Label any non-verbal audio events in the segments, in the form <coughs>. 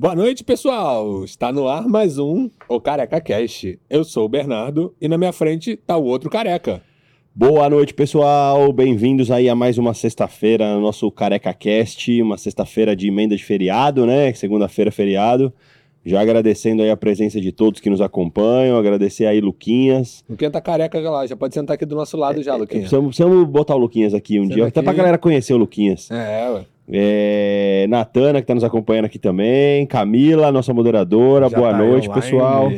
Boa noite, pessoal! Está no ar mais um O Careca Cast. Eu sou o Bernardo e na minha frente tá o outro careca. Boa noite, pessoal. Bem-vindos aí a mais uma sexta-feira no nosso Careca Cast, uma sexta-feira de emenda de feriado, né? Segunda-feira feriado. Já agradecendo aí a presença de todos que nos acompanham, agradecer aí Luquinhas. Luquinha tá careca lá, já pode sentar aqui do nosso lado já, Luquinha. Precisamos, precisamos botar o Luquinhas aqui um Senta dia, até aqui. pra galera conhecer o Luquinhas. É, ué. É, Natana, que tá nos acompanhando aqui também. Camila, nossa moderadora. Já Boa tá noite, online. pessoal.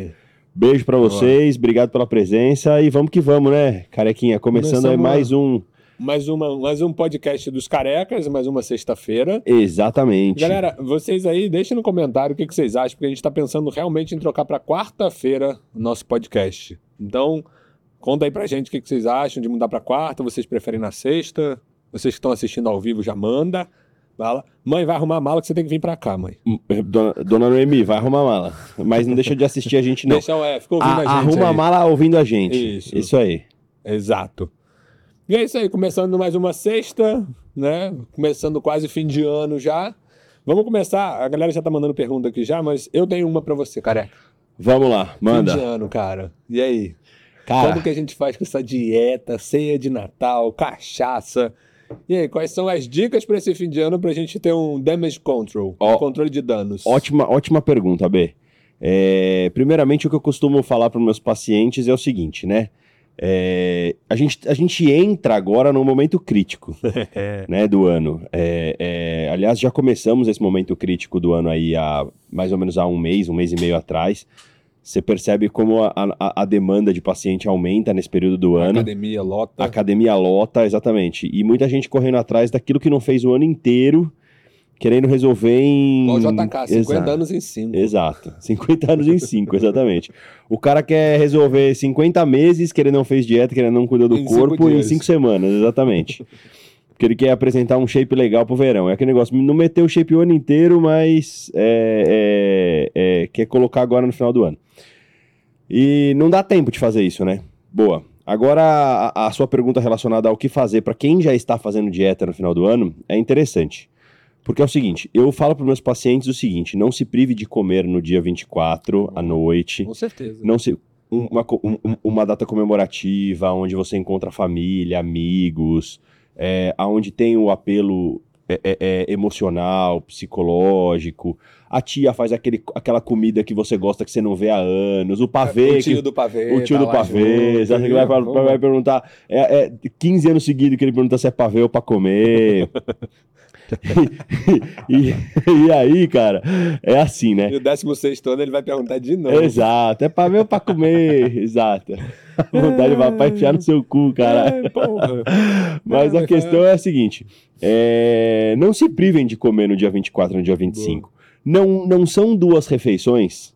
Beijo pra vocês, obrigado pela presença e vamos que vamos, né, carequinha? Começando aí mais um. Mais, uma, mais um podcast dos carecas, mais uma sexta-feira. Exatamente. Galera, vocês aí, deixem no comentário o que, que vocês acham, porque a gente tá pensando realmente em trocar pra quarta-feira o nosso podcast. Então, conta aí pra gente o que, que vocês acham de mudar pra quarta, vocês preferem na sexta? Vocês que estão assistindo ao vivo já manda. Fala. Mãe, vai arrumar a mala que você tem que vir pra cá, mãe. Dona, dona Noemi, vai arrumar a mala. Mas não deixa de assistir a gente, não. Deixa é, fica ouvindo a, A- gente. arruma aí. a mala ouvindo a gente. Isso. Isso aí. Exato. E é isso aí, começando mais uma sexta, né? Começando quase fim de ano já. Vamos começar. A galera já tá mandando pergunta aqui já, mas eu tenho uma pra você, careca. Vamos lá, Fim de manda. ano, cara. E aí? Cara, Como que a gente faz com essa dieta, ceia de Natal, cachaça? E aí, quais são as dicas pra esse fim de ano pra gente ter um damage control, Ó, um controle de danos? ótima, ótima pergunta, B. É, primeiramente, o que eu costumo falar para meus pacientes é o seguinte, né? É, a, gente, a gente entra agora num momento crítico <laughs> <laughs> né, do ano. É, é, aliás, já começamos esse momento crítico do ano aí há mais ou menos há um mês, um mês e meio atrás. Você percebe como a, a, a demanda de paciente aumenta nesse período do ano. Academia, lota. Academia lota, exatamente. E muita gente correndo atrás daquilo que não fez o ano inteiro, querendo resolver em. Igual JK, 50 Exato. anos em 5. Exato. 50 anos em 5, exatamente. O cara quer resolver 50 meses, que ele não fez dieta, que ele não cuidou do Em cinco corpo, em dias. 5 semanas, exatamente. Porque ele quer apresentar um shape legal pro verão. É aquele negócio, não meteu o shape o ano inteiro, mas é, é, é, quer colocar agora no final do ano. E não dá tempo de fazer isso, né? Boa. Agora, a, a sua pergunta relacionada ao que fazer para quem já está fazendo dieta no final do ano é interessante. Porque é o seguinte, eu falo para meus pacientes o seguinte: não se prive de comer no dia 24 à noite. Com certeza. Não se, um- uma, um- um- uma data comemorativa onde você encontra família, amigos, é, onde tem o apelo é, é, é, emocional, psicológico. A tia faz aquele, aquela comida que você gosta que você não vê há anos. O pavê o que tio do pavê. o tio tá do pavê, junto, que vai, vai- vai perguntar. É, é 15 anos seguidos que ele pergunta se é pavê ou pra comer. <laughs> <laughs> e, e- e aí, cara, é assim, né? E o 16 ano ele vai perguntar de novo. Exato, é pavê ou pra comer? <laughs> Exato. A vontade vai pra enfiar no seu cu, cara. É. Mas Não, a questão é a seguinte: é, não se privem de comer no dia 24 e no dia 25. Não, não são duas refeições.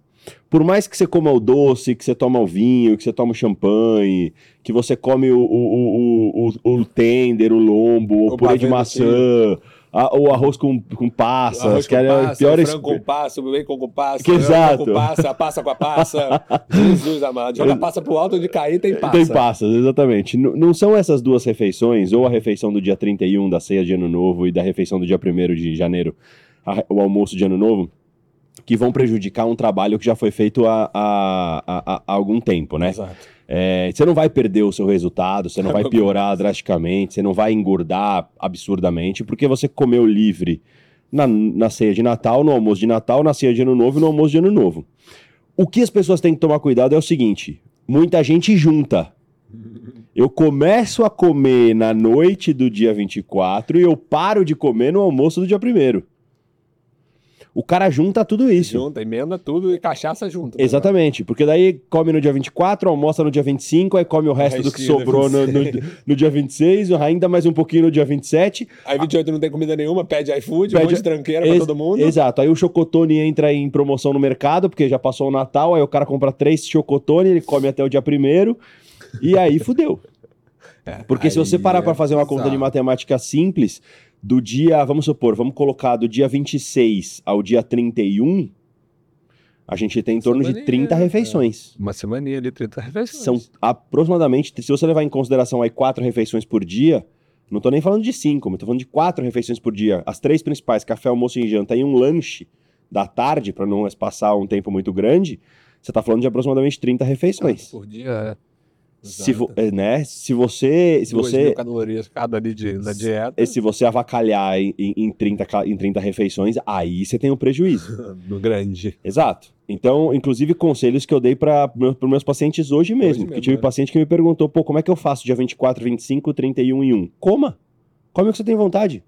Por mais que você coma o doce, que você toma o vinho, que você toma o champanhe, que você come o, o, o, o, o tender, o lombo, o, O purê de maçã, a- o arroz com, com passas, Arroz que com é passa, pior frango com passa, o com passa, Que exato. com passa, passa com a passa. <laughs> Jesus amado. Joga passa pro alto de cair, tem passa. Tem passas, exatamente. N- não são essas duas refeições, ou a refeição do dia 31 da ceia de Ano Novo e da refeição do dia 1 de janeiro, a- o almoço de Ano Novo, que vão prejudicar um trabalho que já foi feito há, há- há- há algum tempo, né? Exato. É, você não vai perder o seu resultado, você não vai <laughs> piorar drasticamente, você não vai engordar absurdamente, porque você comeu livre na, na ceia de Natal, no almoço de Natal, na ceia de Ano Novo e no almoço de Ano Novo. O que as pessoas têm que tomar cuidado é o seguinte: muita gente junta. Eu começo a comer na noite do dia 24 e eu paro de comer no almoço do dia 1. O cara junta tudo isso. Junta, emenda tudo e cachaça junto. né? Exatamente, porque daí come no dia 24, almoça no dia 25, aí come o resto do que do sobrou no, no, 26. no dia 26, ainda mais um pouquinho no dia 27. Aí 28 não tem comida nenhuma, pede iFood, um Pede- monte de tranqueira pra Ex- todo mundo. Exato, aí o chocotone entra em promoção no mercado, porque já passou o Natal, aí o cara compra três chocotone, ele come até o dia primeiro, e aí fudeu. É, Porque se você aí parar é pra fazer uma conta de matemática simples, do dia, vamos supor, vamos colocar do dia 26 ao dia 31, a gente tem em torno de Semaninha, 30 é. refeições. Uma semaninha ali, 30 refeições. São aproximadamente, se você levar em consideração aí quatro refeições por dia, não tô nem falando de cinco, mas tô falando de quatro refeições por dia. As três principais, café, almoço e janta, e um lanche, da tarde, para não passar um tempo muito grande, você está falando de aproximadamente 30 refeições. Por dia, é. Se, vo- é, né? se você se você calorias cada ali de, na dieta. e se você avacalhar em, em, em 30, ca- em 30 refeições, aí você tem um prejuízo. <laughs> No grande. Exato. Então, inclusive, conselhos que eu dei para os meus pacientes hoje mesmo. mesmo, porque tive né? paciente que me perguntou, pô, como é que eu faço dia 24, 25, 31 e 1? Coma. Come o que você tem vontade.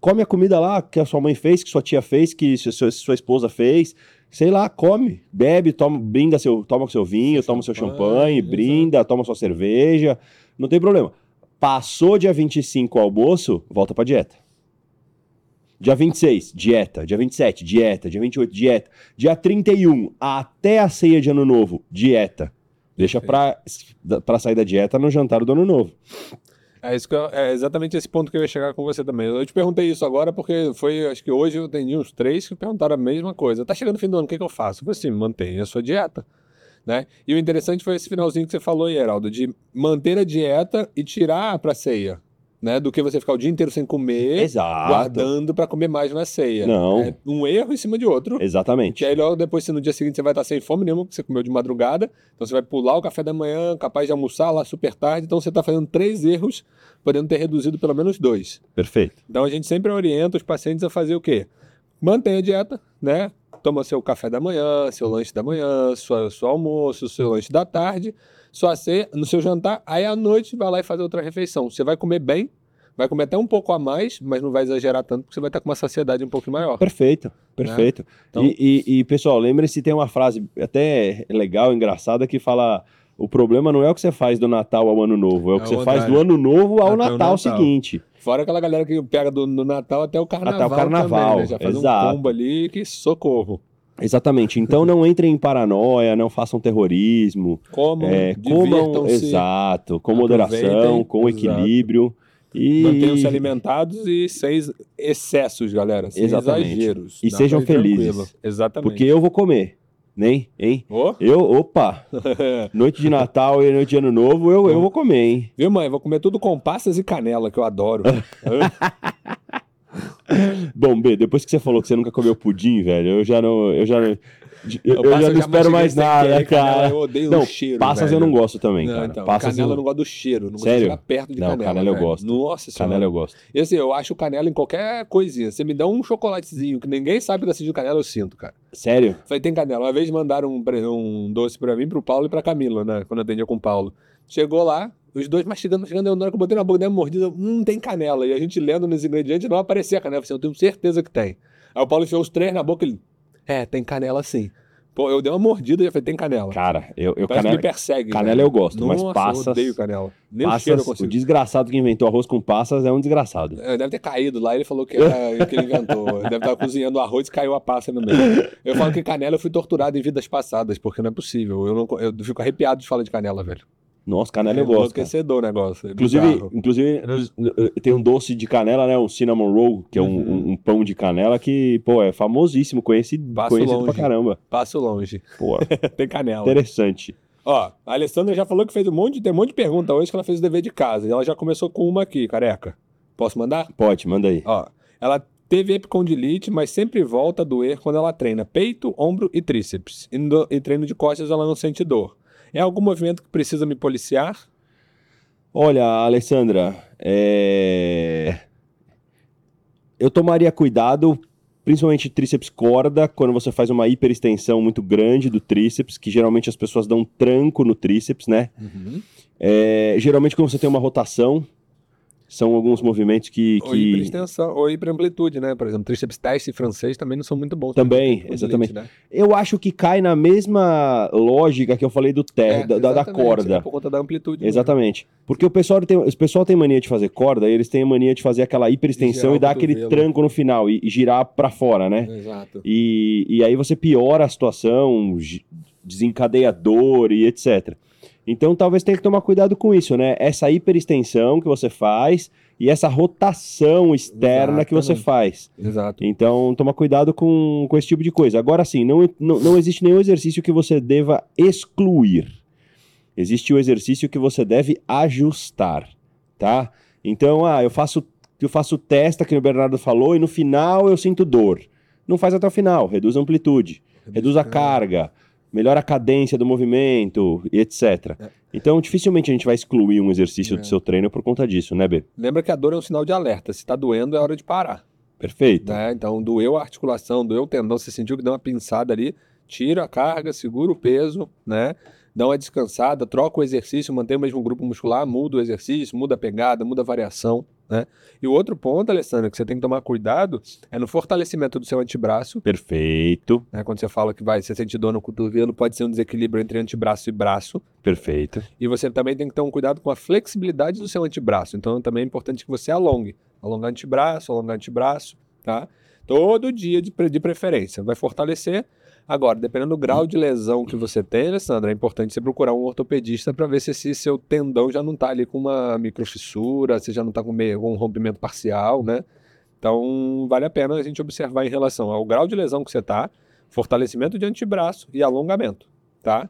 Come a comida lá que a sua mãe fez, que sua tia fez, que sua- sua esposa fez. Sei lá, come, bebe, toma, brinda seu, toma seu vinho, toma seu champanhe, champanhe, exato. brinda, toma sua cerveja. Não tem problema. Passou dia 25 o almoço, volta pra dieta. Dia 26, dieta. Dia 27, dieta. Dia 28, dieta. Dia 31, até a ceia de ano novo, dieta. Deixa pra, pra sair da dieta no jantar do ano novo. É, isso eu- é exatamente esse ponto que eu ia chegar com você também. Eu te perguntei isso agora porque foi, acho que hoje eu atendi uns três que perguntaram a mesma coisa. Tá chegando o fim do ano, o que, que eu faço? Eu falei assim, mantenha a sua dieta. Né? E o interessante foi esse finalzinho que você falou Heraldo, de manter a dieta e tirar pra ceia. Né? Do que você ficar o dia inteiro sem comer, Exato. guardando pra comer mais na ceia. Não. É um erro em cima de outro. Exatamente. Que aí logo depois, se no dia seguinte você vai estar sem fome nenhuma, porque você comeu de madrugada, então você vai pular o café da manhã, capaz de almoçar lá super tarde, então você está fazendo três erros, podendo ter reduzido pelo menos dois. Perfeito. Então a gente sempre orienta os pacientes a fazer o quê? Mantém a dieta, né? Toma seu café da manhã, seu lanche da manhã, sua, seu almoço, seu lanche da tarde, sua ceia, no seu jantar, aí à noite vai lá e faz outra refeição. Você vai comer bem, vai comer até um pouco a mais, mas não vai exagerar tanto, porque você vai estar com uma saciedade um pouco maior. Perfeito. Perfeito. Então- E, e- e, pessoal, lembre-se, tem uma frase até legal, engraçada, que fala: o problema não é o que você faz do Natal ao ano novo, é o É que o você faz do ano novo ao o Natal, Natal. seguinte. Fora aquela galera que pega do, do Natal até o carnaval. Até o carnaval, também, né? Já faz exato. um combo ali que socorro. Exatamente. Então não entrem em paranoia, não façam terrorismo. Comam, É, comam, exato, com moderação, com equilíbrio. E, mantenham-se alimentados e sem excessos, galera. Sem Exatamente. exageros. E sejam felizes. tranquilo. Exatamente. Porque eu vou comer, né? Hein? Ô, Eu, opa, <laughs> noite de Natal e noite de Ano Novo, eu, eu vou comer, hein? Viu, mãe? Vou comer tudo com passas e canela, que eu adoro. <laughs> Bom, B, depois que você falou que você nunca comeu pudim, velho, eu já não. Eu já, eu, eu passo, já não espero mais nada, canela, cara. Eu odeio Não, o cheiro. passas velho. eu não gosto também, Não, cara. então, passas canela eu eu... não gosto do cheiro. Não gosto Sério? de chegar perto de Não, canela. canela eu velho. gosto. Nossa senhora. Canela eu gosto. E assim, eu acho canela em qualquer coisinha. Você me dá um chocolatezinho que ninguém sabe que tá de canela, eu sinto, cara. Sério? Falei, tem canela. Uma vez mandaram um, um doce pra mim, pro Paulo e pra Camila, né? Quando eu atendia com o Paulo. Chegou lá, os dois mastigando, mastigando, eu, na hora que eu botei na boca, dei uma mordida, hum, tem canela. E a gente lendo nos ingredientes, não aparecia canela. Eu assim, eu tenho certeza que tem. Aí o Paulo enfiou os três na boca e ele, é, tem canela sim. Pô, eu dei uma mordida e eu falei, tem canela. Cara, eu, eu canela, me persegue. canela velho. eu gosto, mas Nossa, passas- Eu odeio canela. Nem o passas, o consigo. desgraçado que inventou arroz com passas é um desgraçado. É, Deve ter caído lá, ele falou que era <laughs> que ele inventou. Deve estar cozinhando arroz e caiu a passa no meio. Eu falo que canela eu fui torturado em vidas passadas, porque não é possível. Eu, não, eu fico arrepiado de falar de canela, velho. Nossa, canela eu é gosto. cara. enlouquecedor o negócio. é Inclusive, bizarro. inclusive, tem um doce de canela, né? Um cinnamon roll, que é um, Uhum. um- pão de canela que, pô, é famosíssimo, conhecido, Passo conhecido pra longe. caramba. Passo longe. Pô, <laughs> Tem canela. interessante. Ó, a Alessandra já falou que fez um monte, de- tem um monte de pergunta hoje que ela fez o dever de casa. E ela já começou com uma aqui, careca. Posso mandar? Pode, manda aí. Ó, ela teve epicondilite, mas sempre volta a doer quando ela treina peito, ombro e tríceps. E, no- e treino de costas ela não sente dor. É algum movimento que precisa me policiar? Olha, Alessandra, é... eu tomaria cuidado, principalmente tríceps corda, quando você faz uma hiperextensão muito grande do tríceps, que geralmente as pessoas dão um tranco no tríceps, né? É, Geralmente quando você tem uma rotação, são alguns movimentos que... Ou que... hiperextensão, ou hiperamplitude, né? Por exemplo, tríceps teste e francês também não são muito bons. Também, exatamente. né? Eu acho que cai na mesma lógica que eu falei do terra, É, da, da- corda. é por conta da amplitude. mesmo. Exatamente. Porque o pessoal tem, o pessoal tem mania de fazer corda e eles têm a mania de fazer aquela hiperextensão e o dar aquele cotovelo. tranco no final e, e girar pra fora, né? Exato. E, e aí você piora a situação, desencadeia dor e etc. Então talvez tenha que tomar cuidado com isso, né? Essa hiperextensão que você faz e essa rotação externa que você Exatamente. faz. Exato. Então, toma cuidado com, com esse tipo de coisa. Agora sim, não, não, não existe nenhum exercício que você deva excluir. Existe o exercício que você deve ajustar, tá? Então, ah, eu faço eu faço testa, que o Bernardo falou, e no final eu sinto dor. não faz até o final, reduz a amplitude, reduz a carga, melhora a cadência do movimento e etc. É. Então, dificilmente a gente vai excluir um exercício É. do seu treino por conta disso, né, B? Lembra que a dor é um sinal de alerta. Se tá doendo, é hora de parar. Perfeito. né? Então, doeu a articulação, doeu o tendão, você sentiu que deu uma pinçada ali, tira a carga, segura o peso, né? Dá uma descansada, troca o exercício, mantém o mesmo grupo muscular, muda o exercício, muda a pegada, muda a variação, né? E o outro ponto, Alessandro, que você tem que tomar cuidado é no fortalecimento do seu antebraço, Perfeito, né? Quando você fala que vai, você sente dor no cotovelo, pode ser um desequilíbrio entre antebraço e braço. perfeito. E você também tem que ter um cuidado com a flexibilidade do seu antebraço. Então também é importante que você alongue. Alongar antebraço, alongar antebraço, tá? Todo dia de, pre- de preferência. Vai fortalecer. Agora, dependendo do grau de lesão que você tem, Alessandra, é importante você procurar um ortopedista para ver se esse seu tendão já não está ali com uma microfissura, se já não está com meio, com um rompimento parcial, né? Então, vale a pena a gente observar em relação ao grau de lesão que você está, fortalecimento de antebraço e alongamento, tá?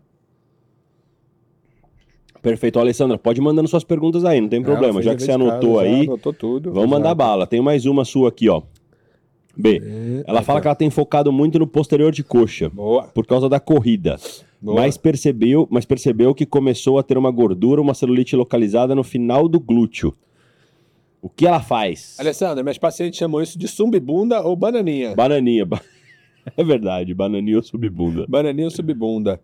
Perfeito. Alessandra, pode mandando suas perguntas aí, não tem problema. fui Já que você anotou casa, já aí, Anotou tudo. vamos mandar Já. bala. Tem mais uma sua aqui, ó. B. Ela fala que ela tem focado muito no posterior de coxa Boa, por causa da corrida, boa. mas percebeu, mas percebeu que começou a ter uma gordura, uma celulite localizada no final do glúteo. O que ela faz? Alessandra, meus pacientes chamam isso de sumbibunda ou bananinha. Bananinha. ba- <laughs> É verdade, bananinha ou subbunda. Bananinha ou subbunda.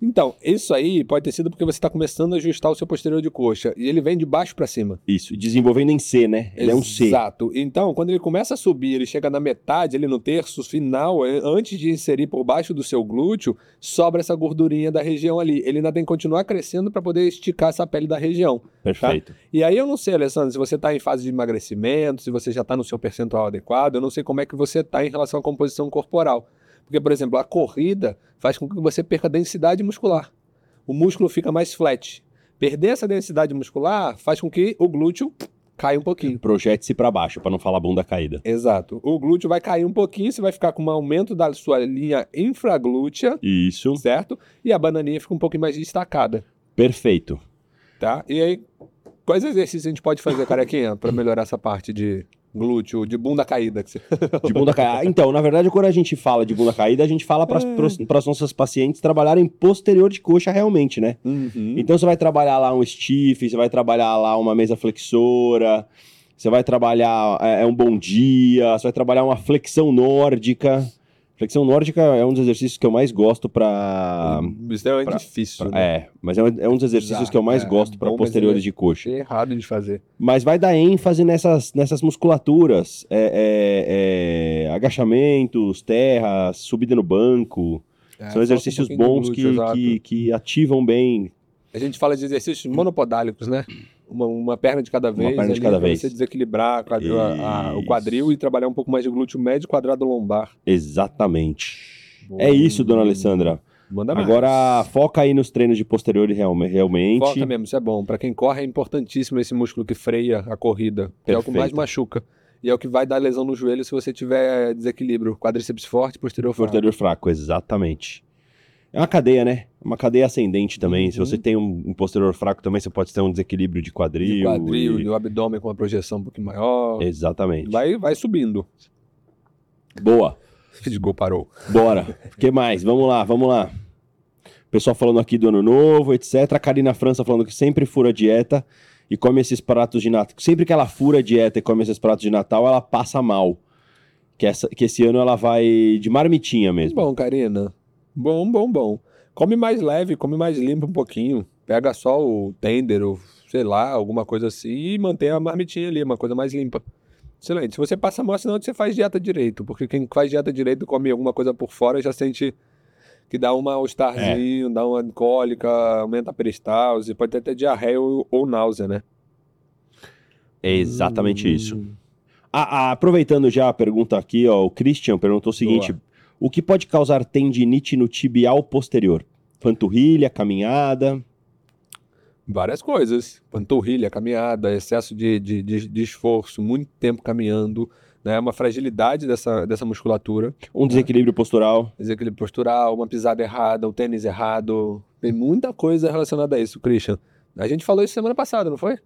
Então, isso aí pode ter sido porque você está começando a ajustar o seu posterior de coxa. E ele vem de baixo para cima. Isso, desenvolvendo em C, né? Ele é um C. Exato. Então, quando ele começa a subir, ele chega na metade, ali no terço final, eh, antes de inserir por baixo do seu glúteo, sobra essa gordurinha da região ali. Ele ainda tem que continuar crescendo para poder esticar essa pele da região. Perfeito. E aí eu não sei, Alessandro, se você está em fase de emagrecimento, se você já está no seu percentual adequado, eu não sei como é que você está em relação à composição corporal. Porque, por exemplo, a corrida faz com que você perca densidade muscular. O músculo fica mais flat. Perder essa densidade muscular faz com que o glúteo caia um pouquinho. Projete-se pra baixo, pra não falar bunda caída. Exato. O glúteo vai cair um pouquinho, você vai ficar com um aumento da sua linha infraglútea, Isso. certo? E a bananinha fica um pouquinho mais destacada, Perfeito. tá? E aí, quais exercícios a gente pode fazer, carequinha, para melhorar essa parte de glúteo, de bunda caída? Que você... <laughs> De bunda caída. Então, na verdade, quando a gente fala de bunda caída, a gente fala para as nossas pacientes trabalharem posterior de coxa realmente, né? Uhum. Então você vai trabalhar lá um stiff, você vai trabalhar lá uma mesa flexora, você vai trabalhar é, é um bom dia, você vai trabalhar uma flexão nórdica. Flexão nórdica é um dos exercícios que eu mais gosto para Isso é pra- difícil, né? É, mas é um, é um dos exercícios Exato, que eu mais é, gosto para posteriores é- de coxa. É errado de fazer. Mas vai dar ênfase nessas, nessas musculaturas. É, é, é, agachamentos, terra, subida no banco. São um exercícios de bons glúteo, que, que, que ativam bem. A gente fala de exercícios monopodálicos, né? Uma, uma perna de cada vez. perna de cada vez. Você desequilibrar a a- o quadril e trabalhar um pouco mais de glúteo médio, quadrado lombar. Exatamente. É isso, dona Alessandra. Manda mais. Agora, foca aí nos treinos de posterior realme- realmente. Foca mesmo, isso é bom. Pra quem corre é importantíssimo esse músculo que freia a corrida, que é o que mais Perfeito. machuca. E é o que vai dar lesão no joelho se você tiver desequilíbrio. Quadríceps forte, posterior fraco. Posterior fraco, exatamente. É uma cadeia, né? Uma cadeia ascendente também. Se Uhum. você tem um, um posterior fraco também, você pode ter um desequilíbrio de quadril. De quadril, e- do abdômen com uma projeção um pouquinho maior. Exatamente. Vai, vai subindo. Boa. <laughs> De gol parou. Bora. O que mais? Vamos lá, vamos lá. O pessoal falando aqui do ano novo, etc. A Karina França falando que sempre fura dieta e come esses pratos de Natal. Sempre que ela fura dieta e come esses pratos de Natal, ela passa mal. Que, essa, que esse ano ela vai de marmitinha mesmo. Bom, Karina. Bom, bom, bom. Come mais leve, come mais limpo um pouquinho. Pega só o tender, ou sei lá, alguma coisa assim, e mantém a marmitinha ali, uma coisa mais limpa. Excelente. Se você passa mal, senão você faz dieta direito. Porque quem faz dieta direito come alguma coisa por fora já sente que dá um mal-estarzinho, dá uma cólica, aumenta a peristalse, pode ter até diarreia ou, ou náusea, né? É exatamente Hum. isso. Ah, ah, aproveitando já a pergunta aqui, ó, o Christian perguntou o seguinte: o que pode causar tendinite no tibial posterior? Panturrilha, caminhada. Várias coisas. Panturrilha, caminhada, excesso de, de, de, de esforço, muito tempo caminhando, né? Uma fragilidade dessa, dessa musculatura, Um desequilíbrio postural. desequilíbrio postural, uma pisada errada, o tênis errado. Tem muita coisa relacionada a isso, Christian. A gente falou isso semana passada, não foi?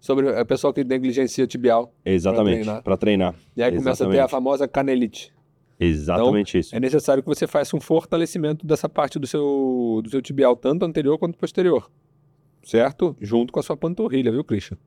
Sobre o pessoal que negligencia o tibial. Exatamente, treinar. para treinar. E aí começa a ter a Exatamente. famosa canelite. Exatamente isso. É necessário que você faça um fortalecimento dessa parte do seu, do seu tibial, tanto anterior quanto posterior. Certo? Junto com a sua panturrilha, viu, Christian?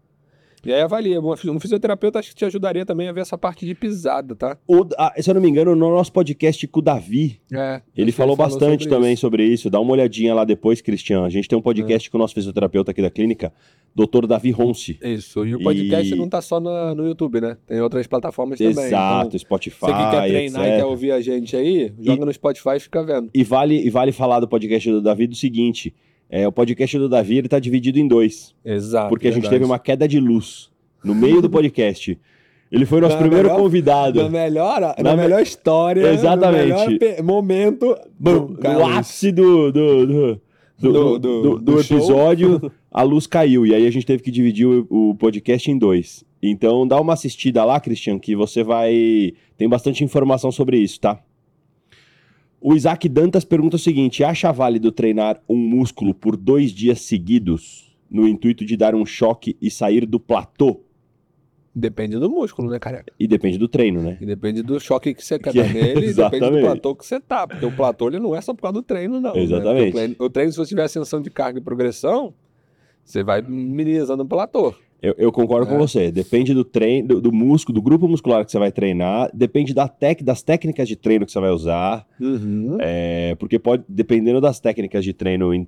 E aí avalia. Um fisioterapeuta acho que te ajudaria também a ver essa parte de pisada, tá? O- ah, se eu não me engano, no nosso podcast com o Davi, É. ele falou bastante sobre também isso. sobre isso. Dá uma olhadinha lá depois, Cristian. A gente tem um podcast com o nosso fisioterapeuta aqui da clínica, Dr. Davi Ronce. Isso. E o podcast E- não tá só na- no YouTube, né? Tem outras plataformas também. Exato, Então, Spotify, você que quer treinar e etc. quer ouvir a gente aí, joga no Spotify e fica vendo. E vale, e vale falar do podcast do Davi do seguinte: é, o podcast do Davi ele tá dividido em dois. Exato. porque a gente verdade. teve uma queda de luz no meio do podcast. Ele foi nosso Na primeiro melhor- convidado. Na melhor, na, Na me- melhor história, Exatamente. no melhor momento, bum, no, ápice do, do, do, do, Do- do- do- episódio, <laughs> a luz caiu. E aí a gente teve que dividir o, o podcast em dois. Então dá uma assistida lá, Christian, que você vai. Tem bastante informação sobre isso, tá? O Isaac Dantas pergunta o seguinte: acha válido treinar um músculo por dois dias seguidos no intuito de dar um choque e sair do platô? Depende do músculo, né, careca? E depende do treino, né? E depende do choque que você quer Que- dar nele, e depende do platô que você tá. Porque o platô ele não é só por causa do treino, não. né? Exatamente. Porque O, treino, o treino, se você tiver ascensão de carga e progressão, você vai minimizando o platô. Eu, eu concordo É. com você. Depende do treino, do, do músculo, do grupo muscular que você vai treinar, depende da tec, das técnicas de treino que você vai usar. É, porque pode, dependendo das técnicas de treino in-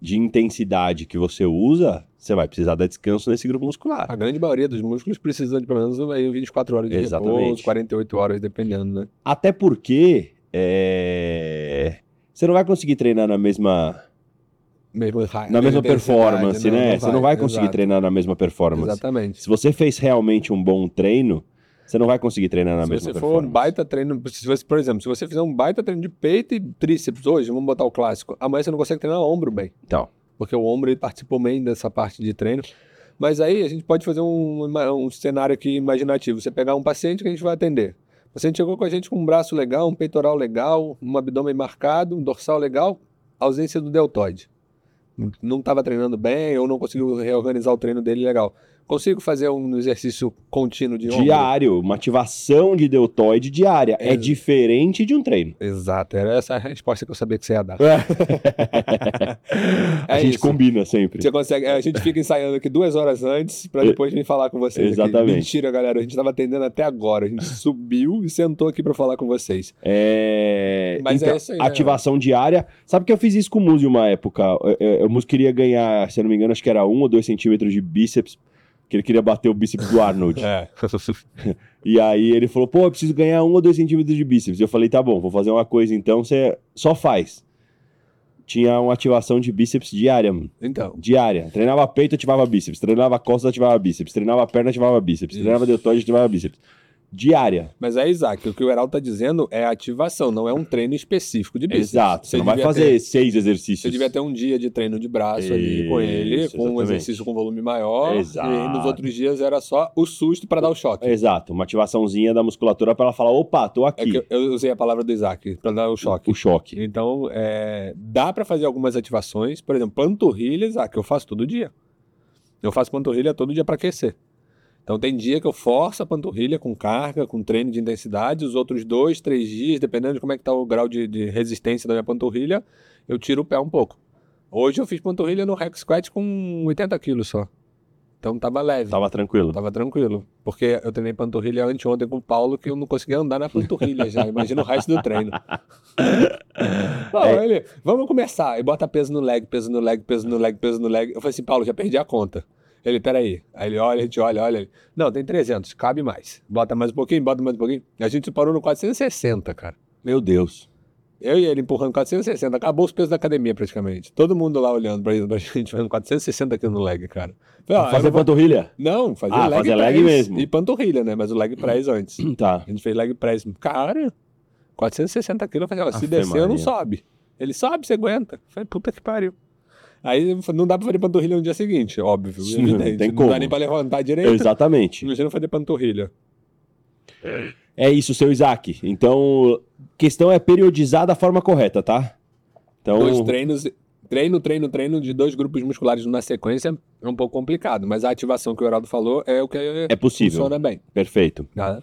de intensidade que você usa, você vai precisar dar descanso nesse grupo muscular. A grande maioria dos músculos precisa de pelo menos aí 24 horas de Exatamente. repouso, 48 horas, dependendo, né? Até porque é, você não vai conseguir treinar na mesma, Mesmo na mesma performance, né? você não vai conseguir exato. treinar na mesma performance. Exatamente. Se você fez realmente um bom treino, você não vai conseguir treinar na se mesma você for performance. um baita treino, se você, por exemplo, se você fizer um baita treino de peito e tríceps hoje, vamos botar o clássico, amanhã você não consegue treinar ombro bem. Então, porque o ombro ele participou bem dessa parte de treino. Mas aí a gente pode fazer um, um cenário aqui imaginativo. Você pegar um paciente que a gente vai atender. O paciente chegou com a gente com um braço legal, um peitoral legal, um abdômen marcado, um dorsal legal, ausência do deltoide. Não estava treinando bem ou não conseguiu reorganizar o treino dele legal. Consigo fazer um exercício contínuo de ombro? diário, uma ativação de deltoide diária. É É. diferente de um treino. Exato, era essa a resposta que eu sabia que você ia dar. <laughs> a É gente isso. combina sempre. Você consegue, a gente fica ensaiando aqui duas horas antes pra <laughs> depois vir falar com vocês. aqui. Exatamente. Mentira, galera. A gente tava atendendo até agora. A gente <laughs> subiu e sentou aqui pra falar com vocês. É... Mas então, é isso aí, né? ativação diária. Sabe que eu fiz isso com o Muzi uma época? O Muzi queria ganhar, se eu não me engano, acho que era um ou dois centímetros de bíceps, que ele queria bater o bíceps do Arnold. <laughs> É. <laughs> E aí ele falou, pô, eu preciso ganhar um ou dois centímetros de bíceps. Eu falei, tá bom, vou fazer uma coisa então, você só faz. Tinha uma ativação de bíceps diária, mano. Então, Diária. Treinava peito, ativava bíceps. Treinava costas, ativava bíceps. Treinava perna, ativava bíceps. Isso. Treinava deltoide, ativava bíceps. Diária. mas aí, Isaac, o que o Heraldo tá dizendo é ativação, não é um treino específico de bíceps. Exato. Você, não vai fazer ter- seis exercícios. Você devia ter um dia de treino de braço ali com ele, Isso, com um exatamente. exercício com volume maior. Exato. E nos outros dias era só o susto pra dar o choque. Exato. Uma ativaçãozinha da musculatura para ela falar, opa, tô É aqui. que eu- usei a palavra do Isaac pra dar o choque. O choque. Então, é, dá pra fazer algumas ativações. Por exemplo, panturrilhas, ah, que eu faço todo dia. Eu faço panturrilha todo dia pra aquecer. Então, tem dia que eu forço a panturrilha com carga, com treino de intensidade. Os outros dois, três dias, dependendo de como é que tá o grau de, de resistência da minha panturrilha, eu tiro o pé um pouco. Hoje eu fiz panturrilha no Rex Squat com 80 quilos só. Então, tava leve. Tava tranquilo. Tava tranquilo. Porque eu treinei panturrilha anteontem com o Paulo que eu não conseguia andar na panturrilha já. Imagina o resto do treino. <laughs> Não, É. ele, vamos começar. E bota peso no leg, peso no leg, peso no leg, peso no leg. Eu falei assim, Paulo, já perdi a conta. Ele, peraí. Aí ele olha, a gente olha, olha. Ele, não, tem 300, cabe mais. Bota mais um pouquinho, bota mais um pouquinho. A gente parou no 460, cara. Meu Deus. Eu e ele empurrando 460. Acabou os pesos da academia praticamente. Todo mundo lá olhando pra, pra gente, fazendo 460 aqui no leg, cara. Falei, ó, fazer vou- panturrilha? não, fazer Ah, leg fazer leg mesmo. E panturrilha, né? Mas o leg press antes. <clears throat> Tá. A gente fez leg press. Cara, 460 quilos. Eu falei, ó, se Afe descer, não sobe. Ele sobe, você aguenta. Eu falei, puta que pariu. Aí não dá pra fazer panturrilha no dia seguinte, óbvio. Sim, evidente. não tem não como. dá nem pra levantar direito. Exatamente. Imagina fazer panturrilha. É isso, seu Isaac. Então, questão é periodizar da forma correta, tá? Então, Dois treinos, treino, treino, treino de dois grupos musculares na sequência é um pouco complicado. Mas a ativação que o Heraldo falou é o que é possível. funciona bem. Perfeito. Tá?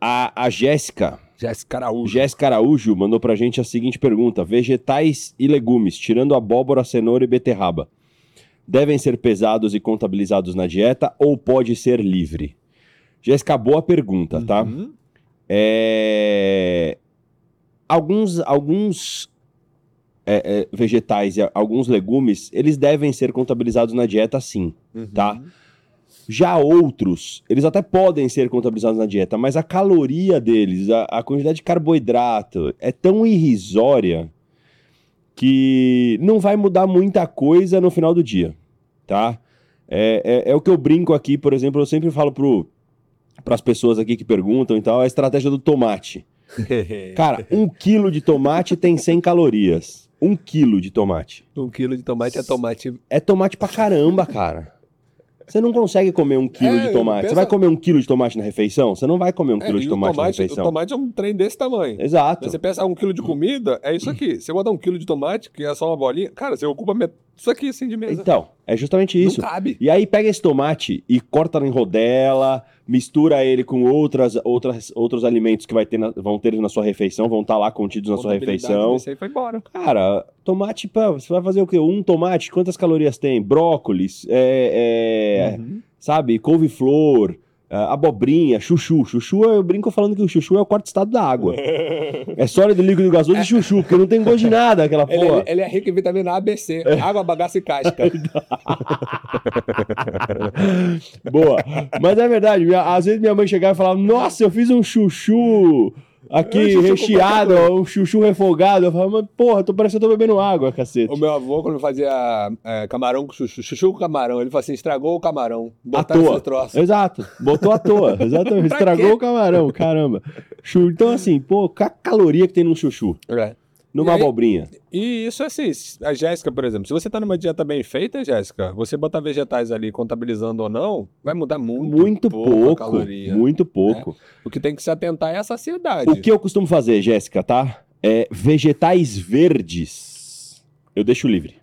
A, a Jéssica, Jéssica Araújo. Jéssica Araújo, mandou pra gente a seguinte pergunta: Vegetais e legumes, tirando abóbora, cenoura e beterraba, devem ser pesados e contabilizados na dieta ou pode ser livre? Jéssica, boa pergunta, tá? Uhum. É, Alguns, alguns é, é, vegetais e alguns legumes, eles devem ser contabilizados na dieta sim. Uhum. Tá. Já outros, eles até podem ser contabilizados na dieta, mas a caloria deles, a, a quantidade de carboidrato é tão irrisória que não vai mudar muita coisa no final do dia, tá? É, é, é o que eu brinco aqui, por exemplo, eu sempre falo para as pessoas aqui que perguntam e tal, a estratégia do tomate. <laughs> Cara, um quilo de tomate tem 100 calorias. Um quilo de tomate. um quilo de tomate é tomate. É tomate pra caramba, cara. Você não consegue comer um quilo É, de tomate. pensa- Você vai comer um quilo de tomate na refeição? Você não vai comer um É, quilo de o tomate, na tomate, o refeição. tomate é um trem desse tamanho. Exato. Você pensa, ah, um quilo de comida é isso aqui. Você botar um quilo de tomate, que é só uma bolinha, cara, você ocupa met... isso aqui assim de mesa. Então, é justamente isso. Não cabe. E aí pega esse tomate e corta em rodela, mistura ele com outras, outras, outros alimentos que vai ter na- vão ter na sua refeição, vão estar lá contidos na sua refeição. desse aí foi embora. Cara, tomate, pá, você vai fazer o quê? Um tomate, quantas calorias tem? Brócolis, é, é, Uhum. sabe, couve-flor, abobrinha, chuchu. Chuchu, eu brinco falando que o chuchu é o quarto estado da água. é sólido, líquido, gasoso e chuchu, porque não tem gosto de nada aquela Ele, porra. ele é rico em vitamina A, B, C. Água, bagaço e casca. <laughs> Boa. Mas é verdade, às vezes minha mãe chegava e falava, nossa, eu fiz um chuchu aqui recheado, qualquer um chuchu refogado. Eu falava, mas porra, tô parecendo que eu tô bebendo água, cacete. o meu avô, quando fazia é, camarão com chuchu, chuchu com camarão, ele falou assim: estragou o camarão. À Botaram toa. troço. Exato, botou à toa, <laughs> exatamente, estragou o camarão, caramba. Então, assim, pô, qual a caloria que tem num chuchu? É. Numa E aí- abobrinha? E isso é assim, a Jéssica, por exemplo, se você tá numa dieta bem feita, Jéssica, você botar vegetais ali contabilizando ou não, vai mudar muito, Muito pouco caloria. muito pouco. O que tem que se atentar é a saciedade. O que eu costumo fazer, Jéssica, tá? É vegetais verdes. Eu deixo livre.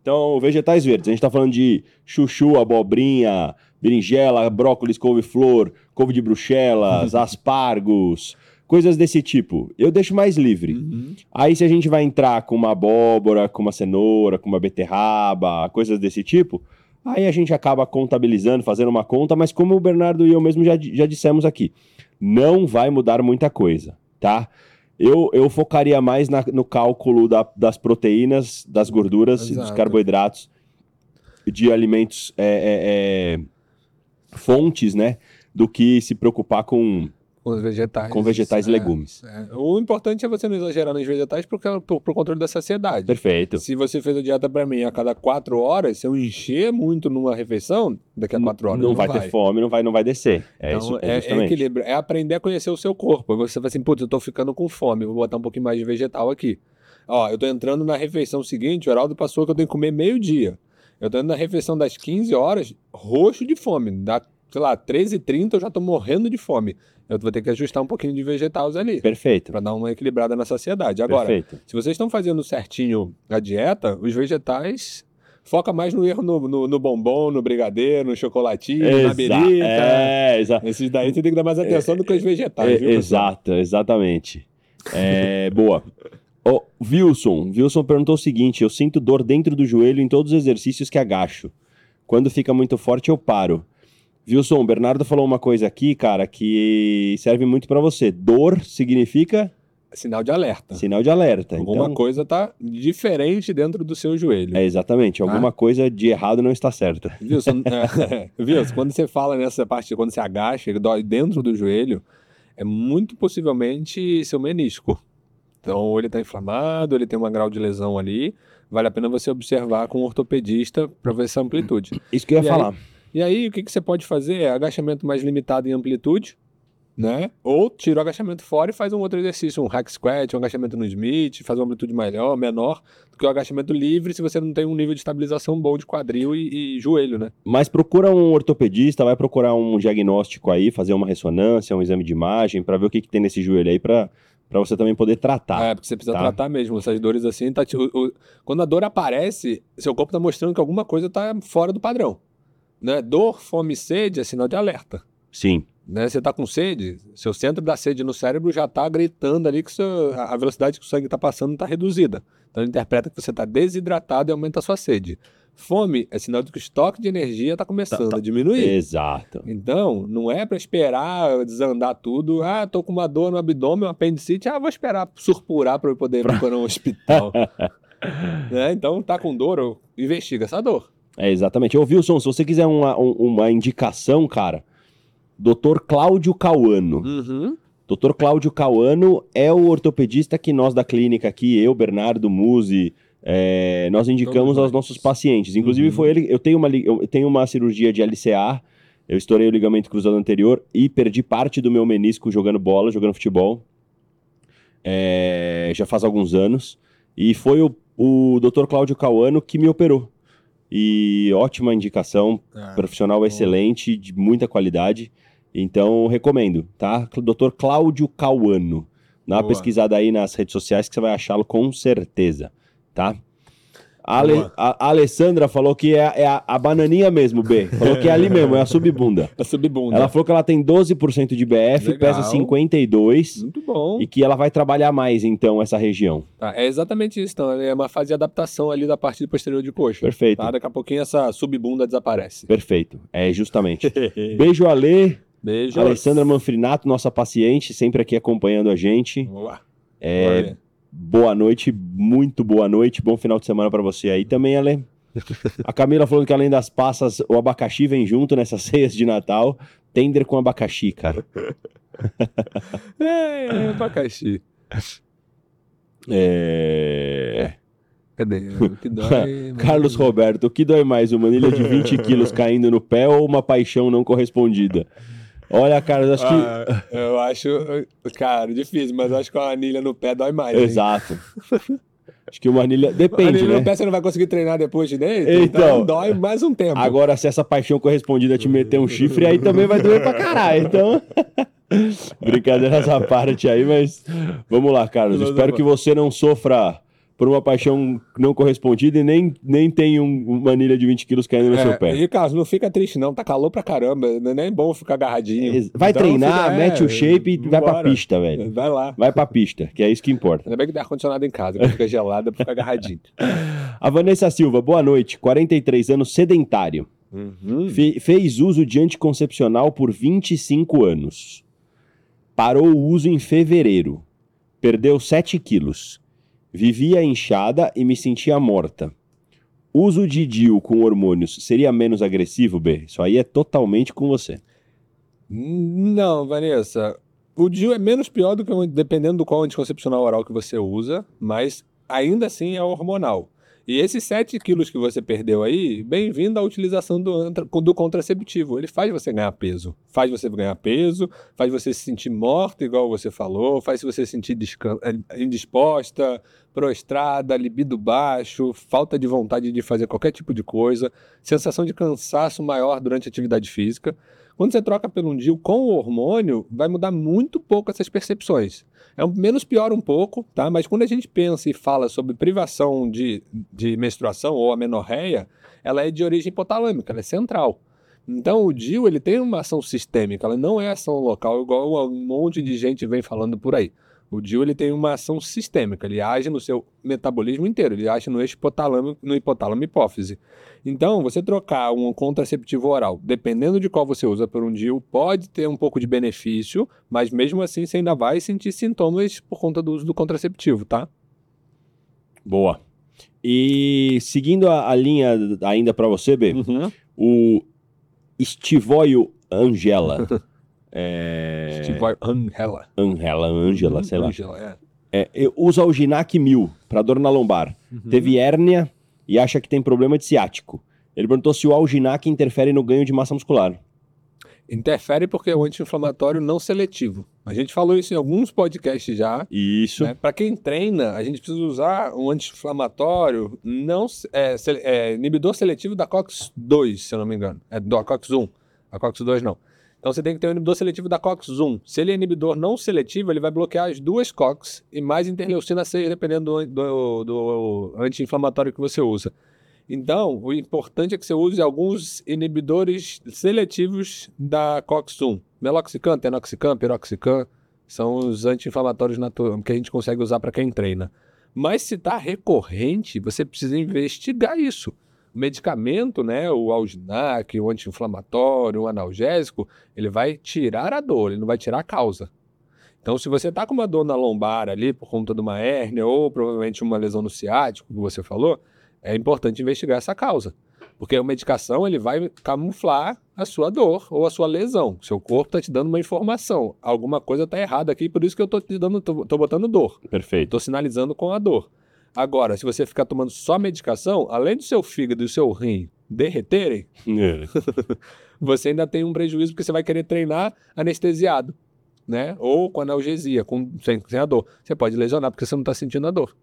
Então, vegetais verdes. A gente tá falando de chuchu, abobrinha, berinjela, brócolis, couve-flor, couve de bruxelas, <laughs> aspargos, coisas desse tipo. Eu deixo mais livre. Uhum. Aí, se a gente vai entrar com uma abóbora, com uma cenoura, com uma beterraba, coisas desse tipo, aí a gente acaba contabilizando, fazendo uma conta, mas como o Bernardo e eu mesmo já, já dissemos aqui, não vai mudar muita coisa, tá? Eu, eu focaria mais na- no cálculo da- das proteínas, das gorduras e dos Exato. carboidratos de alimentos é, é, é, fontes, né? Do que se preocupar com, Com os vegetais. com vegetais e É, legumes. é. O importante é você não exagerar nos vegetais porque é pro, pro controle da saciedade. Perfeito. Se você fez a dieta pra mim a cada quatro horas, se eu encher muito numa refeição, daqui a quatro horas não, vai, ter fome, não vai, não vai descer. É Então, isso, é, é equilíbrio, é aprender a conhecer o seu corpo. Você vai assim, putz, eu tô ficando com fome, vou botar um pouquinho mais de vegetal aqui. Ó, eu tô entrando na refeição seguinte, o Heraldo passou que eu tenho que comer meio-dia. Eu tô indo na refeição das 15 horas, roxo de fome. Da, sei lá, 13h30 eu já tô morrendo de fome. Eu vou ter que ajustar um pouquinho de vegetais ali. Perfeito. Pra dar uma equilibrada na saciedade. Agora, Perfeito. se vocês estão fazendo certinho a dieta, os vegetais foca mais no erro no, no, no bombom, no brigadeiro, no chocolatinho, na birita. É, exa Esses daí você tem que dar mais atenção do que os vegetais, é, viu, pessoal? exato, exatamente. É, <laughs> boa. Ó, Wilson, Wilson perguntou o seguinte: eu sinto dor dentro do joelho em todos os exercícios que agacho. Quando fica muito forte, eu paro. Wilson, o Bernardo falou uma coisa aqui, cara, que serve muito pra você. Dor significa Sinal de alerta. sinal de alerta. Alguma então, coisa tá diferente dentro do seu joelho. é exatamente, alguma coisa de errado não está certa. Wilson, <laughs> é, Wilson, quando você fala nessa parte, quando você agacha, que dói dentro do joelho, é muito possivelmente seu menisco. Então, ou ele está inflamado, ele tem um grau de lesão ali. Vale a pena você observar com um ortopedista para ver essa amplitude. Isso que eu ia E aí? E aí, o que, que você pode fazer é agachamento mais limitado em amplitude, né? Ou tira o agachamento fora e faz um outro exercício, um hack squat, um agachamento no Smith, faz uma amplitude maior, menor do que o agachamento livre se você não tem um nível de estabilização bom de quadril e, e joelho, né? Mas procura um ortopedista, vai procurar um diagnóstico aí, fazer uma ressonância, um exame de imagem, pra ver o que, que tem nesse joelho aí, pra pra você também poder tratar. É, porque você precisa tá. tratar mesmo. Essas dores assim, tá, o- o- quando a dor aparece, seu corpo tá mostrando que alguma coisa tá fora do padrão. Né? Dor, fome e sede é sinal de alerta. Sim, né? Você tá com sede, seu centro da sede no cérebro já tá gritando ali que seu, a velocidade que o sangue tá passando tá reduzida. Então ele interpreta que você tá desidratado e aumenta a sua sede. Fome é sinal de que o estoque de energia está começando Tá, tá. a diminuir. Exato. Então, não é para esperar desandar tudo. Ah, tô com uma dor no abdômen, um apendicite. Ah, vou esperar surpurar para eu poder ir para um hospital. <laughs> né? Então, tá com dor, investiga essa dor. É, exatamente. Ô, Wilson, se você quiser uma, um- uma indicação, cara, Dr. Cláudio Cauano. Uhum. Dr. Cláudio Cauano é o ortopedista que nós da clínica aqui, eu, Bernardo, Musi, é, nós indicamos aos nossos pacientes. Inclusive, Uhum. foi ele. Eu tenho, uma, eu tenho uma cirurgia de LCA, eu estourei o ligamento cruzado anterior e perdi parte do meu menisco jogando bola, jogando futebol. É, já faz alguns anos. E foi o, o Dr. Cláudio Cauano que me operou. E ótima indicação, profissional excelente, de muita qualidade. Então, recomendo, tá? Dr. Cláudio Cauano. Dá uma Boa. pesquisada aí nas redes sociais que você vai achá-lo com certeza, tá? A, Ale- a- a Alessandra falou que é, é a, a bananinha mesmo, B. Falou que é ali mesmo, é a subbunda. <laughs> A subbunda. Ela falou que ela tem 12% de BF, Legal. pesa 52 Muito bom. e que ela vai trabalhar mais, então, essa região. Tá, é exatamente isso. Então, é uma fase de adaptação ali da parte posterior de coxa. Perfeito. Tá? Daqui a pouquinho essa subbunda desaparece. Perfeito. É justamente. <laughs> Beijo, Ale. Beijo. Alessandra Manfrinato, nossa paciente, sempre aqui acompanhando a gente. Boa. É, Bora. Boa noite, muito boa noite, bom final de semana pra você aí também, Ale. A Camila falando que além das passas, o abacaxi vem junto nessas <laughs> ceias de Natal. Tender com abacaxi, cara. <laughs> É, é abacaxi. É... Cadê? O que <laughs> dói, Carlos. Roberto, o que dói mais, uma anilha de 20 quilos caindo no pé ou uma paixão não correspondida? Olha, Carlos, acho que... Ah, eu acho, cara, difícil, mas eu acho que uma anilha no pé dói mais. hein? Exato. Acho que uma anilha... Depende, anilha né? no pé você não vai conseguir treinar depois de dentro, Então. então, dói mais um tempo. Agora, se essa paixão correspondida te meter um chifre, aí também vai doer pra caralho. Então. <laughs> Brincadeiras à parte aí, mas vamos lá, Carlos. Espero que você não sofra por uma paixão não correspondida e nem, nem tenha um- uma anilha de 20 quilos caindo no seu É, pé. e Carlos, não fica triste não, tá calor pra caramba, não é nem bom ficar agarradinho. Vai Então, treinar, fica- mete é, o shape e vai pra pista, velho. Vai lá. Vai pra pista, que é isso que importa. Ainda bem que tem ar-condicionado em casa, quando fica gelado, fica agarradinho. <laughs> A Vanessa Silva, boa noite. 43 anos, sedentário. Uhum. Fe- fez uso de anticoncepcional por 25 anos. Parou o uso em fevereiro. Perdeu 7 quilos. Vivia inchada e me sentia morta. Uso de DIU com hormônios seria menos agressivo, B? Isso aí é totalmente com você. Não, Vanessa. O DIU é menos pior do que dependendo do qual anticoncepcional oral que você usa, mas ainda assim é hormonal. E esses 7 quilos que você perdeu aí, bem-vindo à utilização do, do contraceptivo. Ele faz você ganhar peso. Faz você ganhar peso, faz você se sentir morta, igual você falou, faz você se sentir eh, indisposta, prostrada, libido baixo, falta de vontade de fazer qualquer tipo de coisa, sensação de cansaço maior durante a atividade física. Quando você troca pelo um DIU com o hormônio, vai mudar muito pouco essas percepções. É menos pior um pouco, tá? Mas quando a gente pensa e fala sobre privação de, de menstruação ou amenorreia, ela é de origem hipotalâmica, ela é central. Então o DIU ele tem uma ação sistêmica, ela não é ação local igual um monte de gente vem falando por aí. O DIU ele tem uma ação sistêmica, ele age no seu metabolismo inteiro, ele age no eixo hipotálamo, no hipotálamo hipófise. Então, você trocar um contraceptivo oral, dependendo de qual você usa por um DIU, pode ter um pouco de benefício, mas mesmo assim você ainda vai sentir sintomas por conta do uso do contraceptivo, tá? Boa. E seguindo a, a linha ainda pra você, B, Uhum. o Stivoio Angela. <laughs> é... Steve Angela. Angela, Angela, sei lá. Angela, é. É, eu- usa o Ginac 1000 para dor na lombar. Uhum. Teve hérnia e acha que tem problema de ciático. Ele perguntou se o Alginac interfere no ganho de massa muscular. Interfere porque é um anti-inflamatório não seletivo. A gente falou isso em alguns podcasts já. Isso. Né? Para quem treina, a gente precisa usar um anti-inflamatório não é, é, inibidor seletivo da COX-2, se eu não me engano. É do COX-1. A COX-2 não. Então você tem que ter um inibidor seletivo da COX-1. Se ele é inibidor não seletivo, ele vai bloquear as duas COX e mais interleucina 6, dependendo do, do, do anti-inflamatório que você usa. Então, o importante é que você use alguns inibidores seletivos da COX-1. Meloxicam, tenoxicam, piroxicam, são os anti-inflamatórios que a gente consegue usar para quem treina. Mas se está recorrente, você precisa investigar isso. O medicamento, né, o alginac, o anti-inflamatório, o analgésico, ele vai tirar a dor, ele não vai tirar a causa. Então, se você está com uma dor na lombar ali por conta de uma hérnia ou provavelmente uma lesão no ciático, que você falou, é importante investigar essa causa. Porque a medicação ele vai camuflar a sua dor ou a sua lesão. Seu corpo está te dando uma informação. Alguma coisa está errada aqui, por isso que eu estou te dando, tô, tô botando dor. Perfeito. Estou sinalizando com a dor. Agora, se você ficar tomando só medicação, além do seu fígado e do seu rim derreterem, É. <laughs> você ainda tem um prejuízo porque você vai querer treinar anestesiado, né? Ou com analgesia, com, sem, sem a dor. Você pode lesionar porque você não está sentindo a dor.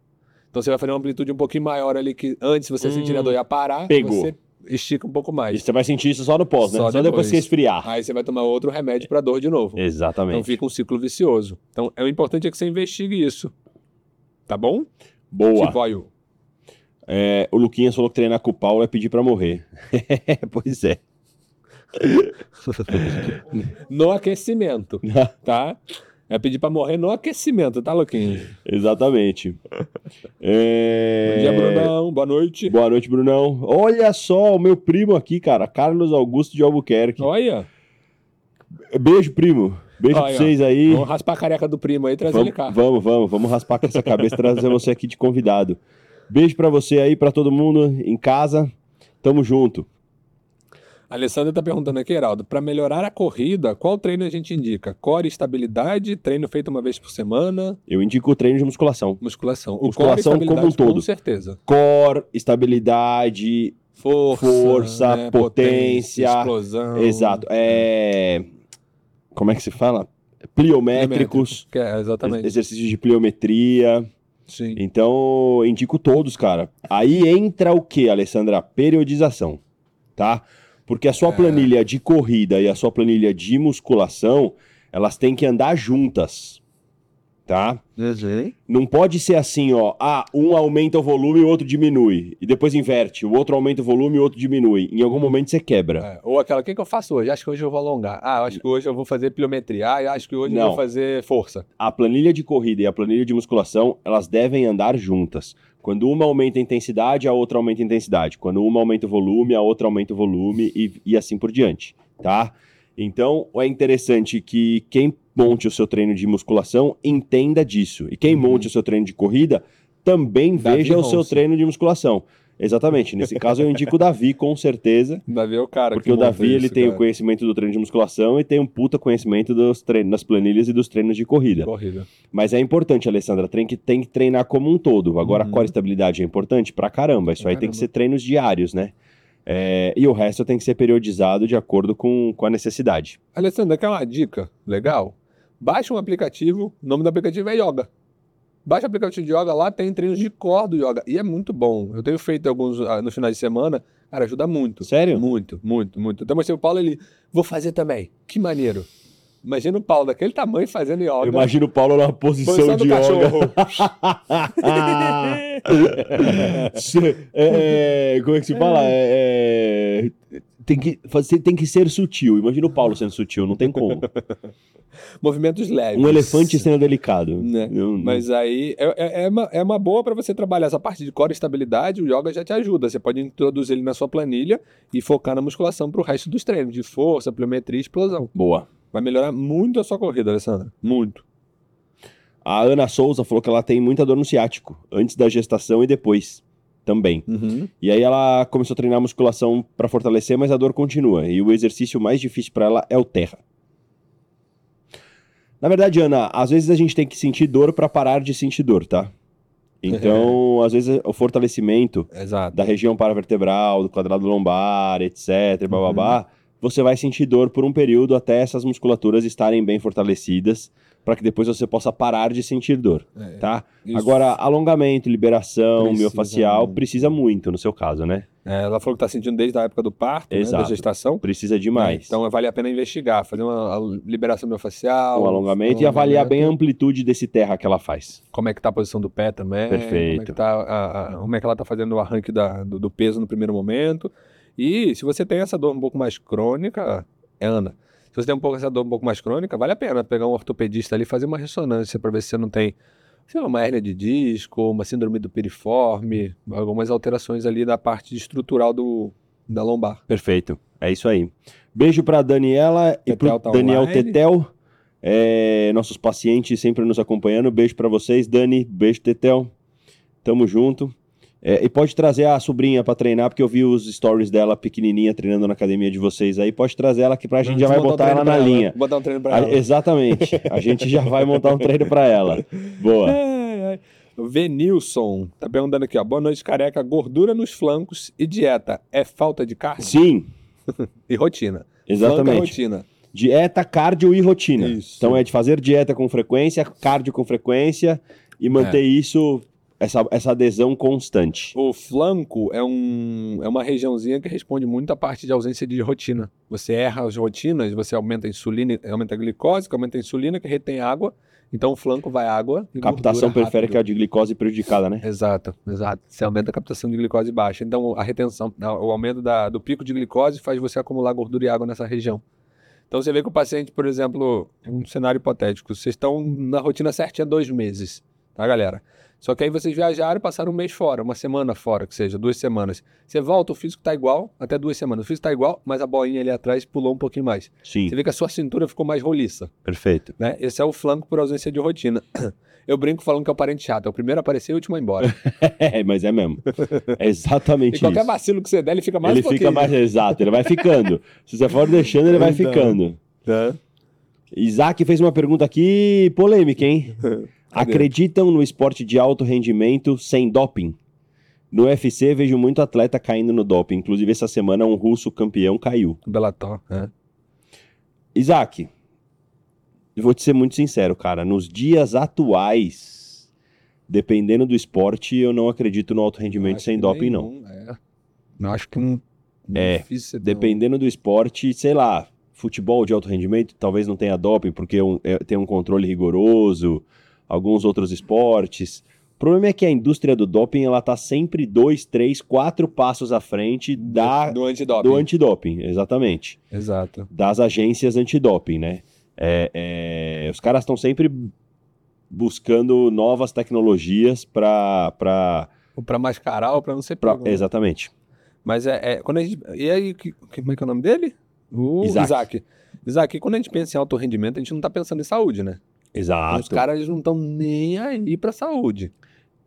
Então você vai fazer uma amplitude um pouquinho maior ali que antes você Hum, sentir a dor ia parar, pegou. você estica um pouco E mais. você vai sentir isso só no pós, né? Só Só, depois depois. que esfriar. Aí você vai tomar outro remédio para dor de novo. Então Exatamente. fica um ciclo vicioso. Então é o importante é que você investigue isso. Tá bom? Boa. É, o Luquinhas falou que treinar com o Paulo é pedir pra morrer. <laughs> pois é. <laughs> no aquecimento, <laughs> tá? É pedir para morrer no aquecimento, tá, Luquinhos? Exatamente. É... Bom dia, Brunão. Boa noite. Boa noite, Brunão. Olha só, o meu primo aqui, cara, Carlos Augusto de Albuquerque. Olha. Beijo, primo. Beijo Olha, pra vocês aí. Vamos raspar a careca do primo aí e trazer ele Vamos, cá. vamos, vamos, vamos raspar com essa cabeça e trazer você aqui de convidado. Beijo pra você aí, pra todo mundo em casa. Tamo junto. A Alessandra tá perguntando aqui, Heraldo, para melhorar a corrida, qual treino a gente indica? Core, estabilidade, treino feito uma vez por semana, Eu indico o treino de musculação. musculação. O Musculação core, como um todo. Com certeza. Core, estabilidade, Força, Força, né, potência, explosão. exato. É... Como é que se fala? Pliométricos, é, exatamente. exercícios de pliometria. Sim. Então, indico todos, cara. Aí entra o que, Alessandra? Periodização, tá? Porque a sua É. planilha de corrida e a sua planilha de musculação, elas têm que andar juntas, tá? Não pode ser assim, ó. Ah, um aumenta o volume e o outro diminui. E depois inverte. O outro aumenta o volume e o outro diminui. Em algum momento você quebra. É, Ou aquela, o que, que eu faço hoje? Acho que hoje eu vou alongar. Ah, acho que hoje eu vou fazer pliometria. Ah, acho que hoje eu Não. vou fazer força. A planilha de corrida e a planilha de musculação, elas devem andar juntas. Quando uma aumenta a intensidade, a outra aumenta a intensidade. Quando uma aumenta o volume, a outra aumenta o volume e, e assim por diante, tá? Então, é interessante que quem monte o seu treino de musculação entenda disso. E quem Uhum. monte o seu treino de corrida também Davi veja o seu Ronce. treino de musculação. Exatamente. Nesse caso, eu indico o Davi, com certeza. <laughs> Davi é o cara Porque que o Davi, ele isso, tem o cara. conhecimento do treino de musculação e tem um puta conhecimento dos treinos, das planilhas e dos treinos de corrida. Corrida. Mas é importante, Alessandra, tem que, tem que treinar como um todo. Agora, Uhum. a core estabilidade é importante pra caramba. Isso Pra aí tem que caramba. ser treinos diários, né? É, e o resto tem que ser periodizado de acordo com, com a necessidade. Alessandra, quer uma dica legal? Baixa um aplicativo, o nome do aplicativo é Yoga. Baixa o aplicativo de Yoga, lá tem treinos de core do Yoga. E é muito bom. Eu tenho feito alguns ah, no final de semana. Cara, ajuda muito. Sério? Muito, muito, muito. Então, mostrei o Paulo, ele, vou fazer também. Que maneiro. Imagina o Paulo daquele tamanho fazendo yoga. Eu imagino o Paulo numa posição, Posição de yoga. <laughs> é, é, como é que se fala? <laughs> É, é, tem, que, fazer, tem que ser sutil. Imagina o Paulo sendo sutil, não tem como. <laughs> Movimentos leves. Um elefante sendo delicado. Né? Mas aí é, é, é uma, é uma boa para você trabalhar essa parte de core e estabilidade. O yoga já te ajuda. Você pode introduzir ele na sua planilha e focar na musculação para o resto dos treinos, de força, pliometria e explosão. Boa. Vai melhorar muito a sua corrida, Alessandra. Muito. A Ana Souza falou que ela tem muita dor no ciático, antes da gestação e depois também. E aí ela começou a treinar musculação pra fortalecer, mas a dor continua. E o exercício mais difícil pra ela é o terra. Na verdade, Ana, às vezes a gente tem que sentir dor pra parar de sentir dor, tá? <laughs> Então, às vezes o fortalecimento Exato. da região paravertebral, do quadrado lombar, etc, bababá, você vai sentir dor por um período até essas musculaturas estarem bem fortalecidas, para que depois você possa parar de sentir dor, É, tá? isso. Agora, alongamento, liberação, Precisa miofacial, muito. precisa muito no seu caso, né? É, ela falou que está sentindo desde a época do parto, né, da gestação. Precisa demais. Então vale a pena investigar, fazer uma liberação miofascial. um alongamento e avaliar bem a amplitude desse terra que ela faz. como é que tá a posição do pé também. Como é Perfeito. que, tá a- a- como é que ela tá fazendo o arranque da- do, do peso no primeiro momento. E se você tem essa dor um pouco mais crônica, é Ana. Se você tem um pouco essa dor um pouco mais crônica, vale a pena pegar um ortopedista ali e fazer uma ressonância para ver se você não tem sei lá, uma hérnia de disco, uma síndrome do piriforme, algumas alterações ali da parte estrutural do, da lombar. Perfeito. É isso aí. Beijo pra Daniela e Tetel pro tá Daniel online. Tetel. É, nossos pacientes sempre nos acompanhando. Beijo pra vocês, Dani. Beijo, Tetel. Tamo junto. É, e pode trazer a sobrinha pra treinar, porque eu vi os stories dela pequenininha treinando na academia de vocês aí. Pode trazer ela que pra gente já vai Montar um botar ela na pra linha. Botar um treino pra A- ela. exatamente. A gente já vai montar um treino pra ela. Boa. <laughs> Ai. O Venilson tá perguntando aqui, ó. Boa noite, careca. Gordura nos flancos e dieta é falta de carne? Sim, <laughs> E rotina. É exatamente. rotina. Dieta, cardio e rotina. Isso. Então é de fazer dieta com frequência, cardio com frequência e manter É. isso, essa, essa adesão constante. O flanco é, um, é uma regiãozinha que responde muito à parte de ausência de rotina. Você erra as rotinas, você aumenta a insulina, aumenta a glicose, que aumenta a insulina, que retém água. Então o flanco vai água e Captação periférica rápido. de glicose prejudicada, né? Exato, exato. Você aumenta a captação de glicose baixa. Então, a retenção, o aumento da- do pico de glicose faz você acumular gordura e água nessa região. Então, você vê que o paciente, por exemplo, um cenário hipotético, vocês estão na rotina certinha dois meses, tá, galera? Só que aí vocês viajaram e passaram um mês fora, uma semana fora, que seja, duas semanas. Você volta, o físico tá igual, até duas semanas. O físico tá igual, mas a bolinha ali atrás pulou um pouquinho mais. Sim, Você vê que a sua cintura ficou mais roliça perfeito. né? Esse é o flanco por ausência de rotina. <clears throat> Eu brinco falando que é o parente chato, é o primeiro a aparecer e o último a ir embora. <laughs> É, mas é mesmo. É <laughs> E exatamente qualquer isso. vacilo que você der, ele fica mais Ele um fica mais exato, ele vai ficando. <laughs> Se você for deixando, ele vai Então. ficando. Né? Isaac fez uma pergunta aqui polêmica, hein? Acreditam no esporte de alto rendimento sem doping? No UFC vejo muito atleta caindo no doping. Inclusive, essa semana um russo campeão caiu. Bellator, né? Isaac, vou te ser muito sincero, cara. Nos dias atuais, dependendo do esporte, eu não acredito no alto rendimento sem doping, não. nenhum, É. Eu acho que não. É, difícil ter um- Dependendo do esporte, sei lá, futebol de alto rendimento talvez não tenha doping, porque é um- é- tem um controle rigoroso, alguns outros esportes. O problema é que a indústria do doping, ela tá sempre dois, três, quatro passos à frente da, do antidoping. do antidoping, exatamente. Exato. Das agências antidoping, né? É, é, os caras estão sempre buscando novas tecnologias para... Ou pra mascarar ou pra não ser Pra, pego. né? exatamente. Mas é, é- Quando a gente. E aí, que- como é que é o nome dele? O Isaac. Isaac. Isaac, quando a gente pensa em alto rendimento, a gente não tá pensando em saúde, né? Exato. Os caras não estão nem aí pra saúde.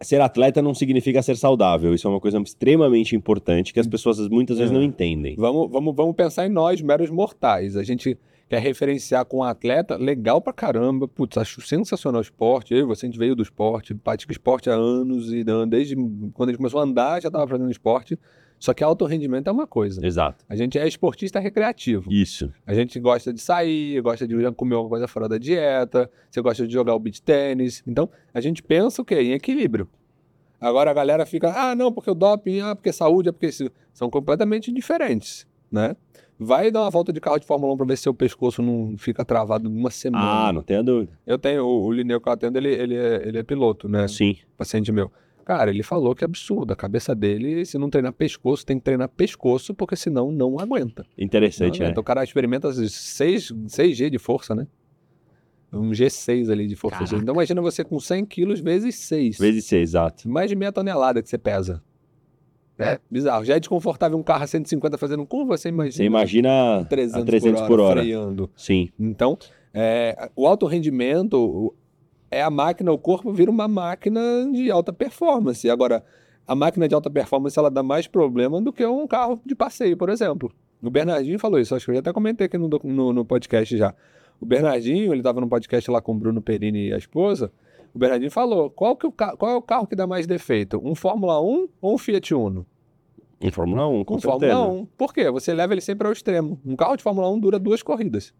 ser atleta não significa ser saudável. Isso é uma coisa extremamente importante que as pessoas muitas vezes É. não entendem. Vamos, vamos, vamos pensar em nós, meros mortais. A gente quer referenciar com um atleta legal pra caramba. Putz, acho sensacional o esporte. Eu e você, a gente veio do esporte, pratica esporte há anos e an- desde quando a gente começou a andar já estava fazendo esporte. Só que alto rendimento é uma coisa. Exato. A gente é esportista recreativo. Isso. A gente gosta de sair, gosta de comer alguma coisa fora da dieta, você gosta de jogar o beach tênis. Então, a gente pensa o quê? Em equilíbrio. Agora a galera fica, ah, não, porque o doping, ah, porque saúde, é porque isso. São completamente diferentes, né? Vai dar uma volta de carro de Fórmula 1 pra ver se seu pescoço não fica travado numa semana. Ah, não tenha dúvida. Eu tenho, o, o Lineu que eu atendo, ele, ele, é, ele é piloto, né? Sim. Paciente meu. Cara, ele falou que é absurdo. A cabeça dele, se não treinar pescoço, tem que treinar pescoço, porque senão não aguenta. Interessante, Não, né? Então o cara experimenta 6, 6G de força, né? Um G6 ali de força. Caraca. Então imagina você com 100 quilos vezes 6. Vezes ser, exato. Mais de meia tonelada que você pesa. É bizarro. Já é desconfortável um carro a 150 fazendo curva, você imagina. Você imagina 300, a 300 por hora. freando. Sim. Então, é, o alto rendimento é a máquina, o corpo vira uma máquina de alta performance. Agora, a máquina de alta performance ela dá mais problema do que um carro de passeio, por exemplo. O Bernardinho falou isso, acho que eu já até comentei aqui no, no, no podcast já. O Bernardinho, ele estava no podcast lá com o Bruno Perini e a esposa. O Bernardinho falou: qual, que o qual é o carro que dá mais defeito? Um Fórmula 1 ou um Fiat Uno? Em Fórmula 1, com Um certeza. Fórmula 1. Por quê? Você leva ele sempre ao extremo. Um carro de Fórmula 1 dura duas corridas.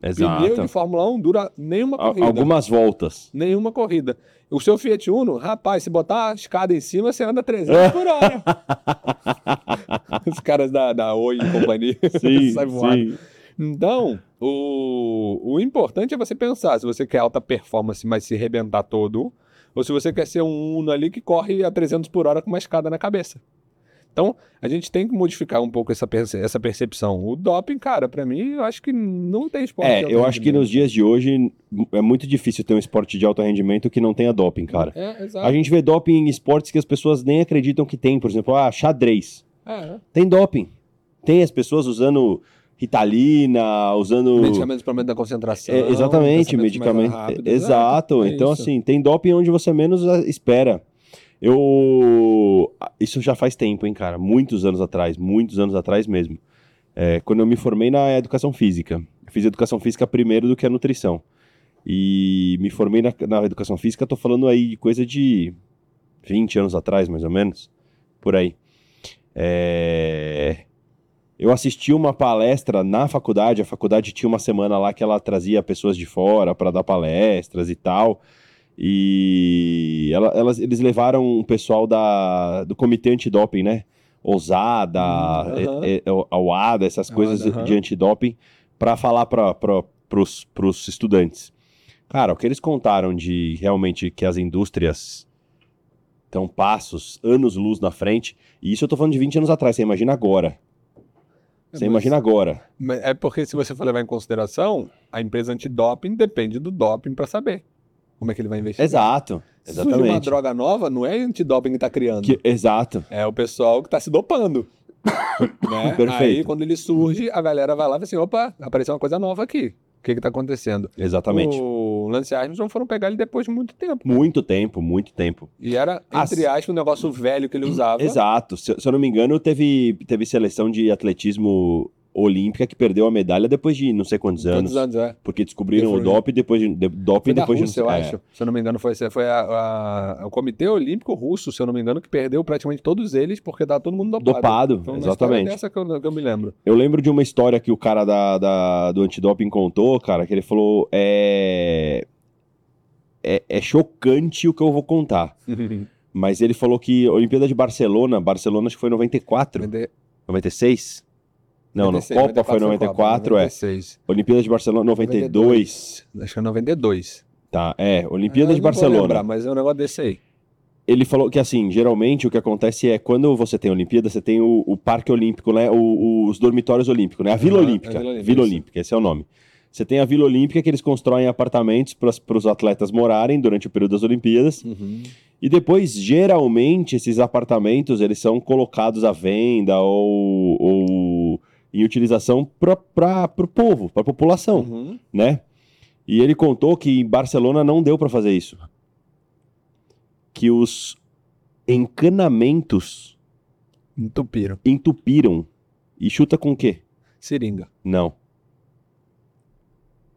Pneu Exato. de Fórmula 1 dura nenhuma corrida. Algumas voltas. Nenhuma corrida. O seu Fiat Uno, rapaz, se botar a escada em cima, você anda 300 por hora. <laughs> Os caras da, da Oi e companhia. <laughs> Sim, voando. sim. Então, o, o importante é você pensar se você quer alta performance, mas se rebentar todo, ou se você quer ser um Uno ali que corre a 300 por hora com uma escada na cabeça. Então, a gente tem que modificar um pouco essa, perce- essa percepção. O doping, cara, pra mim, eu acho que não tem esporte. É, eu acho que nos dias de hoje é muito difícil ter um esporte de alto rendimento que não tenha doping, cara. É, exato. A gente vê doping em esportes que as pessoas nem acreditam que tem. Por exemplo, ah, xadrez. É, Tem doping. Tem as pessoas usando Ritalina, usando. Medicamentos para aumento da concentração. É, exatamente, medicamento. rápidos. Exato. É, é então, assim, tem doping onde você menos ah, espera. Eu. Isso já faz tempo, hein, cara? Muitos anos atrás, muitos anos atrás mesmo. É, quando eu me formei na educação física. Eu fiz educação física primeiro do que a nutrição. E me formei na, na educação física, tô falando aí de coisa de 20 anos atrás, mais ou menos. Por aí. É, Eu assisti uma palestra na faculdade, a faculdade tinha uma semana lá que ela trazia pessoas de fora para dar palestras e tal. E ela- elas, eles levaram um pessoal da, do comitê antidoping, né? Ousada, Hum, aham. é- é- a UADA, essas A coisas aham. de antidoping, para falar para os estudantes. Cara, o que eles contaram de realmente que as indústrias estão passos, anos-luz na frente, e isso eu tô falando de 20 anos atrás, você imagina agora. Você Mas- imagina agora. É porque se você for levar em consideração, a empresa antidoping depende do doping para saber como é que ele vai investir. Exato. Se surge uma Exatamente. droga nova, não é antidoping que tá criando. Que- exato. É o pessoal que tá se dopando. <coughs> né? Perfeito. Aí, quando ele surge, a galera vai lá e fala assim: opa, apareceu uma coisa nova aqui. O que que tá acontecendo? Exatamente. O Lance Armstrong foram pegar ele depois de muito tempo. Muito tempo, muito tempo. E era, entre aspas, um negócio velho que ele usava. Exato. Se, se eu não me engano, teve, teve seleção de atletismo olímpica que perdeu a medalha depois de não sei quantos anos. Quantos anos, é? Porque descobriram o doping depois de, de, doping depois Rússia, de eu é. acho. Se eu não me engano, foi, foi a- a- o Comitê Olímpico Russo, se eu não me engano, que perdeu praticamente todos eles porque tava todo mundo dopado. Dopado, uma exatamente. dessa que eu, que eu me lembro. Eu lembro de uma história que o cara da, da- do antidoping contou, cara, que ele falou: é, é, é chocante o que eu vou contar. <laughs> Mas ele falou que a Olimpíada de Barcelona, Barcelona acho que foi em 94, 96? Não, 96, no Copa foi 94, 94, é. 96. Olimpíada de Barcelona 92. Acho que é 92. Tá, é, Olimpíada Ah, de Barcelona. lembrar, mas é um negócio desse aí. Ele falou que, assim, geralmente o que acontece é quando você tem Olimpíada, você tem o, o Parque Olímpico, né? o- os dormitórios olímpicos, né? A Vila Olímpica. a Vila Olímpica, Vila. Olímpica, esse é o nome. Você tem a Vila Olímpica que eles constroem apartamentos para os atletas morarem durante o período das Olimpíadas. E depois, geralmente, esses apartamentos eles são colocados à venda ou, ou em utilização para o povo, para a população Uhum. né? E ele contou que em Barcelona não deu para fazer isso. Que os encanamentos Entupiram. entupiram. E chuta com o quê? Seringa. Não,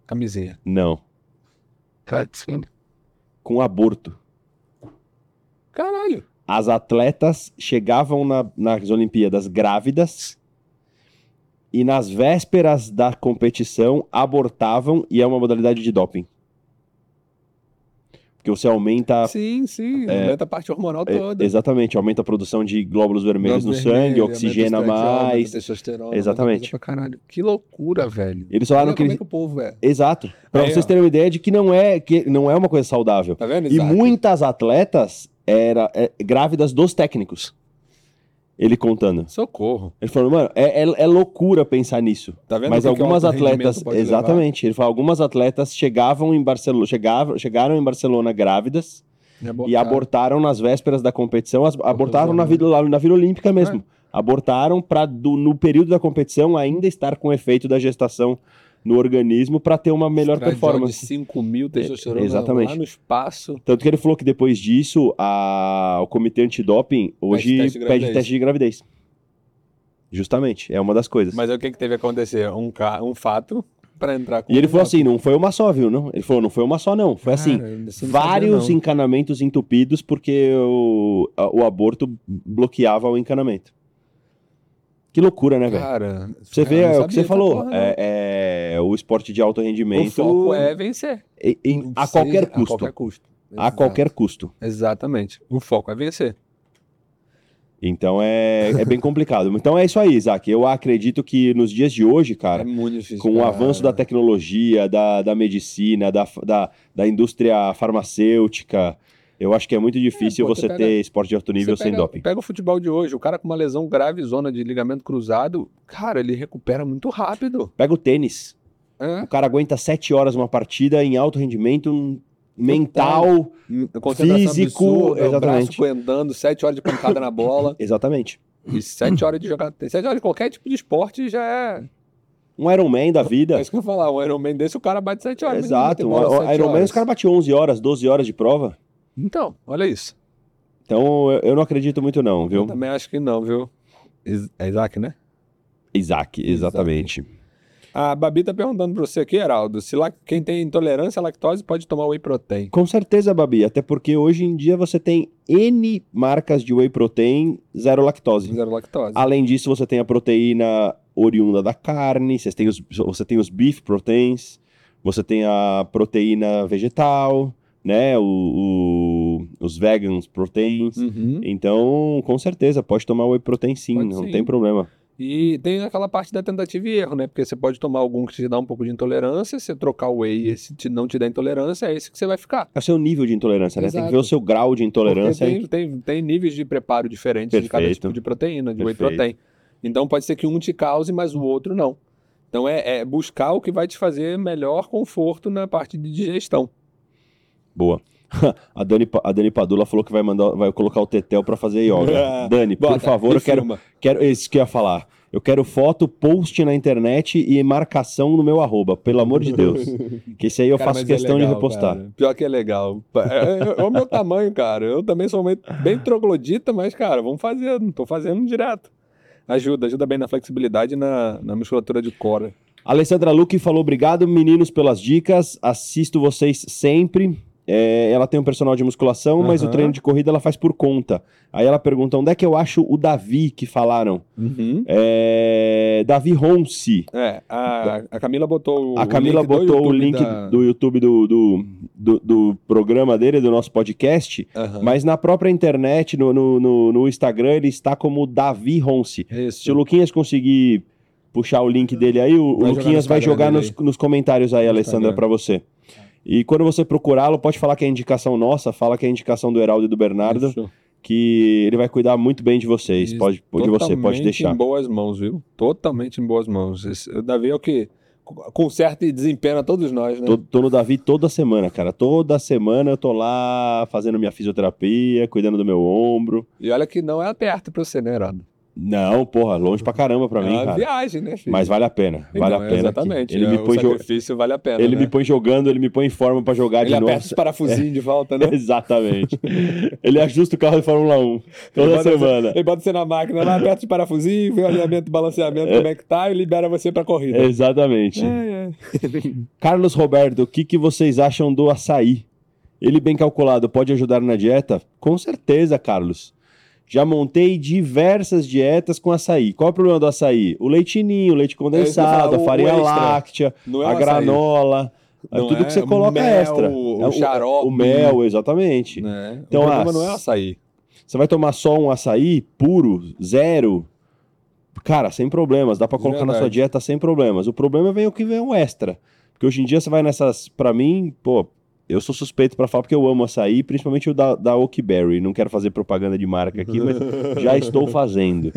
Camisinha. não. Com aborto. Caralho. As atletas chegavam na- nas Olimpíadas grávidas e nas vésperas da competição abortavam e é uma modalidade de doping. Porque você aumenta Sim, sim. É. Aumenta a parte hormonal É, toda. exatamente, aumenta a produção de glóbulos vermelhos no Glóbulo sangue, vermelho, oxigena mais. testosterona, Exatamente. Que loucura, velho. Eles falaram Olha que como eles... é que o povo é. Exato. Pra vocês ó. terem uma ideia de que não é, que não é uma coisa saudável. Tá vendo, E Isaac? muitas atletas era, é, grávidas dos técnicos. Ele contando. Socorro. Ele falou, mano, é, é, é loucura pensar nisso. Tá vendo Mas que que o algumas rendimento atletas. Exatamente. Ele falou, algumas atletas chegavam em Barcelona, chegavam, chegaram em Barcelona grávidas levar? e abortaram nas vésperas da competição, as- abortaram na Vila, na Vila Olímpica mesmo. Abortaram para no período da competição ainda estar com o efeito da gestação no organismo para ter uma melhor Estradiol performance. de 5 mil testosterona É, exatamente. lá no espaço. Tanto que ele falou que depois disso, a- o comitê antidoping hoje teste de pede teste de gravidez. Justamente, é uma das coisas. Mas aí o que, que teve que acontecer? Um, um fato pra entrar com E ele um falou voto. assim, não foi uma só, viu? Não? Ele falou, não foi uma só, não. Foi assim, Cara, eu não sabia, vários não. encanamentos entupidos porque o, o aborto bloqueava o encanamento. Que loucura, né, velho? Cara, Você vê eu não é o que você falou. porra, é, é o esporte de alto rendimento O foco é vencer. em- em- a qualquer A custo. qualquer custo. A qualquer custo. Exatamente. O foco é vencer. Então é, é bem complicado. Então é isso aí, Isaac. Eu acredito que nos dias de hoje, cara, é difícil. com o cara. avanço da tecnologia, da, da medicina, da, da, da indústria farmacêutica, eu acho que é muito difícil pô, você pega- ter esporte de alto nível Você sem pega, doping. Pega o futebol de hoje, o cara com uma lesão grave, zona de ligamento cruzado, cara, ele recupera muito rápido. Pega o tênis. É? O cara aguenta sete horas uma partida em alto rendimento um mental. Concentração Físico, absurda, o exatamente. braço andando, sete horas de pancada na bola. <laughs> Exatamente. E sete horas de jogar. Sete horas de qualquer tipo de esporte já é. Um Ironman da vida. É isso que eu ia falar. Um Ironman desse, o cara bate sete horas. Exato. O sete Ironman, os caras batiam 11 horas, 12 horas de prova. Então, olha isso. Então eu- eu não acredito muito, não, Eu viu? também acho que não, viu? Is- É Isaac, né? Isaac, exatamente. A Babi tá perguntando pra você aqui, Heraldo, se lá quem tem intolerância à lactose pode tomar whey protein. Com certeza, Babi. Até porque hoje em dia você tem N marcas de whey protein zero lactose. Zero lactose. Além disso, você tem a proteína oriunda da carne, você tem os, você tem os beef proteins, você tem a proteína vegetal, né? O, o- os vegans proteins. Uhum. Então, com certeza, pode tomar whey protein sim, Pode não sim. tem problema. E tem aquela parte da tentativa e erro, né? Porque você pode tomar algum que te dá um pouco de intolerância, você trocar o whey e esse te- não te dá intolerância, é esse que você vai ficar. É o seu nível de intolerância, né? Tem que Exato. ver o seu grau de intolerância. Tem, tem, tem níveis de preparo diferentes de cada Perfeito. tipo de proteína, de whey Perfeito. protein. Então pode ser que um te cause, mas o outro não. Então é, é buscar o que vai te fazer melhor conforto na parte de digestão. Boa. <laughs> A Dani, a Dani Padula falou que vai mandar, vai colocar o Tetel pra fazer yoga. <laughs> Dani, por Bota, favor, me eu quero, quero isso que eu ia falar. Eu quero foto, post na internet e marcação no meu arroba, pelo amor de Deus. <laughs> Que isso aí eu Cara, faço é questão legal, de repostar. cara. Pior que é legal. É, é o meu tamanho, cara. Eu também sou bem troglodita, mas, cara, vamos fazendo. Tô fazendo direto. Ajuda, ajuda bem na flexibilidade e na, na musculatura de cora. Alessandra Luque falou: obrigado, meninos, pelas dicas. Assisto vocês sempre. É, ela tem um personal de musculação, mas o treino de corrida ela faz por conta. Aí ela pergunta: onde é que eu acho o Davi que falaram? É, Davi Ronci. É, a, a Camila botou o A Camila link do botou o YouTube link da- do YouTube do, do, do, do programa dele, do nosso podcast, Aham. mas na própria internet, no, no, no, no Instagram, ele está como Davi. Isso. Se o Luquinhas conseguir puxar o link dele aí, o, o Vai jogar Luquinhas vai jogar nos, nos comentários aí, Alessandra, pra você. E quando você procurá-lo, pode falar que é indicação nossa, fala que é indicação do Heraldo e do Bernardo, Isso. que ele vai cuidar muito bem de vocês. Isso. Pode, de você, pode Totalmente deixar. em boas mãos, viu? Totalmente em boas mãos. Esse, o Davi é o que conserta e desempenha todos nós, né? Tô, tô no Davi toda semana, cara. Toda semana eu tô lá fazendo minha fisioterapia, cuidando do meu ombro. E olha que não é perto pra você, né, Heraldo? Não, porra, longe pra caramba pra é mim, uma cara. viagem, né, filho? Mas vale a pena, vale Então, a pena. Exatamente. Ele é, me o põe, jo- sacrifício vale a pena, ele né? me põe jogando, ele me põe em forma pra jogar Ele de novo. aperta os parafusinhos de volta, né? <laughs> Exatamente. ele ajusta o carro de Fórmula 1 toda Ele semana. Você, ele bota você na máquina lá, aperta os parafusinhos, vê o alinhamento, balanceamento, como é que tá, e libera você pra corrida. Exatamente. É, é. <laughs> Carlos Roberto, o que, que vocês acham do açaí? Ele bem calculado pode ajudar na dieta? Com certeza, Carlos. Já montei diversas dietas com açaí. Qual é o problema do açaí? O leitinho, o leite É eu ia condensado, falar, a o- farinha o láctea, é a o granola, é Não tudo é que você o coloca mel, extra. o É xarope. O mel, exatamente. né? Então, o problema ah, não é o açaí. Você vai tomar só um açaí puro, zero. Cara, sem problemas. Dá pra De colocar na sua verdade. dieta sem problemas. O problema vem o que vem o extra. Porque hoje em dia você vai nessas. Pra mim, pô, eu sou suspeito pra falar porque eu amo açaí, principalmente o da, da Oakberry. Não quero fazer propaganda de marca aqui, mas já <laughs> estou fazendo.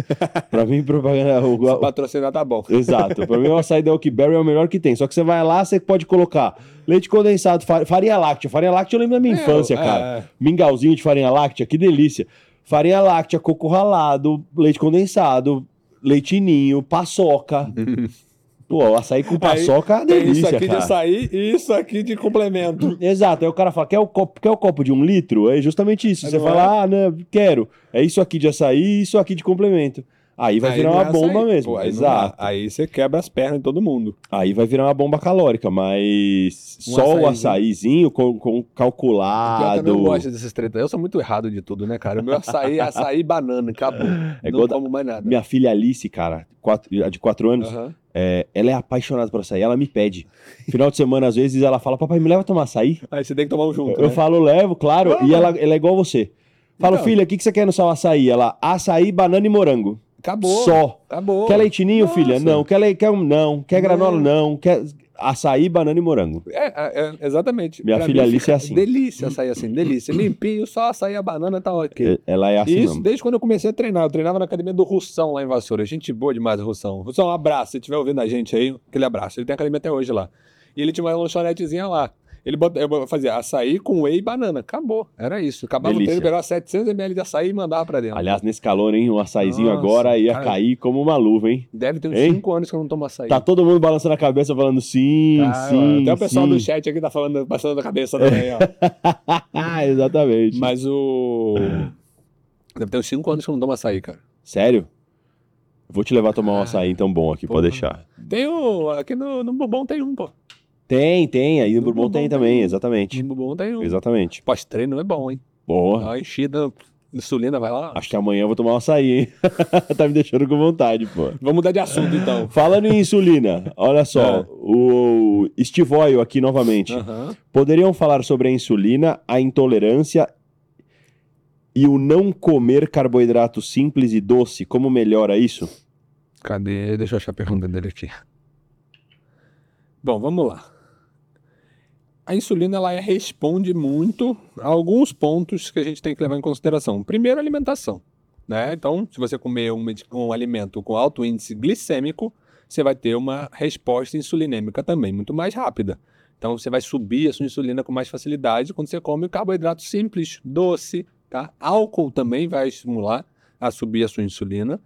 Pra mim, propaganda. o- o- patrocinar tá bom. Exato. Pra mim, o açaí da Oakberry é o melhor que tem. Só que você vai lá, você pode colocar leite condensado, fa- farinha láctea. Farinha láctea eu lembro da minha infância, É, cara. é. Mingauzinho de farinha láctea, que delícia. Farinha láctea, coco ralado, leite condensado, leitinho, paçoca. <laughs> Pô, açaí com paçoca é Tem delícia, isso aqui cara. de açaí e isso aqui de complemento. <clears throat> Exato, aí o cara fala, quer o copo, quer o copo de um litro? É justamente isso. Mas Você não fala, ah, não, quero. É isso aqui de açaí e isso aqui de complemento. Aí vai Aí virar não uma é bomba açaí. mesmo. Pô, aí não Exato. dá. Aí você quebra as pernas de todo mundo. Aí vai virar uma bomba calórica, mas Um só o açaizinho. açaizinho com, com Pior que eu calculado. não gosto desses treta. Eu sou muito errado de tudo, né, cara? O meu açaí é açaí banana, acabou. <laughs> É não como mais nada. Minha filha Alice, cara, quatro, de 4 anos, Aham. É, ela é apaixonada por açaí. Ela me pede. Final de semana, às vezes, ela fala: Papai, me leva a tomar açaí. Aí você tem que tomar um junto. Eu né? falo, levo, claro. Ah, e ela, ela é igual você. Falo, Então. filha, o que, que você quer no seu açaí? Ela, açaí, banana e morango. Acabou. Só. Acabou. Quer leitinho, Nossa. filha? Não. Quer leite? Quer, um- não. Quer granola? Não. Quer açaí, banana e morango. É, é, é, exatamente. Minha Pra filha mim Alice é assim. Delícia açaí assim, delícia. Limpinho, só açaí a banana tá ok. E- Ela é assim Isso mesmo. desde quando eu comecei a treinar. Eu treinava na academia do Russão lá em Vassoura. Gente boa demais, Russão. Russão, um abraço. Se estiver ouvindo a gente aí, aquele abraço. Ele tem academia até hoje lá. E ele tinha uma lanchonetezinha lá. Ele bota, eu fazia açaí com whey e banana. Acabou. Era isso. Acabava Delícia. o treino, pegava 700ml de açaí e mandava pra dentro. Aliás, nesse calor, hein? Um açaizinho Nossa, agora ia cara. cair como uma luva, hein? Deve ter uns Hein? 5 anos que eu não tomo açaí. Tá todo mundo balançando a cabeça falando sim, Tá, sim. Até o pessoal sim. do chat aqui tá falando, passando a cabeça também, ó. <laughs> Ah, exatamente. Mas o. Deve ter uns 5 anos que eu não tomo açaí, cara. Sério? Vou te levar a tomar um Ah, açaí então bom aqui, porra. pode deixar. Tem o. Aqui no, no Bourbon tem um, pô. Tem, tem. Aí no No Bourbon Bourbon tem também, exatamente. No Bourbon tem um. Exatamente. Pós-treino é bom, hein? Boa. Dá uma enchida, insulina, vai lá. Acho que amanhã eu vou tomar um açaí, hein? <laughs> tá me deixando com vontade, pô. Vamos mudar de assunto, então. Falando em insulina, olha só, É. o Steve Oil aqui novamente. Poderiam falar sobre a insulina, a intolerância e o não comer carboidrato simples e doce? Como melhora isso? Cadê? Deixa eu achar a pergunta dele aqui. Bom, vamos lá. A insulina ela responde muito a alguns pontos que a gente tem que levar em consideração. Primeiro, alimentação. Né? Então, se você comer um, um alimento com alto índice glicêmico, você vai ter uma resposta insulinêmica também muito mais rápida. Então, você vai subir a sua insulina com mais facilidade quando você come carboidrato simples, doce, tá? Álcool também vai estimular a subir a sua insulina.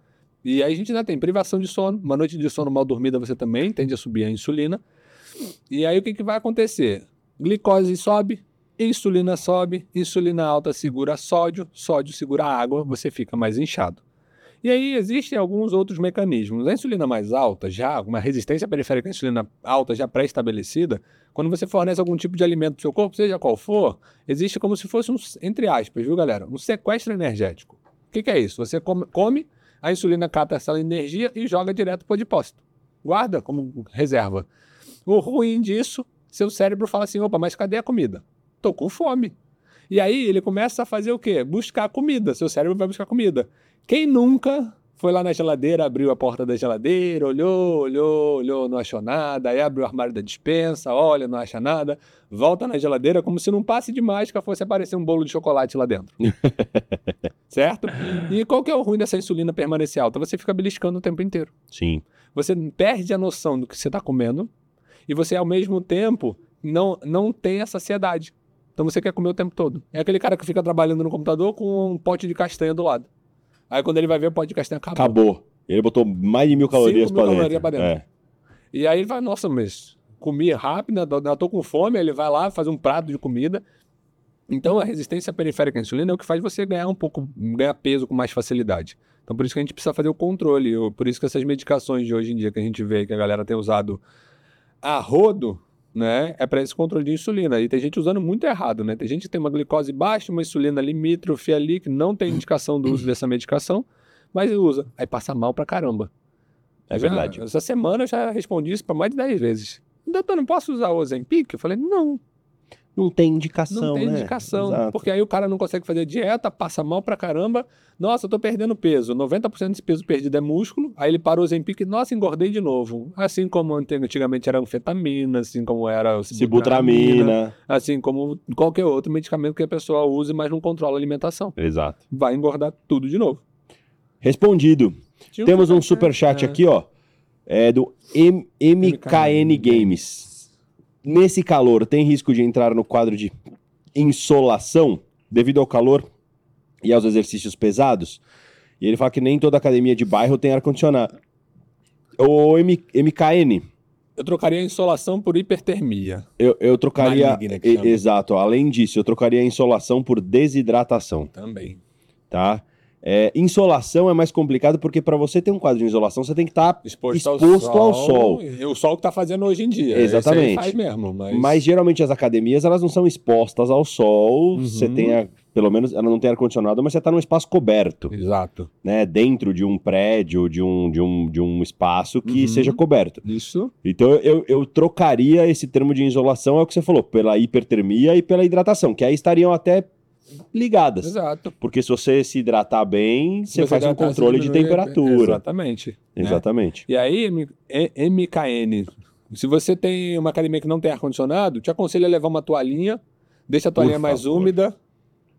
E aí a gente ainda tem privação de sono. Uma noite de sono mal dormida você também tende a subir a insulina. E aí o que, que vai acontecer? Glicose sobe, insulina sobe, insulina alta segura sódio, sódio segura água, você fica mais inchado. E aí existem alguns outros mecanismos. A insulina mais alta, já uma resistência periférica à insulina alta já pré-estabelecida, quando você fornece algum tipo de alimento para seu corpo, seja qual for, existe como se fosse um, entre aspas, viu galera, um sequestro energético. O que, que é isso? Você come, come, a insulina capta essa energia e joga direto para o depósito. Guarda como reserva. O ruim disso, seu cérebro fala assim: opa, mas cadê a comida? Tô com fome. E aí ele começa a fazer o quê? Buscar comida. Seu cérebro vai buscar comida. Quem nunca foi lá na geladeira, abriu a porta da geladeira, olhou, olhou, olhou, não achou nada, aí abre o armário da dispensa, olha, não acha nada, volta na geladeira como se num passe de mágica fosse aparecer um bolo de chocolate lá dentro. <laughs> certo? E qual que é o ruim dessa insulina permanecer alta? Você fica beliscando o tempo inteiro. Sim. Você perde a noção do que você está comendo e você, ao mesmo tempo, não, não tem a saciedade. Então você quer comer o tempo todo. É aquele cara que fica trabalhando no computador com um pote de castanha do lado. Aí quando ele vai ver o pote de castanha acabou. Acabou. Ele botou mais de mil calorias calorias dentro. pra dentro. É. E aí ele vai, nossa, mas comi rápido, eu tô com fome, ele vai lá, faz um prato de comida. Então a resistência periférica à insulina é o que faz você ganhar um pouco, ganhar peso com mais facilidade. Então por isso que a gente precisa fazer o controle, por isso que essas medicações de hoje em dia que a gente vê que a galera tem usado a rodo, né, é para esse controle de insulina. E tem gente usando muito errado, né? Tem gente que tem uma glicose baixa, uma insulina limítrofe ali, que não tem indicação do uso dessa medicação, mas usa. Aí passa mal pra caramba. É Já- verdade. Essa semana eu já respondi isso para mais de 10 vezes. Doutor, não posso usar o Ozempic? Eu falei, não, Não tem indicação, não tem né? indicação. Exato. Porque aí o cara não consegue fazer dieta, passa mal pra caramba. Nossa, eu tô perdendo peso. 90% desse peso perdido é músculo. Aí ele para o Ozempic, nossa, engordei de novo. Assim como antigamente era anfetamina, assim como era o Sibutramina. assim como qualquer outro medicamento que a pessoa use, mas não controla a alimentação. Exato. Vai engordar tudo de novo. Respondido. Tinha Temos um superchat, superchat é. aqui, ó. É do M- MKN Games. Nesse calor, tem risco de entrar no quadro de insolação devido ao calor e aos exercícios pesados? E ele fala que nem toda academia de bairro tem ar-condicionado. O M- MKN, Eu trocaria a insolação por hipertermia. eu, eu trocaria. Maligna exato, além disso, eu trocaria a insolação por desidratação. Também. tá? É, insolação é mais complicado porque para você ter um quadro de insolação, você tem que estar Exposto, Exposto ao sol. E o sol que tá fazendo hoje em dia. Exatamente. Faz mesmo, mas... Mas geralmente as academias elas não são expostas ao sol. Uhum. Você tem, a- pelo menos, ela não tem ar-condicionado, mas você está num espaço coberto, Exato. né? Dentro de um prédio, de um, de um, de um espaço que Uhum. seja coberto. Isso. Então eu, eu trocaria esse termo de insolação, é o que você falou, pela hipertermia e pela hidratação, que aí estariam até ligadas. Exato. Porque se você se hidratar bem, você faz um controle de temperatura. Exatamente. né? Exatamente. E aí, MKN, se você tem uma academia que não tem ar-condicionado, te aconselho a levar uma toalhinha, deixa a toalhinha mais úmida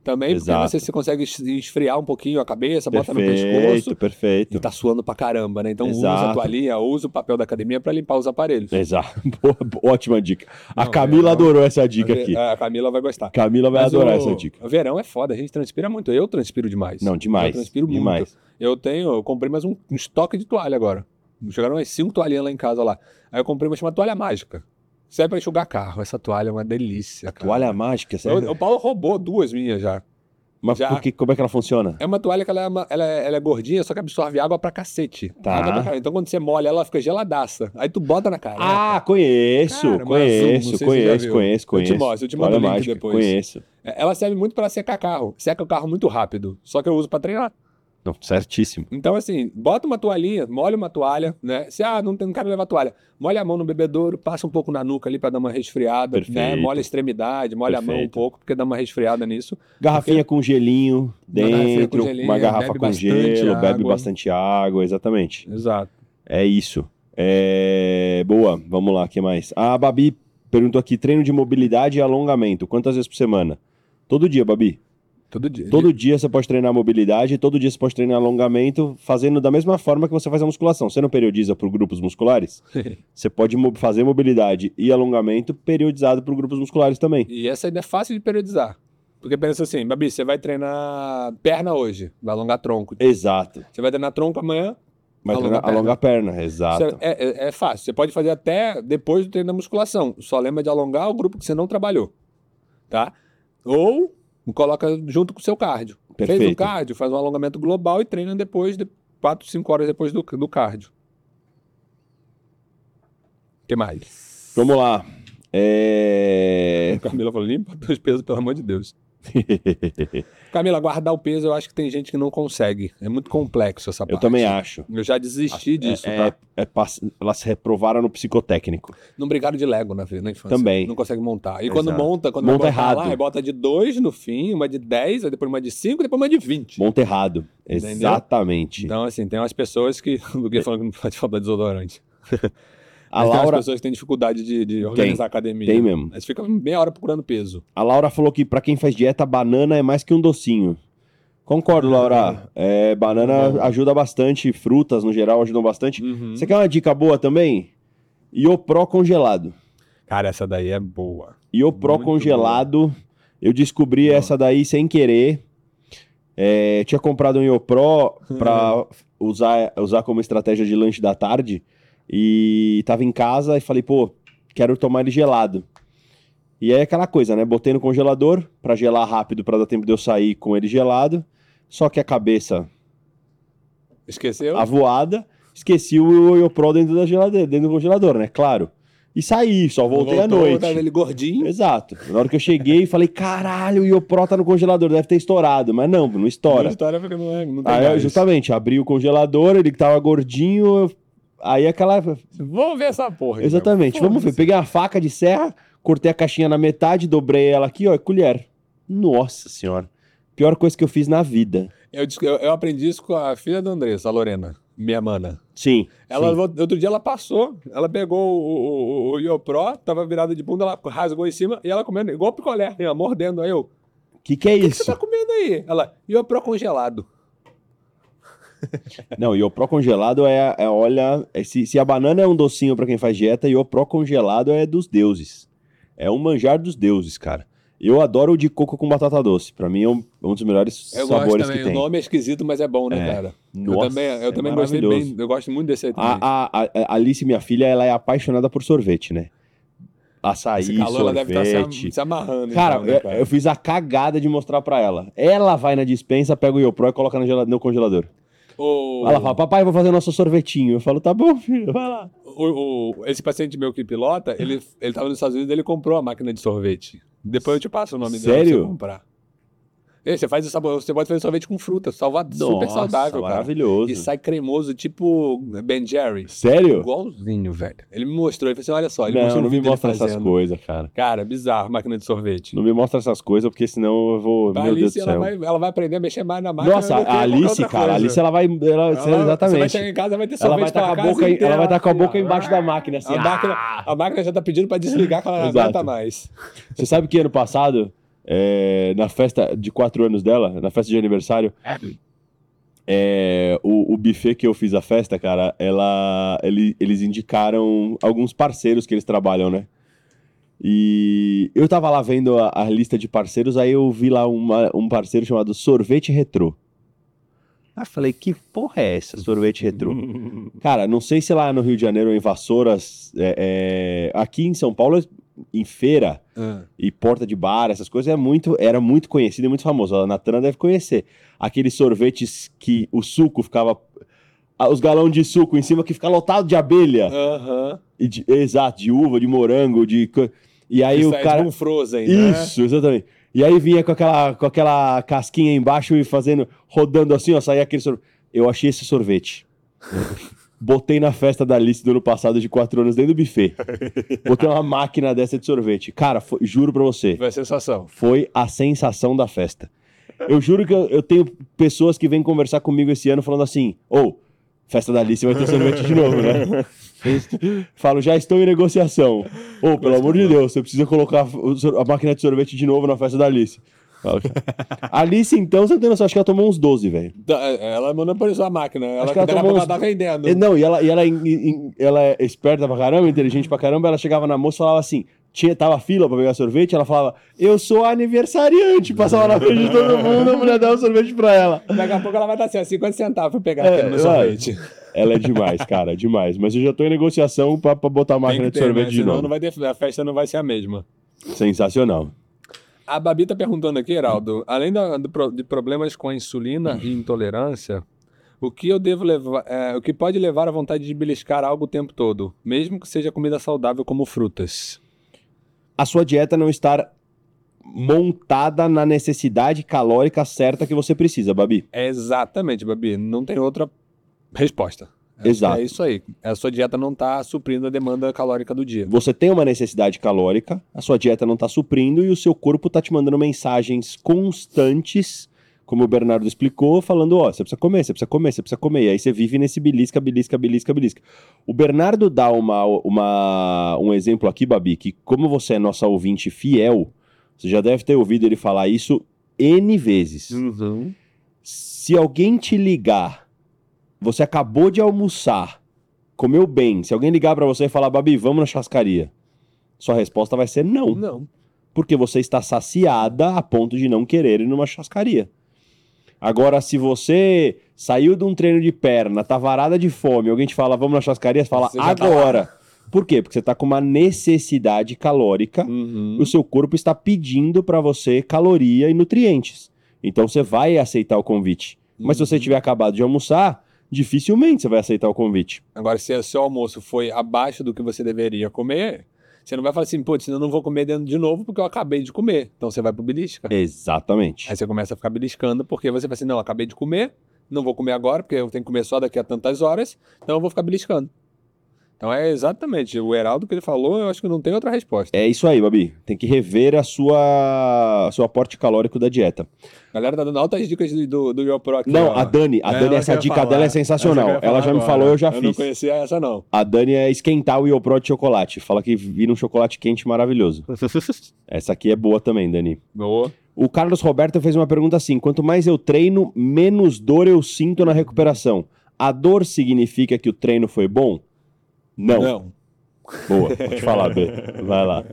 também, Exato. porque você se consegue es- esfriar um pouquinho a cabeça, bota no Perfeito, pescoço perfeito. e tá suando pra caramba, né? Então usa Exato. a toalhinha, usa o papel da academia pra limpar os aparelhos. Exato. <laughs> Boa, ótima dica. A Não, Camila adorou essa dica aqui. A Camila vai gostar. Camila vai Mas adorar o- essa dica. O verão é foda, a gente transpira muito. Eu transpiro demais. Não, demais. Eu transpiro demais. muito. Eu tenho, eu comprei mais um, um estoque de toalha agora. Chegaram umas cinco toalhinhas lá em casa lá. Aí eu comprei uma chamada toalha mágica. Serve pra enxugar carro. Essa toalha é uma delícia. cara. Toalha mágica, O, sério? o Paulo roubou duas minhas já. Mas já- por que, como é que ela funciona? É uma toalha que ela é, uma- ela é- ela é gordinha, só que absorve água pra cacete. Tá. Pra. Então quando você molha, ela fica geladaça. Aí tu bota na cara. Ah, conheço, Cara, mas conheço, azul, conheço, viu. conheço, Eu te conheço. mostro, eu te mando o link mágica, depois. Conheço. Ela serve muito pra secar carro. Seca o carro muito rápido. Só que eu uso pra treinar. Não, certíssimo. Então, assim, bota uma toalhinha, molha uma toalha, né? Se, ah, não, tem, não quero levar toalha, molha a mão no bebedouro, passa um pouco na nuca ali pra dar uma resfriada, né? Perfeito. Molha a extremidade, molha a mão um Perfeito. pouco, porque dá uma resfriada nisso. Garrafinha com gelinho Uma dentro, com gelinho, uma garrafa bebe com gelo, bebe água. bastante água, exatamente. Exato. É isso. É... Boa, vamos lá, o que mais? A Babi perguntou aqui, treino de mobilidade e alongamento, quantas vezes por semana? Todo dia, Babi. Todo dia. Todo dia você pode treinar mobilidade, todo dia você pode treinar alongamento, fazendo da mesma forma que você faz a musculação. Você não periodiza por grupos musculares? <laughs> Você pode fazer mobilidade e alongamento periodizado por grupos musculares também. E essa ainda é fácil de periodizar. Porque pensa assim, Babi, você vai treinar perna hoje, vai alongar tronco. Exato. Você vai treinar tronco amanhã, Vai Alonga perna. alonga a perna, exato. É, é- é fácil. Você pode fazer até depois do treino da musculação. Só lembra de alongar o grupo que você não trabalhou. Tá? Ou coloca junto com o seu cardio. Fez um Perfeito. cardio, faz um alongamento global e treina depois, de 4, 5 horas depois do, do cardio. O que mais? Vamos lá. É... A <laughs> Camila falou: limpa os pesos, pelo amor de Deus. <laughs> Camila, guardar o peso, eu acho que tem gente que não consegue. É muito complexo essa parte. Eu também acho. Eu já desisti disso, é, tá? é pass- elas reprovaram no psicotécnico. Não brincaram de Lego na, na infância. Também. Não consegue montar. E quando Exato. monta, quando Monta vai botar errado. lá, bota de 2 no fim, uma de 10, aí depois uma de 5 e depois uma de 20. Monta errado. Entendeu? Exatamente. Então, assim, tem umas pessoas que. <laughs> O que falando que não pode falar desodorante. <laughs> a, Mas tem Laura, pessoas que têm dificuldade de, de organizar a academia. tem mesmo. Eles ficam meia hora procurando peso. a Laura falou que pra quem faz dieta, banana é mais que um docinho. Concordo, Laura. É, banana Bom. ajuda bastante, frutas no geral ajudam bastante. Uhum. Você quer uma dica boa também? Iopro congelado. Cara, essa daí é boa. Iopro Muito congelado. Eu descobri Boa. essa daí sem querer. É, tinha comprado um Iopro pra <laughs> usar, usar como estratégia de lanche da tarde. E tava em casa e falei, pô, quero tomar ele gelado. E aí aquela coisa, né? Botei no congelador pra gelar rápido pra dar tempo de eu sair com ele gelado. Só que a cabeça Esqueceu? avoada, esqueci o Iopro dentro da geladeira, dentro do congelador, né? Claro. E saí, só voltei à Voltou, noite. Tava ele gordinho. Exato. Na hora que eu cheguei, falei, caralho, o Iopro tá no congelador, deve ter estourado. Mas não, não A estoura. história porque não, é, não tem Aí, justamente, abri o congelador, ele tava gordinho, eu- aí aquela... Vamos ver essa porra. Exatamente, então. vamos ver. Peguei uma faca de serra, cortei a caixinha na metade, dobrei ela aqui, ó, e colher. Nossa senhora. Pior coisa que eu fiz na vida. Eu, eu, aprendi isso com a filha da Andressa, a Lorena, minha mana. Sim. Ela, sim. outro dia ela passou, ela pegou o, o, o, Iopro, tava virada de bunda, ela rasgou em cima e ela comendo igual picolé, ó, mordendo. Aí eu, o Que que é que, que isso? você tá comendo aí? Ela, Iopro congelado. <laughs> Não, Iopro congelado é, é olha, é- se, se a banana é um docinho pra quem faz dieta, Iopro congelado é dos deuses. É um manjar dos deuses, cara. Eu adoro o de coco com batata doce. Pra mim é um, um dos melhores Eu sabores que o tem. nome é esquisito, mas é bom, né, É. cara? Nossa, eu também, eu é também gostei bem, eu gosto muito desse aí também. A, a, a Alice, minha filha, ela é apaixonada por sorvete, né? Açaí, Esse calor ela deve estar sorvete. se, am- se amarrando. Cara, então, né, eu, eu fiz a cagada de mostrar pra ela. Ela vai na dispensa, pega o Iopro e coloca no, no congelador. O- Ela fala, papai, vou fazer nosso sorvetinho. Eu falo, tá bom, <laughs> filho, vai lá. o- o- esse paciente meu que pilota, ele, ele tava nos Estados Unidos ele comprou a máquina de sorvete. Depois eu te passo o nome dele pra Sério? você comprar. E você faz o sabor, você pode fazer sorvete com fruta, salva, super saudável, cara. maravilhoso. E sai cremoso, tipo Ben Jerry. Sério? Igualzinho, velho. Ele me mostrou, ele falou assim: olha só, ele Não, mostrou não me mostra essas coisas, cara. Cara, bizarro, máquina de sorvete. Não me mostra essas coisas, porque senão eu vou. A meu Deus Alice, do ela céu. vai, ela vai aprender a mexer mais na máquina. Nossa, do a Alice, cara, a. Alice ela vai. Ela, Ela- Você vai exatamente. chegar em casa, vai ter Ela sorvete vai estar com a boca, inteira, ela vai estar com a boca embaixo da máquina, assim. A máquina, a máquina já tá pedindo pra desligar, que ela não aguenta mais. Você sabe que ano passado, é, na festa de quatro anos dela, na festa de aniversário, é, o, o buffet que eu fiz a festa, cara, ela, ele- eles indicaram alguns parceiros que eles trabalham, né? E eu tava lá vendo a, a lista de parceiros, aí eu vi lá uma- um parceiro chamado Sorvete Retrô. Eu falei, que porra é essa, sorvete retrô? <laughs> Cara, não sei se lá no Rio de Janeiro em Vassouras, é, é, aqui em São Paulo, em feira, Ah, e porta de bar, essas coisas, é muito, era muito conhecido e muito famoso. A Natana deve conhecer. Aqueles sorvetes que o suco ficava. ah, Os galões de suco em cima que fica lotado de abelha. Aham. E de- exato, de uva, de morango, de. E aí Isso o cara. um Frozen, né? Isso, exatamente. E aí vinha com aquela, com aquela casquinha embaixo e fazendo, rodando assim, ó, saía aquele sorvete. Eu achei esse sorvete. <laughs> Botei na festa da Alice do ano passado de 4 anos dentro do buffet. <laughs> Botei uma máquina dessa de sorvete. Cara, foi- juro pra você, Foi a sensação. foi a sensação da festa. Eu juro que eu, eu tenho pessoas que vêm conversar comigo esse ano falando assim: Ô, festa da Alice vai ter sorvete de novo, né? <laughs> Falo, já estou em negociação. Ô, pelo amor de Deus, você precisa colocar a máquina de sorvete de novo na festa da Alice. Alice, então, você tem noção, acho que ela tomou uns 12, velho. Da- Ela monopolizou a máquina. Ela, Acho que ela tomou uns- ela tá vendendo. E, Não, e ela, e ela, em- em- ela é esperta pra caramba, inteligente pra caramba. Ela chegava na moça e falava assim: tinha, tava fila pra pegar sorvete. Ela falava, eu sou aniversariante. Passava na frente de todo mundo, a mulher dava o sorvete pra ela. Daqui a pouco ela vai estar assim, ó, 50 centavos pra pegar É, aquele sorvete. Ela é demais, cara, demais. Mas eu já tô em negociação pra, pra botar a máquina que de ter, sorvete né? de Senão novo. não vai ter, a festa não vai ser a mesma. Sensacional. A Babi tá perguntando aqui, Heraldo, além da- do de problemas com a insulina e intolerância, o que eu devo levar, é, o que pode levar à vontade de beliscar algo o tempo todo, mesmo que seja comida saudável como frutas? A sua dieta não estar montada na necessidade calórica certa que você precisa, Babi. É exatamente, Babi, não tem outra resposta. Acho que Exato. É isso aí. A sua dieta não tá suprindo a demanda calórica do dia. Você tem uma necessidade calórica, a sua dieta não está suprindo e o seu corpo está te mandando mensagens constantes, como o Bernardo explicou, falando: ó, você precisa comer, você precisa comer, você precisa comer. E aí você vive nesse belisca, belisca, belisca, belisca. O Bernardo dá uma, uma, um exemplo aqui, Babi, que como você é nossa ouvinte fiel, você já deve ter ouvido ele falar isso N vezes. Uhum. Se alguém te ligar, você acabou de almoçar, comeu bem, se alguém ligar pra você e falar, Babi, vamos na churrascaria, sua resposta vai ser não, Não. porque você está saciada a ponto de não querer ir numa churrascaria. Agora, se você saiu de um treino de perna, tá varada de fome, alguém te fala, vamos na churrascaria, você fala, Você tá agora. Por quê? Porque você tá com uma necessidade calórica Uhum. o seu corpo está pedindo para você caloria e nutrientes. Então você vai aceitar o convite. Mas se você tiver acabado de almoçar, dificilmente você vai aceitar o convite. Agora, se o seu almoço foi abaixo do que você deveria comer, você não vai falar assim, putz, eu não vou comer dentro de novo porque eu acabei de comer. Então você vai pro belisca. Exatamente. Aí você começa a ficar beliscando porque você vai assim, não, acabei de comer, não vou comer agora porque eu tenho que comer só daqui a tantas horas, então eu vou ficar beliscando. Então é exatamente, o Heraldo que ele falou, eu acho que não tem outra resposta. É isso aí, Babi. Tem que rever a sua seu aporte calórico da dieta. A galera tá dando altas dicas do, do, do YoPro aqui. Não, ó. a Dani, a É, Dani, ela essa eu dica falar. dela é eu sensacional. Ela falar já me agora. falou, eu já Eu não fiz. conhecia essa não. A Dani é esquentar o Iopro de chocolate. Fala que vira um chocolate quente maravilhoso. <laughs> Essa aqui é boa também, Dani. Boa. O Carlos Roberto fez uma pergunta assim: quanto mais eu treino, menos dor eu sinto na recuperação. A dor significa que o treino foi bom? Não. Não. Boa, pode falar, B. Vai lá.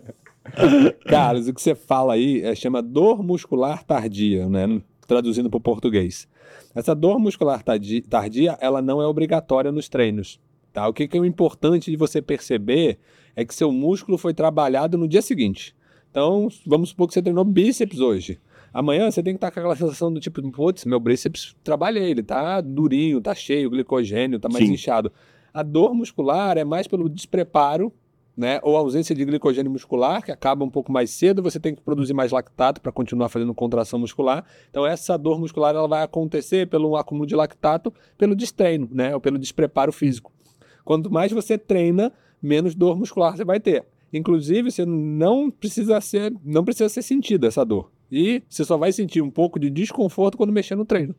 Carlos, o que você fala aí é, chama dor muscular tardia, né? Traduzindo para o português. Essa dor muscular tardi- tardia, ela não é obrigatória nos treinos. Tá? O que, que é importante de você perceber é que seu músculo foi trabalhado no dia seguinte. Então, vamos supor que você treinou bíceps hoje. Amanhã você tem que estar com aquela sensação do tipo, putz, meu bíceps trabalhei, ele tá durinho, tá cheio, glicogênio, tá mais Sim. inchado. A dor muscular é mais pelo despreparo né? Ou ausência de glicogênio muscular, que acaba um pouco mais cedo, você tem que produzir mais lactato para continuar fazendo contração muscular. Então essa dor muscular ela vai acontecer pelo acúmulo de lactato, pelo destreino, né? Ou pelo despreparo físico. Quanto mais você treina, menos dor muscular você vai ter. Inclusive, você não precisa ser, não precisa ser sentida essa dor. E você só vai sentir um pouco de desconforto quando mexer no treino.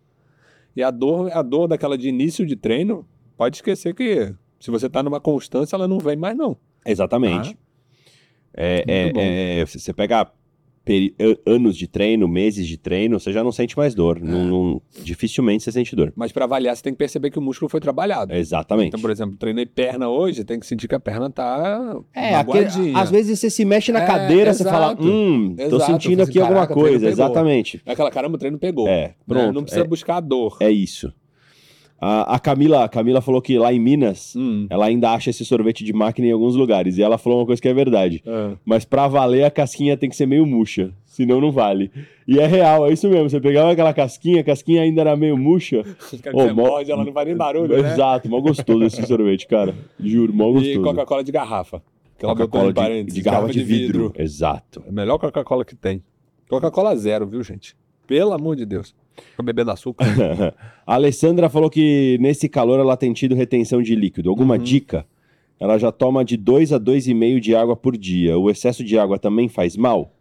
E a dor, a dor daquela de início de treino, pode esquecer que se você está numa constância, ela não vem mais não. Exatamente. É, é, é, se você pega peri- an- anos de treino, meses de treino, você já não sente mais dor. Não- não- dificilmente você sente dor. Mas para avaliar, você tem que perceber que o músculo foi trabalhado. Exatamente. Então, por exemplo, treinei perna hoje, tem que sentir que a perna tá É, aquele- às vezes você se mexe na É, cadeira, você exato. fala, hum, tô Exato, sentindo eu falei aqui alguma "Caraca, o treino coisa. pegou." Exatamente. É aquela caramba, o treino pegou. É, né? pronto. Não precisa é, buscar a dor. é isso. A, a Camila, a Camila falou que lá em Minas, Hum. ela ainda acha esse sorvete de máquina em alguns lugares. E ela falou uma coisa que é verdade. É. Mas pra valer, a casquinha tem que ser meio murcha. Senão não vale. E é real, é isso mesmo. Você pegava aquela casquinha, a casquinha ainda era meio murcha. <laughs> Ô, dizer, mó- morde, ela não faz nem barulho, né? Exato, mó gostoso esse sorvete, cara. Juro, mó E gostoso. Coca-Cola de garrafa. Botou Coca-Cola de, parênteses, de garrafa de vidro. Exato. É a melhor Coca-Cola que tem. Coca-Cola zero, viu, gente? Pelo amor de Deus. Fica bebendo açúcar. <laughs> a Alessandra falou que nesse calor ela tem tido retenção de líquido. Alguma Uhum. dica? Ela já toma de 2 a 2,5 de água por dia. O excesso de água também faz mal?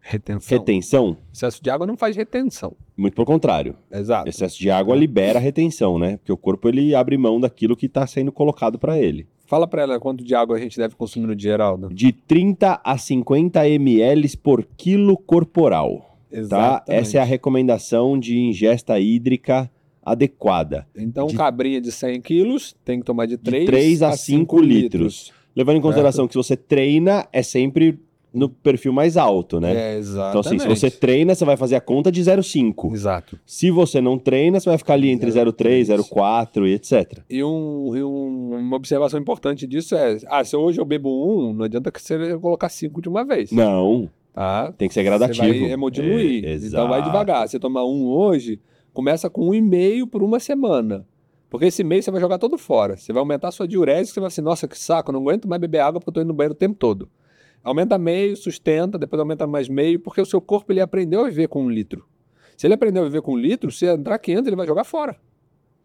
Retenção. Retenção? Excesso de água não faz retenção. Muito pelo contrário. Exato. Excesso de água libera a retenção, né? Porque o corpo ele abre mão daquilo que está sendo colocado para ele. Fala pra ela quanto de água a gente deve consumir no dia, Geraldo. De 30 a 50 ml por quilo corporal. Tá? Essa é a recomendação de ingesta hídrica adequada. Então, de- cabrinha de 100 quilos tem que tomar de 3, três a cinco litros. Levando em consideração que se você treina, é sempre no perfil mais alto, né? É, então, exatamente. assim, se você treina, você vai fazer a conta de 0,5. Exato. Se você não treina, você vai ficar ali entre 0,3, 0,4 e etc. E, um, e um- uma observação importante disso é: ah, se hoje eu bebo um, não adianta que você colocar cinco de uma vez. Não, Tá? tem que ser Você gradativo. vai hemodiluir. É, então vai devagar. Você tomar um hoje, começa com um e meio por uma semana. Porque esse mês você vai jogar todo fora. Você vai aumentar a sua diurese, você vai assim, nossa, que saco, não aguento mais beber água porque eu tô indo no banheiro o tempo todo. Aumenta meio, sustenta, depois aumenta mais meio, porque o seu corpo ele aprendeu a viver com um litro. Se ele aprendeu a viver com um litro, se entrar 500, ele vai jogar fora.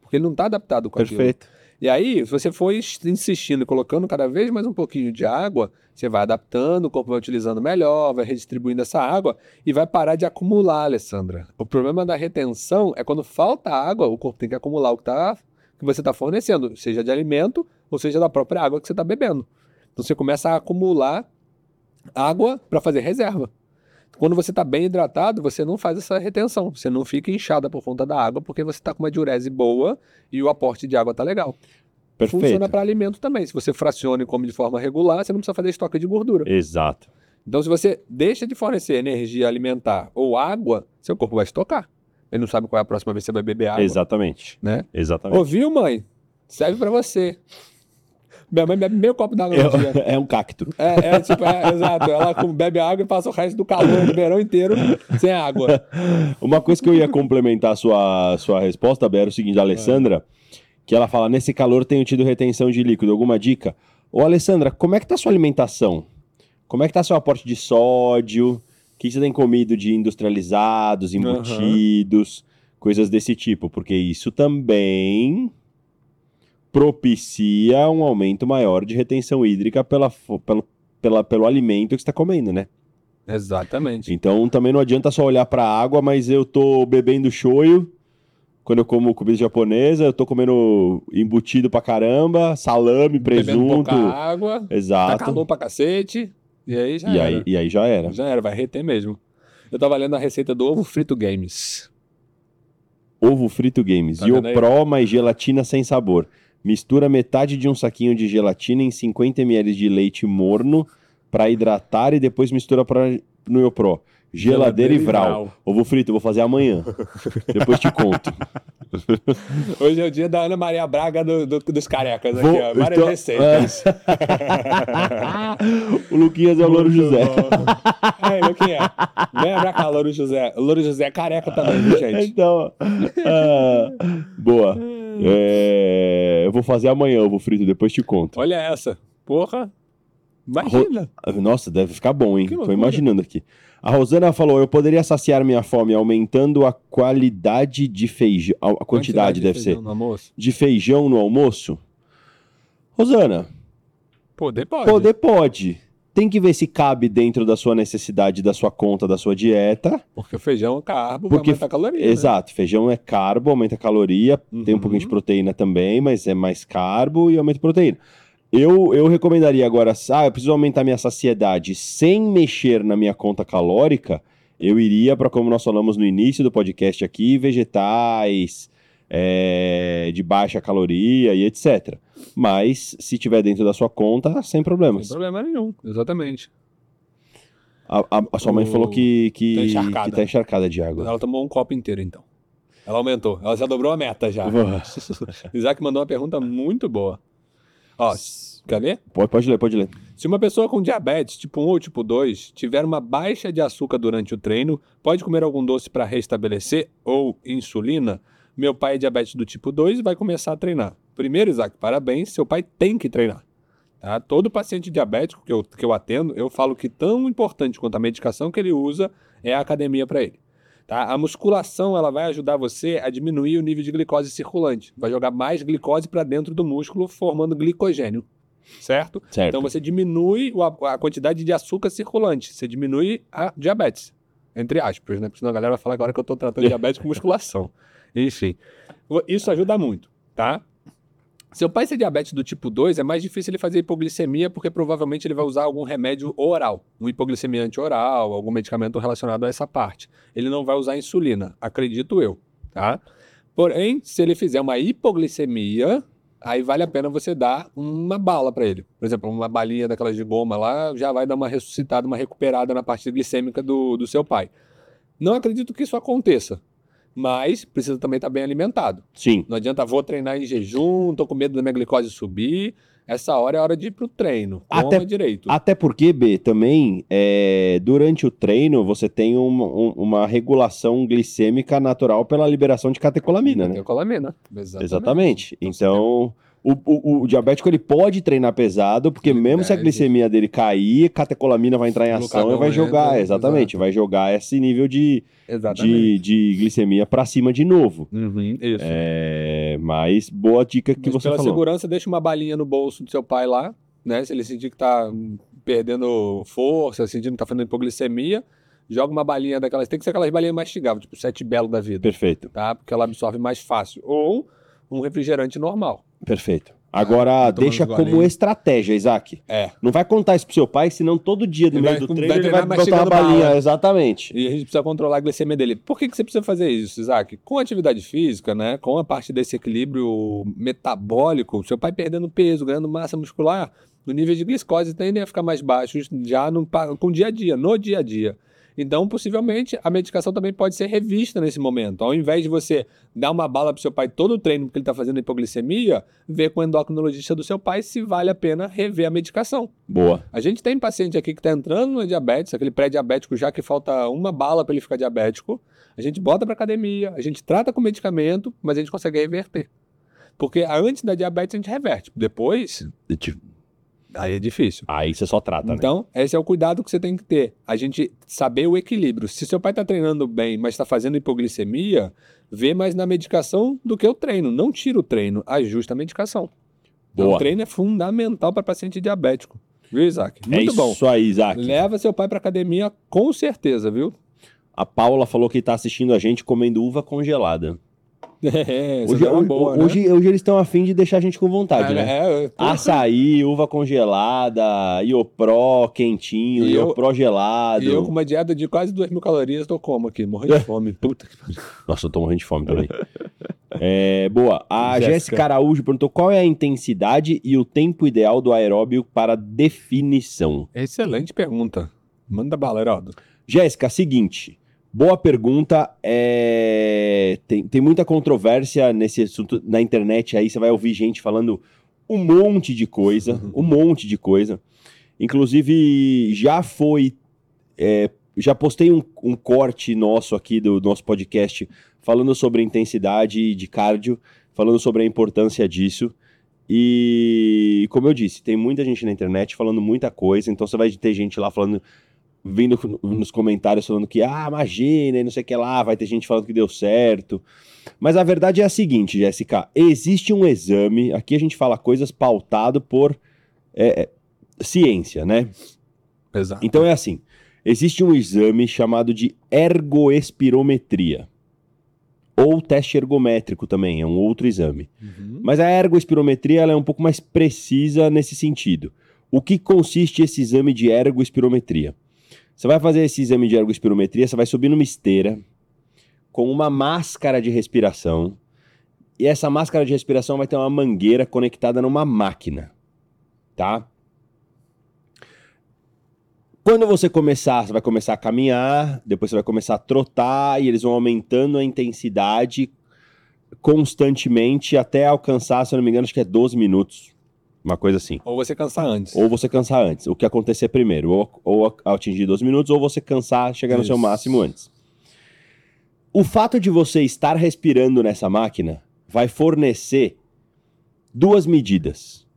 Porque ele não está adaptado com aquilo. Perfeito. E aí, se você for ins- insistindo colocando cada vez mais um pouquinho de água, você vai adaptando, o corpo vai utilizando melhor, vai redistribuindo essa água e vai parar de acumular, Alessandra. O problema da retenção é quando falta água, o corpo tem que acumular o que, tá, que você está fornecendo, seja de alimento ou seja da própria água que você está bebendo. Então você começa a acumular água para fazer reserva. Quando você está bem hidratado, você não faz essa retenção. Você não fica inchada por conta da água, porque você está com uma diurese boa e o aporte de água está legal. Perfeito. Funciona para alimento também. Se você fraciona e come de forma regular, você não precisa fazer estoque de gordura. Exato. Então, se você deixa de fornecer energia alimentar ou água, seu corpo vai estocar. Ele não sabe qual é a próxima vez que você vai beber água. Exatamente. Né? Exatamente. Ouviu, mãe? Serve para você. Minha mãe bebe meio copo d'água no dia. É, <laughs> é um cacto. É, é tipo, é, exato. Ela bebe água e passa o resto do calor do verão inteiro sem água. <laughs> Uma coisa que eu ia complementar a sua, sua resposta, Bé, era o seguinte, a Alessandra, que ela fala, nesse calor tenho tido retenção de líquido, alguma dica? Ô, Alessandra, como é que tá a sua alimentação? Como é que tá seu aporte de sódio? O que você tem comido de industrializados, embutidos, coisas desse tipo? Porque isso também propicia um aumento maior de retenção hídrica pela, pelo, pela, pelo alimento que você está comendo, né? Exatamente. Então também não adianta só olhar para a água, mas eu tô bebendo shoyu quando eu como comida japonesa, eu tô comendo embutido pra caramba, salame, Bebendo presunto. pouca água, tá Exato. calor pra cacete. E aí já e, era. aí, e aí já era. Já era, vai reter mesmo. Eu tava lendo a receita do ovo frito games. Ovo frito games. Tá vendo aí? Iopro mais gelatina sem sabor. Mistura metade de um saquinho de gelatina em 50 ml de leite morno para hidratar e depois mistura pra, no Iopro. Geladeira, e vral. Ovo frito, eu vou fazer amanhã. depois te conto. <laughs> Hoje é o dia da Ana Maria Braga do- do- dos carecas aqui, Vou- ó. Várias então- receitas. <laughs> o Luquinhas é o Louro José. Aí, Luquinha. Vem pra cá, Louro José. O Louro José é careca também, viu, gente? Então, ah, boa. É, eu vou fazer amanhã ovo frito, depois te conto. Olha essa. Porra. Imagina. Nossa, deve ficar bom, hein? Tô imaginando aqui. A Rosana falou: eu poderia saciar minha fome aumentando a qualidade de feijão. A a quantidade, de deve feijão ser. No almoço? De feijão no almoço? Rosana, Poder pode. poder pode. Tem que ver se cabe dentro da sua necessidade, da sua conta, da sua dieta. Porque o feijão é carbo, Porque- vai aumentar a caloria. né? Exato, feijão é carbo, aumenta a caloria, tem um Uhum. pouquinho de proteína também, mas é mais carbo e aumenta a proteína. Eu, eu recomendaria agora, ah, eu preciso aumentar minha saciedade sem mexer na minha conta calórica, eu iria para, como nós falamos no início do podcast aqui, vegetais, é, de baixa caloria e etc. Mas, se tiver dentro da sua conta, sem Sem problemas. problema nenhum, exatamente. A, a- a sua mãe O- falou que, que, Tá encharcada. que tá encharcada de água. Ela tomou um copo inteiro, então. Ela aumentou. Ela já dobrou a meta já. <laughs> Isaac mandou uma pergunta muito boa. Ó, quer ver? Pode, pode ler, pode ler. Se uma pessoa com diabetes tipo 1 ou tipo 2 tiver uma baixa de açúcar durante o treino, pode comer algum doce para restabelecer ou insulina? Meu pai é diabetes do tipo 2 e vai começar a treinar. Primeiro, Isaac, parabéns, seu pai tem que treinar. Tá? Todo paciente diabético que eu, que eu atendo, eu falo que tão importante quanto a medicação que ele usa é a academia para ele. Tá? A musculação ela vai ajudar você a diminuir o nível de glicose circulante. Vai jogar mais glicose para dentro do músculo, formando glicogênio. Certo? Certo. Então você diminui a, a quantidade de açúcar circulante, você diminui a diabetes, entre aspas, né? Porque senão a galera vai falar agora que eu estou tratando <laughs> diabetes com musculação. Enfim, isso ajuda muito, tá? Seu pai ser diabetes do tipo 2, é mais difícil ele fazer hipoglicemia porque provavelmente ele vai usar algum remédio oral, um hipoglicemiante oral, algum medicamento relacionado a essa parte. Ele não vai usar insulina, acredito eu, tá? Porém, se ele fizer uma hipoglicemia, aí vale a pena você dar uma bala para ele. Por exemplo, uma balinha daquelas de goma lá já vai dar uma ressuscitada, uma recuperada na parte glicêmica do, do seu pai. Não acredito que isso aconteça, mas precisa também estar bem alimentado. Sim. Não adianta, vou treinar em jejum, tô com medo da minha glicose subir. Essa hora é a hora de ir pro treino. Coma Até- direito. Até porque, B, também, é, durante o treino, você tem uma, um- uma regulação glicêmica natural pela liberação de catecolamina, né? Catecolamina. Exatamente. Exatamente. Então, Então, o, o- o diabético ele pode treinar pesado, porque Ele mesmo se a deve. glicemia dele cair, catecolamina vai entrar em ação e vai jogar, entra, exatamente, exato. vai jogar esse nível de, de, de glicemia pra cima de novo. Uhum, isso. É, mas boa dica que Mas você pela falou. segurança, deixa uma balinha no bolso do seu pai lá, né? Se ele sentir que tá perdendo força, sentindo que tá fazendo hipoglicemia, joga uma balinha daquelas. Tem que ser aquelas balinhas mastigáveis, tipo sete belo da vida, Perfeito, tá? Porque ela absorve mais fácil. Ou um refrigerante normal. Perfeito. Agora, tomando deixa como golinhos. estratégia, Isaac. É. Não vai contar isso pro seu pai, senão todo dia no Ele meio vai- do vai treino ele treinar vai botar uma mastigando balinha. bala. Exatamente. E a gente precisa controlar a glicemia dele. Por que, que você precisa fazer isso, Isaac? Com a atividade física, né? Com a parte desse equilíbrio metabólico, seu pai perdendo peso, ganhando massa muscular, o nível de glicose tendem a ficar mais baixos já no, pa- com o dia a dia, no dia a dia. Então, possivelmente, a medicação também pode ser revista nesse momento. Ao invés de você dar uma bala para seu pai todo o treino porque ele está fazendo hipoglicemia, ver com o endocrinologista do seu pai se vale a pena rever a medicação. Boa. A gente tem paciente aqui que está entrando no diabetes, aquele pré-diabético já que falta uma bala para ele ficar diabético. A gente bota para academia, a gente trata com medicamento, mas a gente consegue reverter. Porque antes da diabetes a gente reverte. Depois, aí é difícil. Aí você só trata, né? Então, esse é o cuidado que você tem que ter. A gente saber o equilíbrio. Se seu pai está treinando bem, mas está fazendo hipoglicemia, vê mais na medicação do que o treino. Não tira o treino, ajusta a medicação. Então, Boa. o treino é fundamental para paciente diabético. Viu, Isaac? é Muito bom. isso aí, Isaac. Leva seu pai pra academia com certeza, viu? A Paula falou que tá assistindo a gente comendo uva congelada. É, Hoje, hoje, boa, né? hoje, hoje eles estão afim de deixar a gente com vontade, é, né? É, é, Açaí, uva congelada, Iopró quentinho, E eu- Iopró gelado. E eu com uma dieta de quase 2 mil calorias, tô como aqui? Morrendo de fome. Puta que. <laughs> Nossa, eu tô morrendo de fome também. É, boa. A Jéssica. Jéssica Araújo perguntou qual é a intensidade e o tempo ideal do aeróbio para definição. Excelente pergunta. Manda bala, Heraldo. Jéssica, seguinte. Boa pergunta. É, Tem, tem muita controvérsia nesse assunto na internet aí. Você vai ouvir gente falando um monte de coisa, um monte de coisa. Inclusive, já foi. é, já postei um, um corte nosso aqui do nosso podcast falando sobre intensidade de cardio, falando sobre a importância disso. E, como eu disse, tem muita gente na internet falando muita coisa, então você vai ter gente lá falando, vindo nos comentários falando que, ah, imagina, e não sei o que lá, vai ter gente falando que deu certo. Mas a verdade é a seguinte, Jéssica: existe um exame, aqui a gente fala coisas pautado por é, é ciência, né? Exato. Então é assim: existe um exame chamado de ergoespirometria. Ou teste ergométrico também, é um outro exame. Uhum. Mas a ergoespirometria ela é um pouco mais precisa nesse sentido. O que consiste esse exame de ergoespirometria? Você vai fazer esse exame de ergoespirometria, você vai subir numa esteira com uma máscara de respiração. E essa máscara de respiração vai ter uma mangueira conectada numa máquina, tá? Quando você começar, você vai começar a caminhar, depois você vai começar a trotar e eles vão aumentando a intensidade constantemente até alcançar, se eu não me engano, acho que é 12 minutos. Uma coisa assim. Ou você cansar antes. Ou você cansar antes. O que acontecer primeiro. Ou, ou atingir 12 minutos, ou você cansar, chegar no seu Isso. máximo antes. O fato de você estar respirando nessa máquina vai fornecer duas medidas: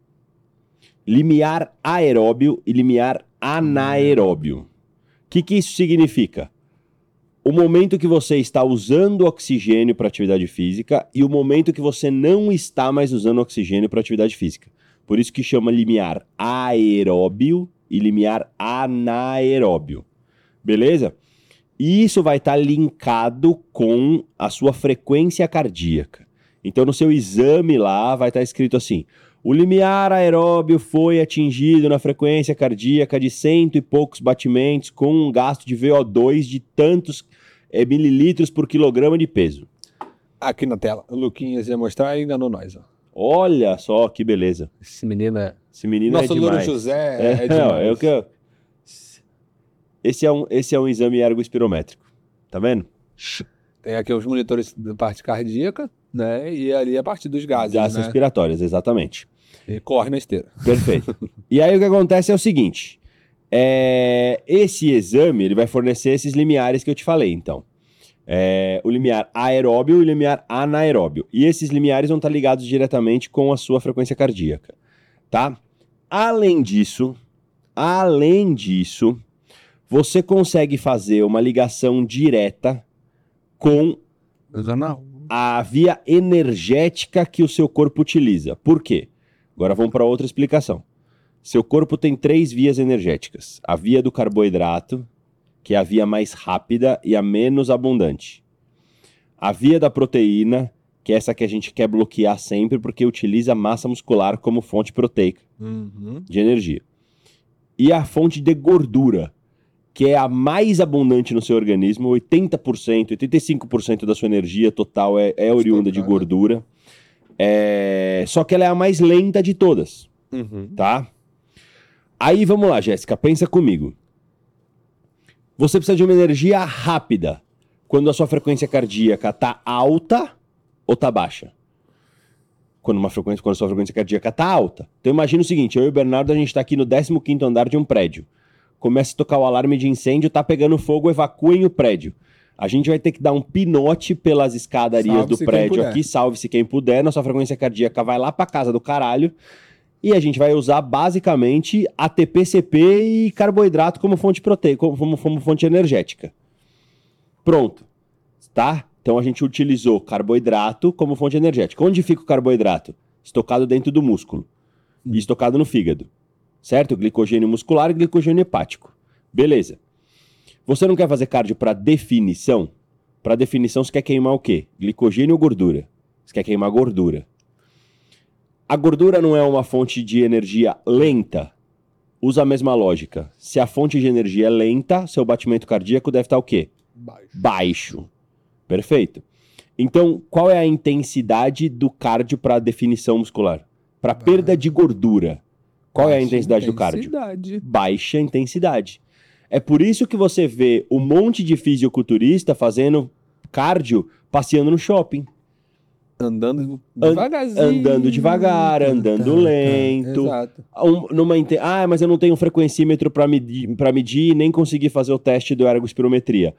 limiar aeróbio e limiar anaeróbio. O que, que isso significa? O momento que você está usando oxigênio para atividade física e o momento que você não está mais usando oxigênio para atividade física. Por isso que chama limiar aeróbio e limiar anaeróbio. Beleza? E isso vai estar linkado com a sua frequência cardíaca. Então, no seu exame lá, vai estar escrito assim: o limiar aeróbio foi atingido na frequência cardíaca de cento e poucos batimentos, com um gasto de VO2 de tantos eh, mililitros por quilograma de peso. Aqui na tela. O Luquinhas ia mostrar e enganou nós. Ó. Olha só que beleza. Esse menino é. Esse menino Nosso é Louro demais. José É, é, <laughs> não, demais. é o que eu- Esse é um, esse é um exame ergoespirométrico. Tá vendo? Tem aqui os monitores da parte cardíaca, né? E ali a parte dos gases, Gases né? respiratórias, exatamente. E corre na esteira. Perfeito. <laughs> e aí o que acontece é o seguinte: é, esse exame ele vai fornecer esses limiares que eu te falei, então. É, o limiar aeróbio e o limiar anaeróbio. E esses limiares vão estar ligados diretamente com a sua frequência cardíaca, tá? Além disso, além disso, você consegue fazer uma ligação direta com a via energética que o seu corpo utiliza. Por quê? Agora vamos para outra explicação. Seu corpo tem três vias energéticas: a via do carboidrato, que é a via mais rápida e a menos abundante. A via da proteína, que é essa que a gente quer bloquear sempre porque utiliza a massa muscular como fonte proteica Uhum. de energia. E a fonte de gordura, que é a mais abundante no seu organismo, 80%, 85% da sua energia total é, é oriunda de gordura. É, Só que ela é a mais lenta de todas, Uhum. tá? Aí vamos lá, Jéssica, pensa comigo. Você precisa de uma energia rápida quando a sua frequência cardíaca tá alta ou tá baixa? Quando, uma frequência, quando a sua frequência cardíaca tá alta. Então imagina o seguinte, eu e o Bernardo, a gente tá aqui no 15º andar de um prédio. Começa a tocar o alarme de incêndio, tá pegando fogo, evacuem o prédio. A gente vai ter que dar um pinote pelas escadarias do Salve-se quem prédio aqui, salve-se quem puder, nossa frequência cardíaca vai lá pra casa do caralho. E a gente vai usar basicamente ATP-CP e carboidrato como fonte proteica, como, como- fonte energética. Pronto. Tá? Então a gente utilizou carboidrato como fonte energética. Onde fica o carboidrato? Estocado dentro do músculo. E estocado no fígado. Certo? Glicogênio muscular e glicogênio hepático. Beleza. Você não quer fazer cardio para definição? Para definição, você quer queimar o quê? Glicogênio ou gordura? Você quer queimar gordura. A gordura não é uma fonte de energia lenta? Usa a mesma lógica. Se a fonte de energia é lenta, seu batimento cardíaco deve estar o quê? Baixo. Baixo. Perfeito. Então, qual é a intensidade do cardio para definição muscular? Para perda de gordura. Qual é a Baixa intensidade do cardio? intensidade. baixa intensidade. É por isso que você vê um monte de fisiculturista fazendo cardio passeando no shopping. Andando An- devagarzinho. andando devagar, andando lento. Exato. Um- numa inte- Ah, mas eu não tenho um frequencímetro para medir, pra medir e nem consegui fazer o teste do ergospirometria.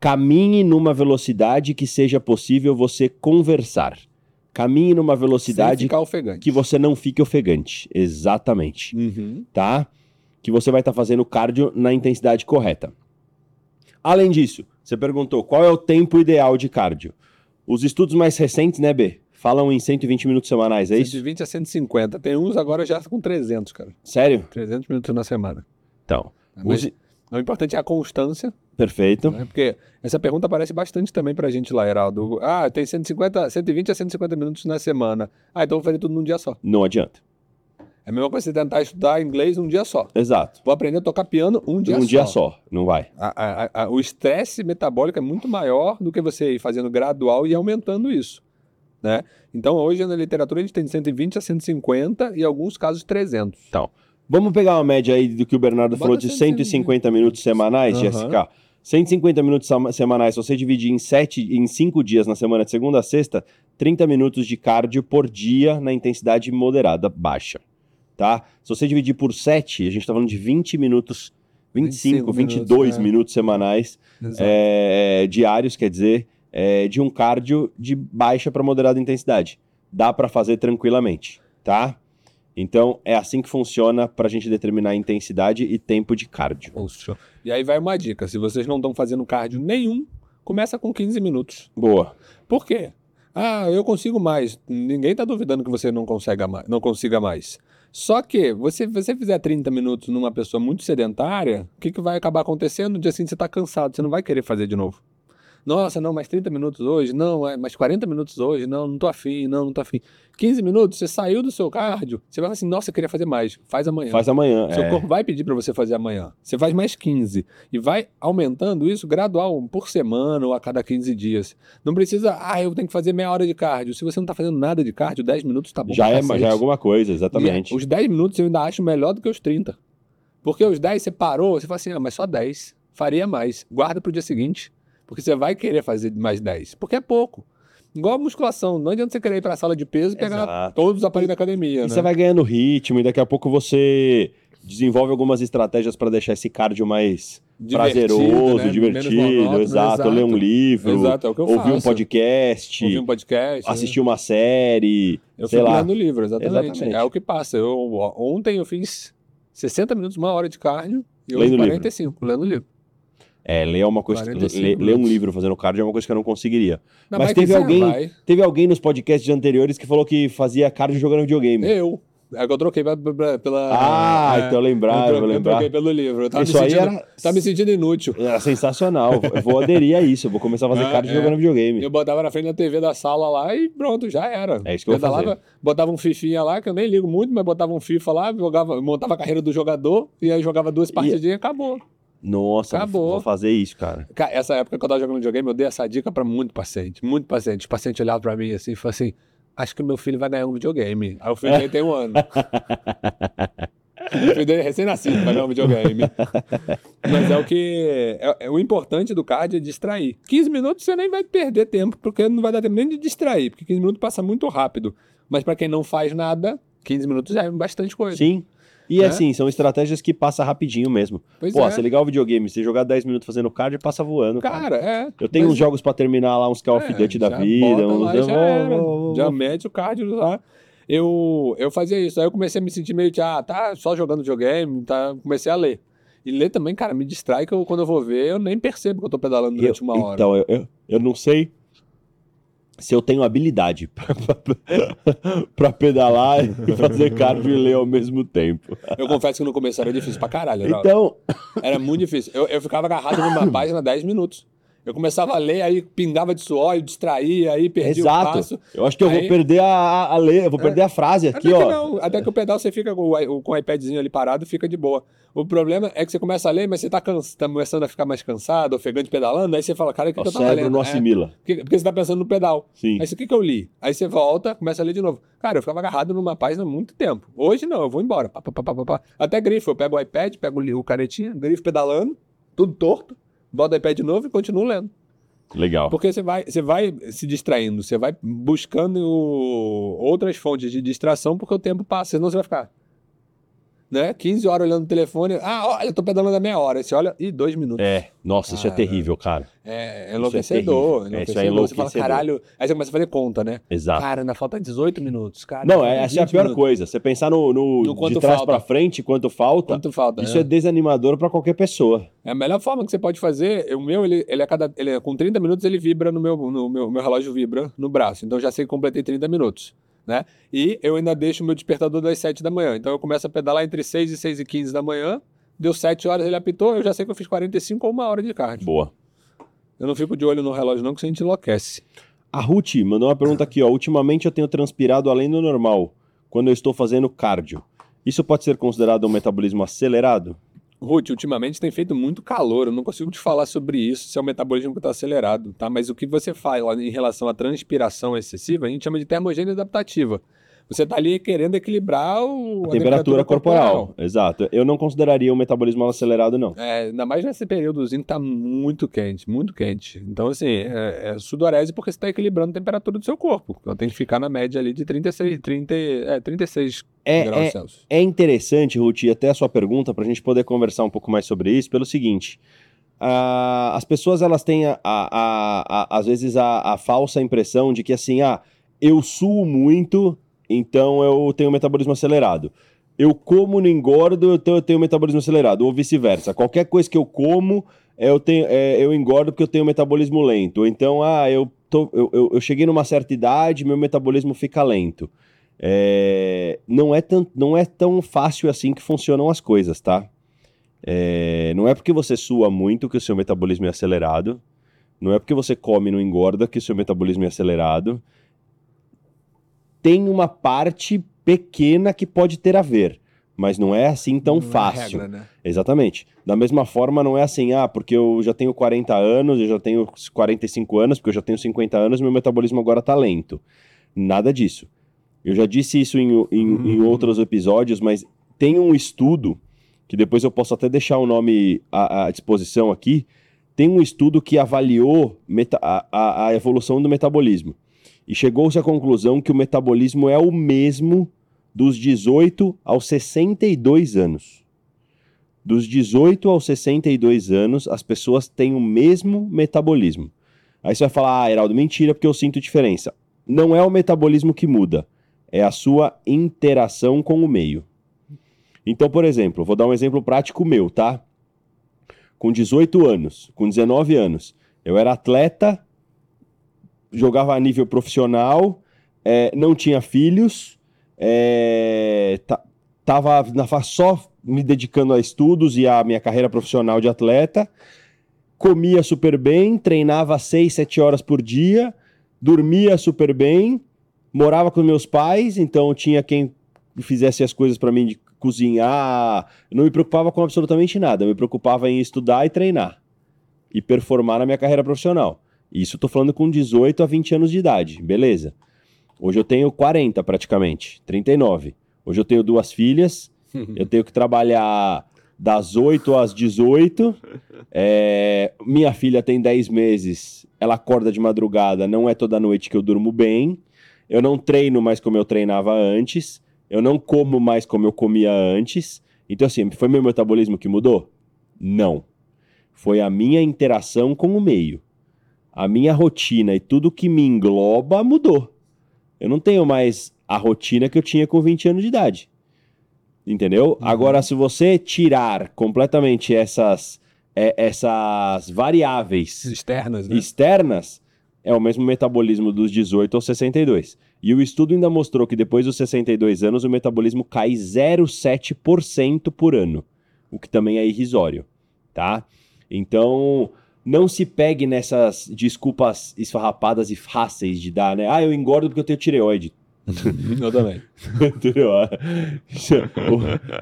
Caminhe numa velocidade que seja possível você conversar. Caminhe numa velocidade ficar ofegante. que você não fique ofegante. Exatamente. Uhum. tá? Que você vai estar fazendo cardio na intensidade correta. Além disso, você perguntou qual é o tempo ideal de cardio. Os estudos mais recentes, né, B? Falam em 120 minutos semanais, é isso? 120 a 150. Tem uns agora já com 300, cara. Sério? 300 minutos na semana. Então, Mas use- o importante é a constância, perfeito. né? Porque essa pergunta aparece bastante também pra gente lá, Heraldo. Ah, tem 150, 120 a 150 minutos na semana. Ah, então vou fazer tudo num dia só. Não adianta. É a mesma coisa você tentar estudar inglês num dia só. Exato. Vou aprender a tocar piano um dia um só. dia só, não vai. A- a- a- o estresse metabólico é muito maior do que você ir fazendo gradual e aumentando isso. Né? Então, hoje na literatura a gente tem de 120 a 150 e em alguns casos 300. Vamos pegar uma média aí do que o Bernardo Bota falou de 150 minutos semanais, Aham. Jessica. 150 minutos semanais, se você dividir em, sete, em 5 dias na semana, de segunda a sexta, 30 minutos de cardio por dia na intensidade moderada, baixa. Tá? Se você dividir por 7, a gente tá falando de 20 minutos, 25, 25 minutos, 22 é. minutos semanais é, diários, quer dizer, é, de um cardio de baixa para moderada intensidade. Dá para fazer tranquilamente, tá? Então é assim que funciona para a gente determinar intensidade e tempo de cardio. Poxa. E aí vai uma dica: se vocês não estão fazendo cardio nenhum, começa com 15 minutos. Boa. Por quê? Ah, eu consigo mais. Ninguém está duvidando que você não, consegue não consiga mais. Só que, você, você fizer 30 minutos numa pessoa muito sedentária, o que, que vai acabar acontecendo? No dia seguinte você está cansado, você não vai querer fazer de novo. Nossa, não, mais 30 minutos hoje, não, é, mais 40 minutos hoje, não, não tô afim, não, não tô afim. 15 minutos, você saiu do seu cardio, você vai falar assim, nossa, eu queria fazer mais, faz amanhã. Faz amanhã. Seu é. corpo vai pedir para você fazer amanhã. Você faz mais 15 e vai aumentando isso gradual, por semana ou a cada 15 dias. Não precisa, ah, eu tenho que fazer meia hora de cardio. Se você não tá fazendo nada de cardio, 10 minutos tá bom. já, é, já é alguma coisa, exatamente. E Os 10 minutos eu ainda acho melhor do que os 30. Porque os 10 você parou, você fala assim, ah, mas só 10. Faria mais. Guarda pro dia seguinte. Porque você vai querer fazer mais 10. Porque é pouco. Igual a musculação. Não adianta você querer ir pra sala de peso e pegar Exato. todos os aparelhos da academia, E né? você vai ganhando ritmo e daqui a pouco você desenvolve algumas estratégias para deixar esse cardio mais Divertido, prazeroso, né? Divertido, monótono, exato. Ler um livro, Exato, é o que eu ouvir um faço. podcast, Ouvir um podcast. né? assistir uma série, Eu sei lá. lendo livro, exatamente. Exatamente. É o que passa. Eu, ontem eu fiz 60 minutos, uma hora de cardio e Lendo hoje livro. 45, lendo livro. É, ler é uma coisa. 45 Ler, ler um livro fazendo cardio é uma coisa que eu não conseguiria. Não, Mas teve alguém- vai. Teve alguém nos podcasts anteriores que falou que fazia cardio jogando videogame. Eu. É eu troquei pela. Ah, é, então eu lembrar, eu, vou troquei, eu lembrar. troquei pelo livro. Eu tava, Isso me aí sentindo, era- tava me sentindo inútil. Era sensacional. Eu vou aderir a isso. Eu vou começar a fazer Ah, cardio é. jogando videogame. Eu botava na frente da TV da sala lá e pronto, já era. É isso que eu vou Pedalava, Botava um fifinha lá, que eu nem ligo muito, mas botava um FIFA lá, jogava, montava a carreira do jogador e aí jogava duas partidinhas e acabou. Nossa, Acabou. vou fazer isso, cara. Cara, essa época que eu tava jogando videogame, eu dei essa dica pra muito paciente, muito paciente. O paciente olhava pra mim assim e falou assim: Acho que meu filho vai ganhar um videogame. Aí o filho dele tem um ano. o filho dele é recém-nascido, vai ganhar um videogame. Mas é o que. É, é o importante do card é distrair. 15 minutos você nem vai perder tempo, porque não vai dar tempo nem de distrair, porque 15 minutos passa muito rápido. Mas pra quem não faz nada, 15 minutos já é bastante coisa. Sim. E Né? assim, são estratégias que passa rapidinho mesmo. Pois Pô, é. você ligar o videogame, você jogar 10 minutos fazendo cardio, passa voando. Cara. Cara, é. Eu tenho Mas- uns jogos pra terminar lá, uns Call of É, Duty da vida. Uns... lá, eu já, vou- já mete o cardio lá. Eu, eu fazia isso. Aí eu comecei a me sentir meio que, ah, tá só jogando videogame, tá? Comecei a ler. E ler também, cara, me distrai que eu, quando eu vou ver, eu nem percebo que eu tô pedalando Eu- durante uma hora. Então, eu, eu, eu não sei se eu tenho habilidade <laughs> pra pedalar e fazer cardio e ler ao mesmo tempo. Eu confesso que no começo era difícil pra caralho. Então, era muito difícil. Eu, eu ficava agarrado numa <coughs> página 10 minutos. Eu começava a ler, aí pingava de suor, eu distraía, aí perdia o exato. passo. Eu acho que eu vou Aí- perder a, a, ler, eu vou perder a frase aqui, Até que ó. não, até que o pedal você fica com o, o- com o iPadzinho ali parado, fica de boa. O problema é que você começa a ler, mas você tá, cansa, tá começando a ficar mais cansado, ofegante pedalando, aí você fala, cara, o que, O que eu tava lendo? não É, assimila. porque, porque você tá pensando no pedal. Sim. Aí o que, que eu li? Aí você volta, começa a ler de novo. Cara, eu ficava agarrado numa página há muito tempo. Hoje não, eu vou embora. Pá, pá, pá. Até grifo, eu pego o iPad, pego o o canetinha, grifo pedalando, tudo torto, boto o iPad de novo e continuo lendo. Legal. Porque você vai, você vai se distraindo, você vai buscando outras fontes de distração, porque o tempo passa, senão você vai ficar. Né? 15 horas olhando o telefone. Ah, olha, eu tô pedalando a meia hora. Aí você olha, e dois minutos. É, nossa, isso é Cara, terrível, cara. É, é enlouquecedor. terrível. É, isso é enlouquecedor. Você fala, enlouquecedor. caralho. Aí você começa a fazer conta, né? Exato. Cara, ainda falta 18 minutos. Cara, Não, é, essa é a 20 pior minutos. coisa. Você pensar no, no, No quanto de trás pra frente, quanto falta, Quanto falta? isso né? é desanimador pra qualquer pessoa. É a melhor forma que você pode fazer. O meu, ele, ele é cada. Ele é, com 30 minutos, ele vibra no meu, no meu. Meu relógio vibra no braço. Então já sei que completei 30 minutos. Né? E eu ainda deixo o meu despertador das 7 da manhã. Então eu começo a pedalar entre 6 e 6 e 15 da manhã. Deu 7 horas, ele apitou, eu já sei que eu fiz 45 ou uma hora de cardio. Boa. Eu não fico de olho no relógio, não, que a gente enlouquece. A Ruth mandou uma pergunta aqui, ó. Ultimamente eu tenho transpirado além do normal quando eu estou fazendo cardio. Isso pode ser considerado um metabolismo acelerado? Ruth, ultimamente tem feito muito calor, eu não consigo te falar sobre isso, se é o metabolismo que está acelerado, tá? Mas o que você fala em relação à transpiração excessiva, a gente chama de termogênese adaptativa. Você está ali querendo equilibrar o, A temperatura corporal. Exato. Eu não consideraria um metabolismo acelerado, não. É, ainda mais nesse períodozinho que tá muito quente, muito quente. Então, assim, é, é sudorese porque você está equilibrando a temperatura do seu corpo. Então tem que ficar na média ali de 36, 30, é, 36 É, graus é, Celsius. É interessante, Ruth, e até a sua pergunta, para a gente poder conversar um pouco mais sobre isso, pelo seguinte. ah, as pessoas, elas têm, a, a- a- às vezes, a, a falsa impressão de que, assim, ah, eu suo muito, então eu tenho metabolismo acelerado. Eu como, não engordo, então eu tenho metabolismo acelerado, ou vice-versa. Qualquer coisa que eu como, eu, tenho, é, eu engordo porque eu tenho metabolismo lento. Então, ah, eu, tô, eu, eu, eu cheguei numa certa idade, meu metabolismo fica lento. É, não, é tão, não é tão fácil assim que funcionam as coisas, tá? É, não é porque você sua muito que o seu metabolismo é acelerado. Não é porque você come e não engorda que o seu metabolismo é acelerado. Tem uma parte pequena que pode ter a ver, mas não é assim tão Não é fácil. regra, né? Exatamente. Da mesma forma, não é assim, ah, porque eu já tenho 40 anos, eu já tenho 45 anos, porque eu já tenho 50 anos, meu metabolismo agora tá lento. Nada disso. Eu já disse isso em, em, em outros episódios, mas tem um estudo, que depois eu posso até deixar o nome à, à disposição aqui, tem um estudo que avaliou meta- a, a- a evolução do metabolismo. E chegou-se à conclusão que o metabolismo é o mesmo dos 18 aos 62 anos. Dos 18 aos 62 anos, as pessoas têm o mesmo metabolismo. Aí você vai falar, ah, Heraldo, mentira, porque eu sinto diferença. Não é o metabolismo que muda, é a sua interação com o meio. Então, por exemplo, vou dar um exemplo prático meu, tá? Com 18 anos, com 19 anos, eu era atleta, jogava a nível profissional, eh, não tinha filhos, ta- tava na só me dedicando a estudos e à minha carreira profissional de atleta, comia super bem, treinava 6, 7 horas por dia, dormia super bem, morava com meus pais, então tinha quem fizesse as coisas para mim de cozinhar, não me preocupava com absolutamente nada, me preocupava em estudar e treinar e performar na minha carreira profissional. Isso eu tô falando com 18 a 20 anos de idade, beleza. Hoje eu tenho 40 praticamente, 39. Hoje eu tenho duas filhas, <laughs> eu tenho que trabalhar das 8 às 18. É, minha filha tem 10 meses, ela acorda de madrugada, não é toda noite que eu durmo bem. Eu não treino mais como eu treinava antes. Eu não como mais como eu comia antes. Então, assim, foi meu metabolismo que mudou? Não. Foi a minha interação com o meio. A minha rotina e tudo que me engloba mudou. Eu não tenho mais a rotina que eu tinha com 20 anos de idade. Entendeu? Agora, se você tirar completamente essas, é, essas variáveis Externas, né? externas, é o mesmo metabolismo dos 18 aos 62. E o estudo ainda mostrou que depois dos 62 anos o metabolismo cai 0,7% por ano, o que também é irrisório, tá? Então, não se pegue nessas desculpas esfarrapadas e fáceis de dar, né? Ah, eu engordo porque eu tenho tireoide. <laughs> Eu também. <laughs> Entendeu?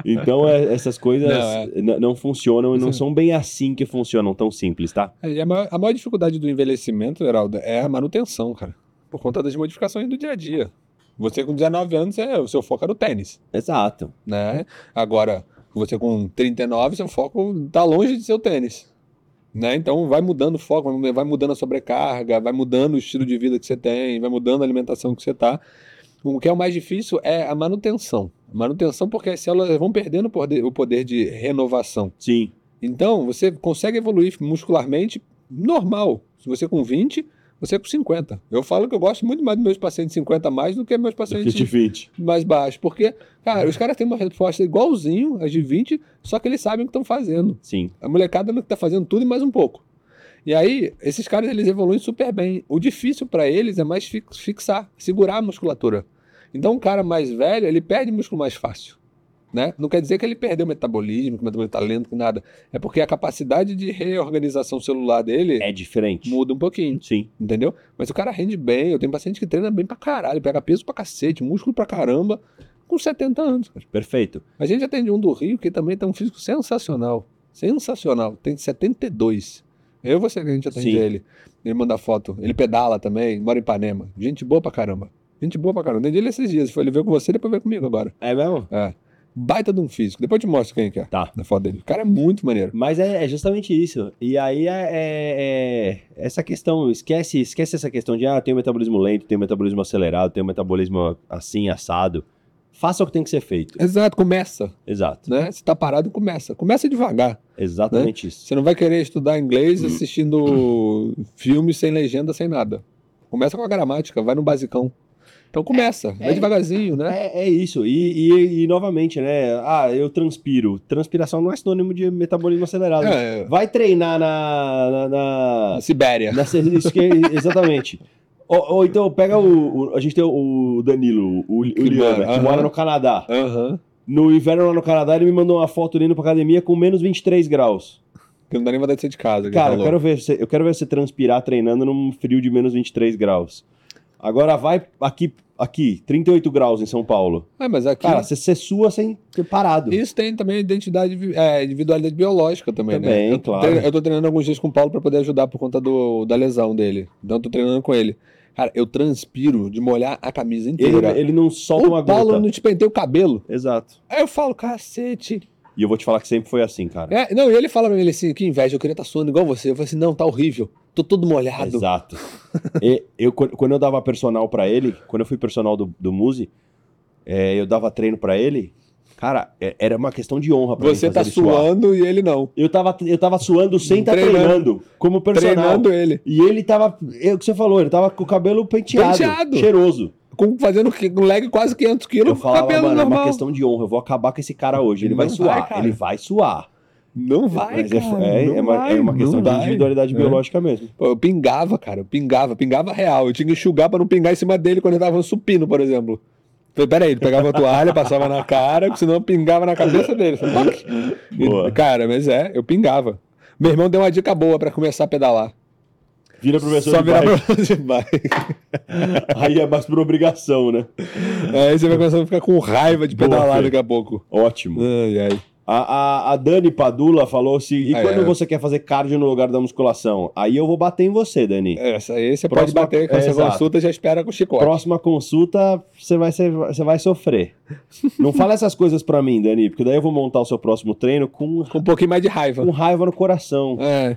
então, é- essas coisas Não, é. não funcionam e não Sim. são bem assim que funcionam, tão simples, tá? A, maior, a maior dificuldade do envelhecimento, Geraldo, é a manutenção, cara. Por conta das modificações do dia a dia. Você com 19 anos, é, o seu foco era o tênis, Exato. né? Agora, você com 39, seu foco tá longe de ser o tênis. Né? Então vai mudando o foco, vai- mudando a sobrecarga, vai mudando o estilo de vida que você tem, vai mudando a alimentação que você tá. O que é o mais difícil é a manutenção. Manutenção porque as células vão perdendo o poder, o poder de renovação. Sim. Então, você consegue evoluir muscularmente normal. Se você com 20, você com 50. Eu falo que eu gosto muito mais dos meus pacientes 50 a mais do que meus pacientes De 20. mais baixos. Porque, cara, os caras têm uma resposta igualzinho às de 20, só que eles sabem o que estão fazendo. Sim. A molecada não tá fazendo tudo e mais um pouco. E aí, esses caras eles evoluem super bem. O difícil para eles é mais fi- fixar, segurar a musculatura. Então, um cara mais velho, ele perde músculo mais fácil. Né? Não quer dizer que ele perdeu o metabolismo, que o metabolismo tá lento, que nada. É porque a capacidade de reorganização celular dele É diferente. muda um pouquinho, Sim. entendeu? Mas o cara rende bem. Eu tenho paciente que treina bem pra caralho, pega peso pra cacete, músculo pra caramba, com 70 anos. Perfeito. A gente atende um do Rio que também tem um físico sensacional. Sensacional. Tem 72. Eu e você que a gente atende Sim. ele. Ele manda foto. Ele pedala também, mora em Ipanema. Gente boa pra caramba. Gente boa pra caramba. Atendi ele esses dias. Foi ele veio com você, depois veio comigo agora. É mesmo? É. Baita de um físico. Depois eu te mostro quem que é. Tá. Na foto dele. O cara é muito maneiro. Mas é, é justamente isso. E aí é, é- é essa questão, esquece, esquece essa questão de ah, tem um metabolismo lento, tem um metabolismo acelerado, tem um metabolismo assim, assado. Faça o que tem que ser feito. Exato, começa. Exato. Né? Se tá parado, começa. Começa devagar. Exatamente isso. Você não vai querer estudar inglês assistindo <clears throat> filmes sem legenda, sem nada. Começa com a gramática, vai no basicão. Então começa, vai é- devagarzinho, né? É, é isso. E, e- e, novamente, né? Ah, eu transpiro. Transpiração não é sinônimo de metabolismo acelerado. É, Vai treinar na. na, na- na Sibéria. isso que- exatamente. <laughs> Ou, ou então, pega o, o- A gente tem o Danilo, o, o Liana, que aham. mora no Canadá. Aham. No inverno lá no Canadá, ele me mandou uma foto indo pra academia com menos 23 graus. Que não dá nem vontade de sair de casa. Cara, eu falou. quero, ver você, eu quero ver você transpirar treinando num frio de menos 23 graus. Agora vai aqui, aqui 38 graus em São Paulo. Ah, mas aqui. Cara, você, você sua sem ter parado. Isso tem também identidade, é, individualidade biológica também, Também, né? Eu, claro. treino- eu tô treinando alguns dias com o Paulo pra poder ajudar por conta do, da lesão dele. Então eu tô treinando com ele. Cara, eu transpiro de molhar a camisa Ele, inteira. ele não solta uma o Paulo gota. não te pentei o cabelo. Exato. Aí eu falo, cacete. E eu vou te falar que sempre foi assim, cara. É, não, e ele fala pra mim assim, que inveja, eu queria estar suando igual você. Eu falei assim, não, tá horrível. Tô todo molhado. Exato. E eu, quando eu dava personal pra ele, quando eu fui personal do, do Muzi, é, eu dava treino pra ele, cara, é- era uma questão de honra pra Você tá ele suar. suando e ele não. Eu tava, eu tava suando sem estar Treinando. treinando, como personal. Treinando ele. E ele tava, é o que você falou, ele tava com o cabelo penteado, Penteado. cheiroso. Com, fazendo um leg quase 500 quilos, Eu falava, cabelo mano, é normal. uma questão de honra, eu vou acabar com esse cara hoje, ele vai suar, vai, cara. ele vai suar. Não vai, Mas é- cara. é, não é uma, vai, é uma questão de individualidade É. biológica mesmo. Pô, eu pingava, cara, eu pingava, pingava real. Eu tinha que enxugar pra não pingar em cima dele quando ele tava supino, por exemplo. Falei, peraí, ele pegava a toalha, passava na cara, senão eu pingava na cabeça dele. Falei. E, cara, mas é, eu pingava. Meu irmão deu uma dica boa pra começar a pedalar. Vira professor Só de virar professor <laughs> de. Aí é mais por obrigação, né? Aí você vai começar a ficar com raiva de Boa, pedalar Fê. daqui a pouco. Ótimo. Ai, ai. A, a, a Dani Padula falou assim: e Ah, quando é. você quer fazer cardio no lugar da musculação? Aí eu vou bater em você, Dani. Essa aí você Próxima- pode bater com é, essa exato. consulta já espera com o chicote. Próxima consulta, você vai, ser, você vai sofrer. Não fala essas coisas pra mim, Dani, porque daí eu vou montar o seu próximo treino com, Com um pouquinho mais de raiva. com raiva no coração. É.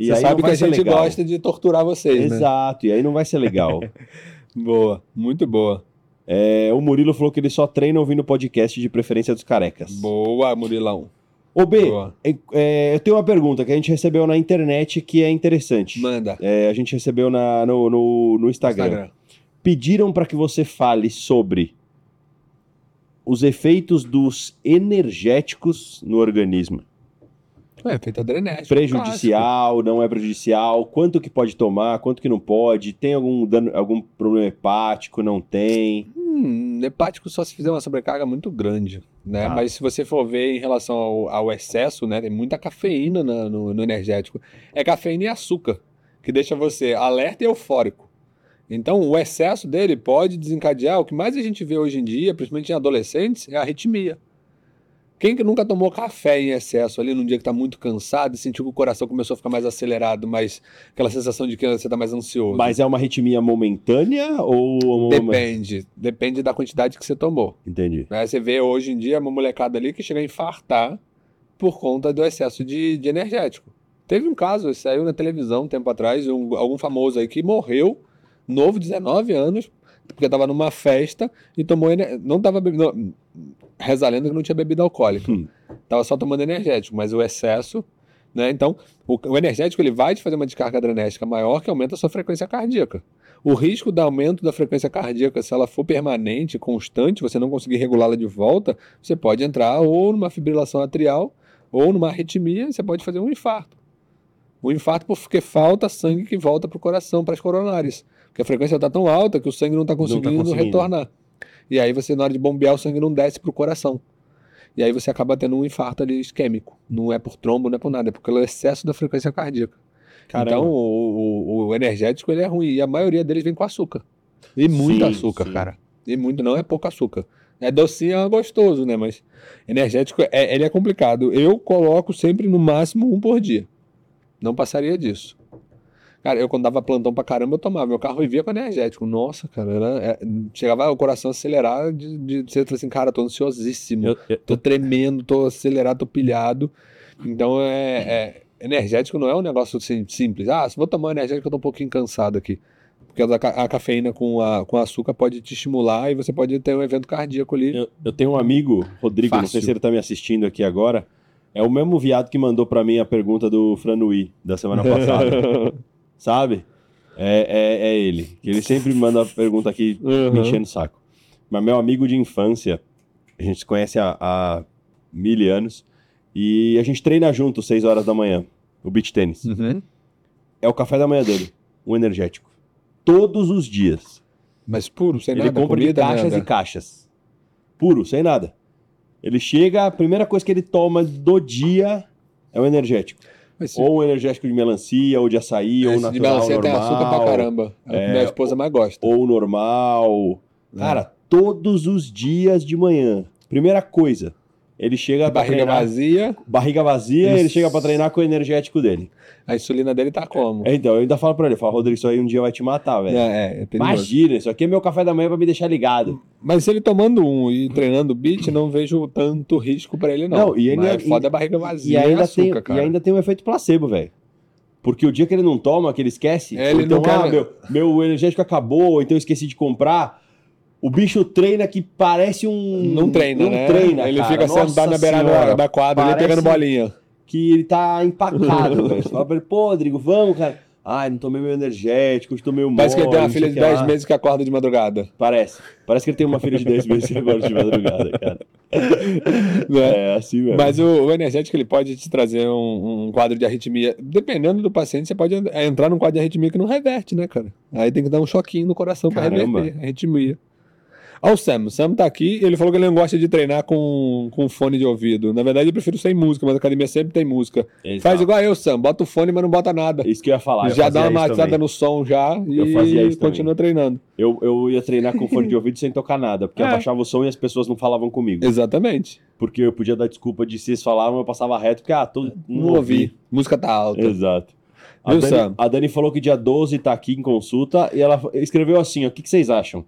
E você sabe que a gente legal. gosta de torturar vocês, né? Exato, e aí não vai ser legal. <laughs> Boa, muito boa. É, o Murilo falou que ele só treina ouvindo podcast de preferência dos carecas. Boa, Murilão. Ô B, é, é, eu tenho uma pergunta que a gente recebeu na internet que é interessante. Manda. É, a gente recebeu na, no, no, no Instagram. Instagram. Pediram para que você fale sobre os efeitos dos energéticos no organismo. É, feito adrenérgico. Prejudicial, não é prejudicial? Quanto que pode tomar? Quanto que não pode? Tem algum, dano, algum problema hepático? Não tem? Hum, hepático só se fizer uma sobrecarga muito grande, né? Tá. Mas se você for ver em relação ao, ao excesso, né? Tem muita cafeína na- no, no energético. É cafeína e açúcar, que deixa você alerta e eufórico. Então, o excesso dele pode desencadear. O que mais a gente vê hoje em dia, principalmente em adolescentes, é a arritmia. Quem que nunca tomou café em excesso ali num dia que está muito cansado e sentiu que o coração começou a ficar mais acelerado, mais aquela sensação de que você está mais ansioso? Mas é uma arritmia momentânea ou... Depende. Depende da quantidade que você tomou. Entendi. Né? Você vê hoje em dia uma molecada ali que chega a infartar por conta do excesso de, de energético. Teve um caso, saiu na televisão um tempo atrás, um- algum famoso aí que morreu, novo, 19 anos, porque tava numa festa e tomou. Não tava bebendo. Reza a lenda que não tinha bebida alcoólica. Hum. Tava só tomando energético, mas o excesso. Né? Então, o, o energético ele vai te fazer uma descarga adrenérgica maior que aumenta a sua frequência cardíaca. O risco do aumento da frequência cardíaca, se ela for permanente, constante, você não conseguir regulá-la de volta, você pode entrar ou numa fibrilação atrial ou numa arritmia, e você pode fazer um infarto. O infarto porque falta sangue que volta para o coração, para as coronárias. Porque a frequência está tão alta que o sangue não está conseguindo, conseguindo. retornar. E aí você, na hora de bombear, o sangue não desce para o coração. E aí você acaba tendo um infarto ali isquêmico. Não é por trombo, não é por nada, é pelo excesso da frequência cardíaca. Caramba. Então, o, o- o energético ele é ruim. E a maioria deles vem com açúcar. E muito Sim, açúcar, sim. cara. E muito, não é pouco açúcar. É docinho, é gostoso, né? Mas energético, é, ele é complicado. Eu coloco sempre no máximo um por dia. Não passaria disso. Cara, eu quando dava plantão pra caramba, eu tomava. Meu carro vivia com energético. Nossa, cara, era- é- chegava o coração acelerar de, de, de falar assim, cara, tô ansiosíssimo. Eu- eu- Tô tremendo, tô acelerado, tô pilhado. Então é, é- energético não é um negócio assim, simples. Ah, se vou tomar energético, eu tô um pouquinho cansado aqui. Porque a, a cafeína com, a, com açúcar pode te estimular e você pode ter um evento cardíaco ali. Eu, eu tenho um amigo, Rodrigo, não sei Fácil. se ele tá me assistindo aqui agora. É o mesmo viado que mandou pra mim a pergunta do Franui da semana <laughs> passada. Sabe? É, é, é ele. Ele sempre me manda a pergunta aqui Uhum. me enchendo o saco. Mas meu amigo de infância, a gente se conhece há, há mil anos. E a gente treina junto, 6 horas da manhã, o beach tênis. Uhum. É o café da manhã dele, um energético. Todos os dias. Mas puro, sem Ele nada, compra de comida, caixas nada. e caixas. Puro, sem nada. Ele chega, a primeira coisa que ele toma do dia é o energético. Se- Ou um energético de melancia, ou de açaí, ou esse natural, de melancia tem normal. açúcar pra caramba. É o que É, minha esposa mais gosta. Ou normal. Cara, todos os dias de manhã. Primeira coisa, ele chega pra Barriga treinar, vazia, barriga vazia, Isso. ele chega pra treinar com o energético dele. a insulina dele tá como? É, Então, eu ainda falo pra ele, falo, Rodrigo, isso aí um dia vai te matar, velho. É, é, é. Imagina, isso aqui é meu café da manhã pra me deixar ligado. Mas se ele tomando um e treinando beat, não vejo tanto risco pra ele, não. Não, e ainda- Mas é foda e- a barriga E vazia ainda, açúcar, tem, cara. e ainda tem um efeito placebo, velho. Porque o dia que ele não toma, que ele esquece, É, ele então, não quer- ah, meu, meu energético acabou, ou então eu esqueci de comprar. O bicho treina que parece um. Não treina, não né? treina, ele cara. fica Nossa sentado na beirada da, quadra, parece pegando bolinha. Que ele tá empacado, <laughs> velho. Fala pra ele, pô, Rodrigo, vamos, cara. Ai, não tomei meu energético, tomei o Parece que ele tem uma filha de sei o que 10 lá. meses que acorda de madrugada. Parece. Parece que ele tem uma filha de 10 meses que agora de madrugada, cara. <laughs> Né? É assim mesmo. Mas o, o energético ele pode te trazer um, um quadro de arritmia. Dependendo do paciente, você pode en- entrar num quadro de arritmia que não reverte, né, cara? Aí tem que dar um choquinho no coração pra Caramba. reverter a arritmia. Ó, o Sam. O Sam tá aqui ele falou que ele não gosta de treinar com, com fone de ouvido. Na verdade, eu prefiro sem música, mas a academia sempre tem música. Exato. Faz igual eu, Sam. Bota o fone, mas não bota nada. Isso que eu ia falar. já dá uma matizada também. no som já Eu fazia e isso continua treinando. Eu, eu ia treinar com fone de ouvido sem tocar nada, porque É. abaixava o som e as pessoas não falavam comigo. Exatamente. Porque eu podia dar desculpa de se eles falavam, eu passava reto, porque, ah, tô, Não, ouvi. Música tá alta. Exato. A Dani, Sam? a Dani falou que dia 12 tá aqui em consulta e ela escreveu assim: ó, o que, que vocês acham?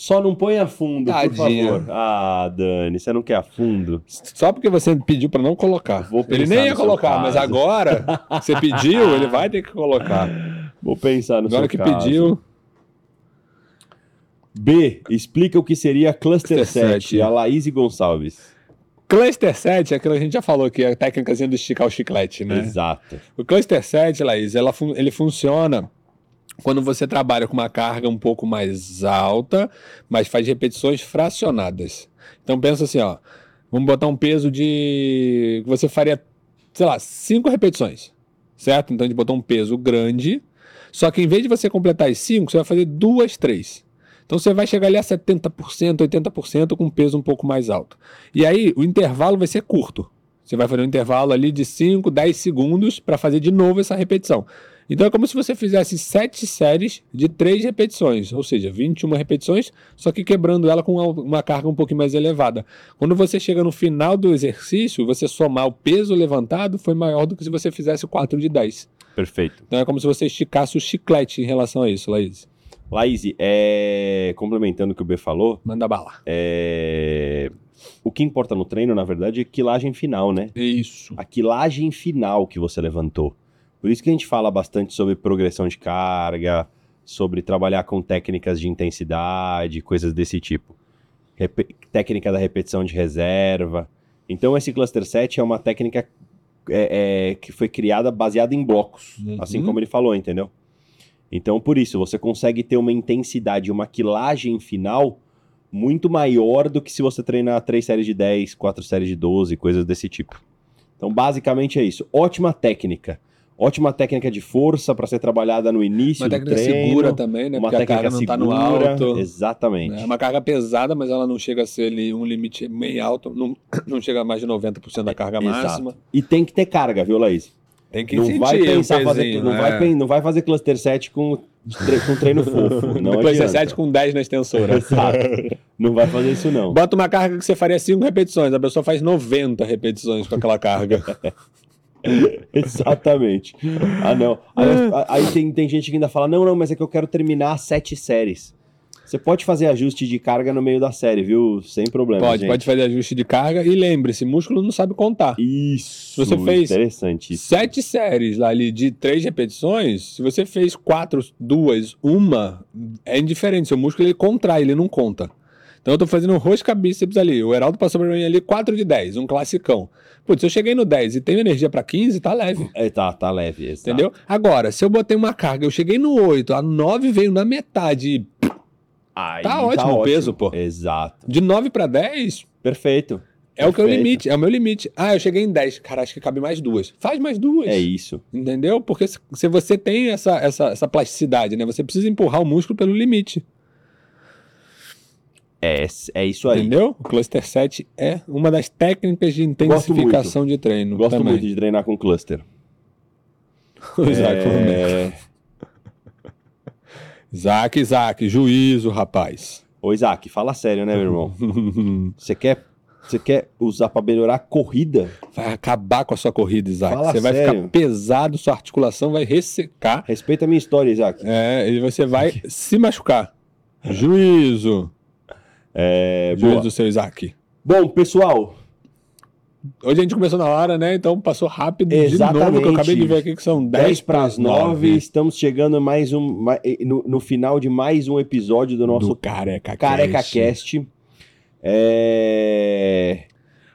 Só não põe a fundo, Tadinha. por favor. Ah, Dani, você não quer a fundo? Só porque você pediu pra não colocar. Vou ele nem ia colocar, mas caso. agora você pediu, ele vai ter que colocar. Vou pensar no Agora seu que caso. pediu, B, explica o que seria Cluster, Cluster 7, 7. a Laís Gonçalves. Cluster 7 é aquilo que a gente já falou que é a técnicazinha do esticar o chiclete, né? Exato. O Cluster 7, Laís, ela ele funciona quando você trabalha com uma carga um pouco mais alta, mas faz repetições fracionadas. Então pensa assim, ó, vamos botar um peso de você faria, sei lá, cinco repetições, certo? Então a gente botou um peso grande, só que em vez de você completar as cinco, você vai fazer duas, três. Então você vai chegar ali a 70%, 80% com um peso um pouco mais alto. E aí o intervalo vai ser curto. Você vai fazer um intervalo ali de 5, 10 segundos para fazer de novo essa repetição. Então é como se você fizesse sete séries de três repetições, ou seja, 21 repetições, só que quebrando ela com uma, carga um pouquinho mais elevada. Quando você chega no final do exercício, você somar o peso levantado foi maior do que se você fizesse 4 de 10. Perfeito. Então é como se você esticasse o chiclete em relação a isso, Laís. Laís, é... complementando o que o B falou, Manda bala. é... o que importa no treino, na verdade, é quilagem final, né? Isso. A quilagem final que você levantou. Por isso que a gente fala bastante sobre progressão de carga, sobre trabalhar com técnicas de intensidade, coisas desse tipo. Repe- técnica da repetição de reserva. Então, esse cluster set é uma técnica é, é, que foi criada baseada em blocos, Uhum. assim como ele falou, entendeu? Então, por isso, você consegue ter uma intensidade, uma quilagem final muito maior do que se você treinar três séries de 10, quatro séries de 12, coisas desse tipo. Então, basicamente é isso. Ótima técnica. Ótima técnica de força para ser trabalhada no início Uma do técnica treino. segura também, né? uma Porque a técnica carga não tá no segura. alto. Exatamente. É uma carga pesada, mas ela não chega a ser um limite bem alto. Não, não chega a mais de 90% da carga Exato. máxima. E tem que ter carga, viu, Laís? Tem que Não sentir vai pensar fazer, pezinho, não, né? vai, não vai fazer cluster set com, tre- com treino fofo. <laughs> Não adianta. sete com 10 na extensora. <laughs> Exato. Não vai fazer isso, não. Bota uma carga que você faria 5 repetições, a pessoa faz 90 repetições com aquela carga. <laughs> <laughs> Exatamente. Ah, não. Aí, aí tem, tem gente que ainda fala: não, não, mas é que eu quero terminar sete séries. Você pode fazer ajuste de carga no meio da série, viu? Sem problema. pode, gente. pode fazer ajuste de carga e lembre-se, músculo não sabe contar. Isso. Você fez Interessante. Sete séries lá ali de três repetições, se você fez quatro, duas, uma, é indiferente. Seu músculo ele contrai, ele não conta. Então eu tô fazendo um rosca bíceps ali. O Heraldo passou pra mim ali 4 de 10, um classicão. Putz, se eu cheguei no 10 e tenho energia pra 15, tá leve. É, tá, tá leve. exato. Entendeu? Agora, se eu botei uma carga, eu cheguei no 8, a 9 veio na metade. e Aí Tá ótimo o peso, pô. Exato. De 9 pra 10 Perfeito. é o que é o Perfeito. limite, é o meu limite. Ah, eu cheguei em 10. Cara, acho que cabe mais duas. Faz mais duas. É isso. Entendeu? Porque se- se você tem essa, essa, essa plasticidade, né? Você precisa empurrar o músculo pelo limite. É, é isso aí. Entendeu? O cluster set é uma das técnicas de intensificação de treino. Gosto também. muito de treinar com cluster. <laughs> Isaac. É... Isaac, Isaac, juízo, rapaz. Ô, Isaac, fala sério, né, meu irmão? <laughs> Você quer, você quer usar pra melhorar a corrida? Vai acabar com a sua corrida, Isaac. Fala você vai sério. ficar pesado, sua articulação vai ressecar. Respeita a minha história, Isaac. É, e você vai se machucar. Juízo. É, Juízo boa. do seu Isaac. Bom, pessoal, Hoje a gente começou na hora, né? Então passou rápido de Exatamente. novo, que eu acabei de ver aqui que são 10, 10 para as 9, estamos chegando mais um, no, no final de mais um episódio do nosso do Careca Careca Cast. Cast. É...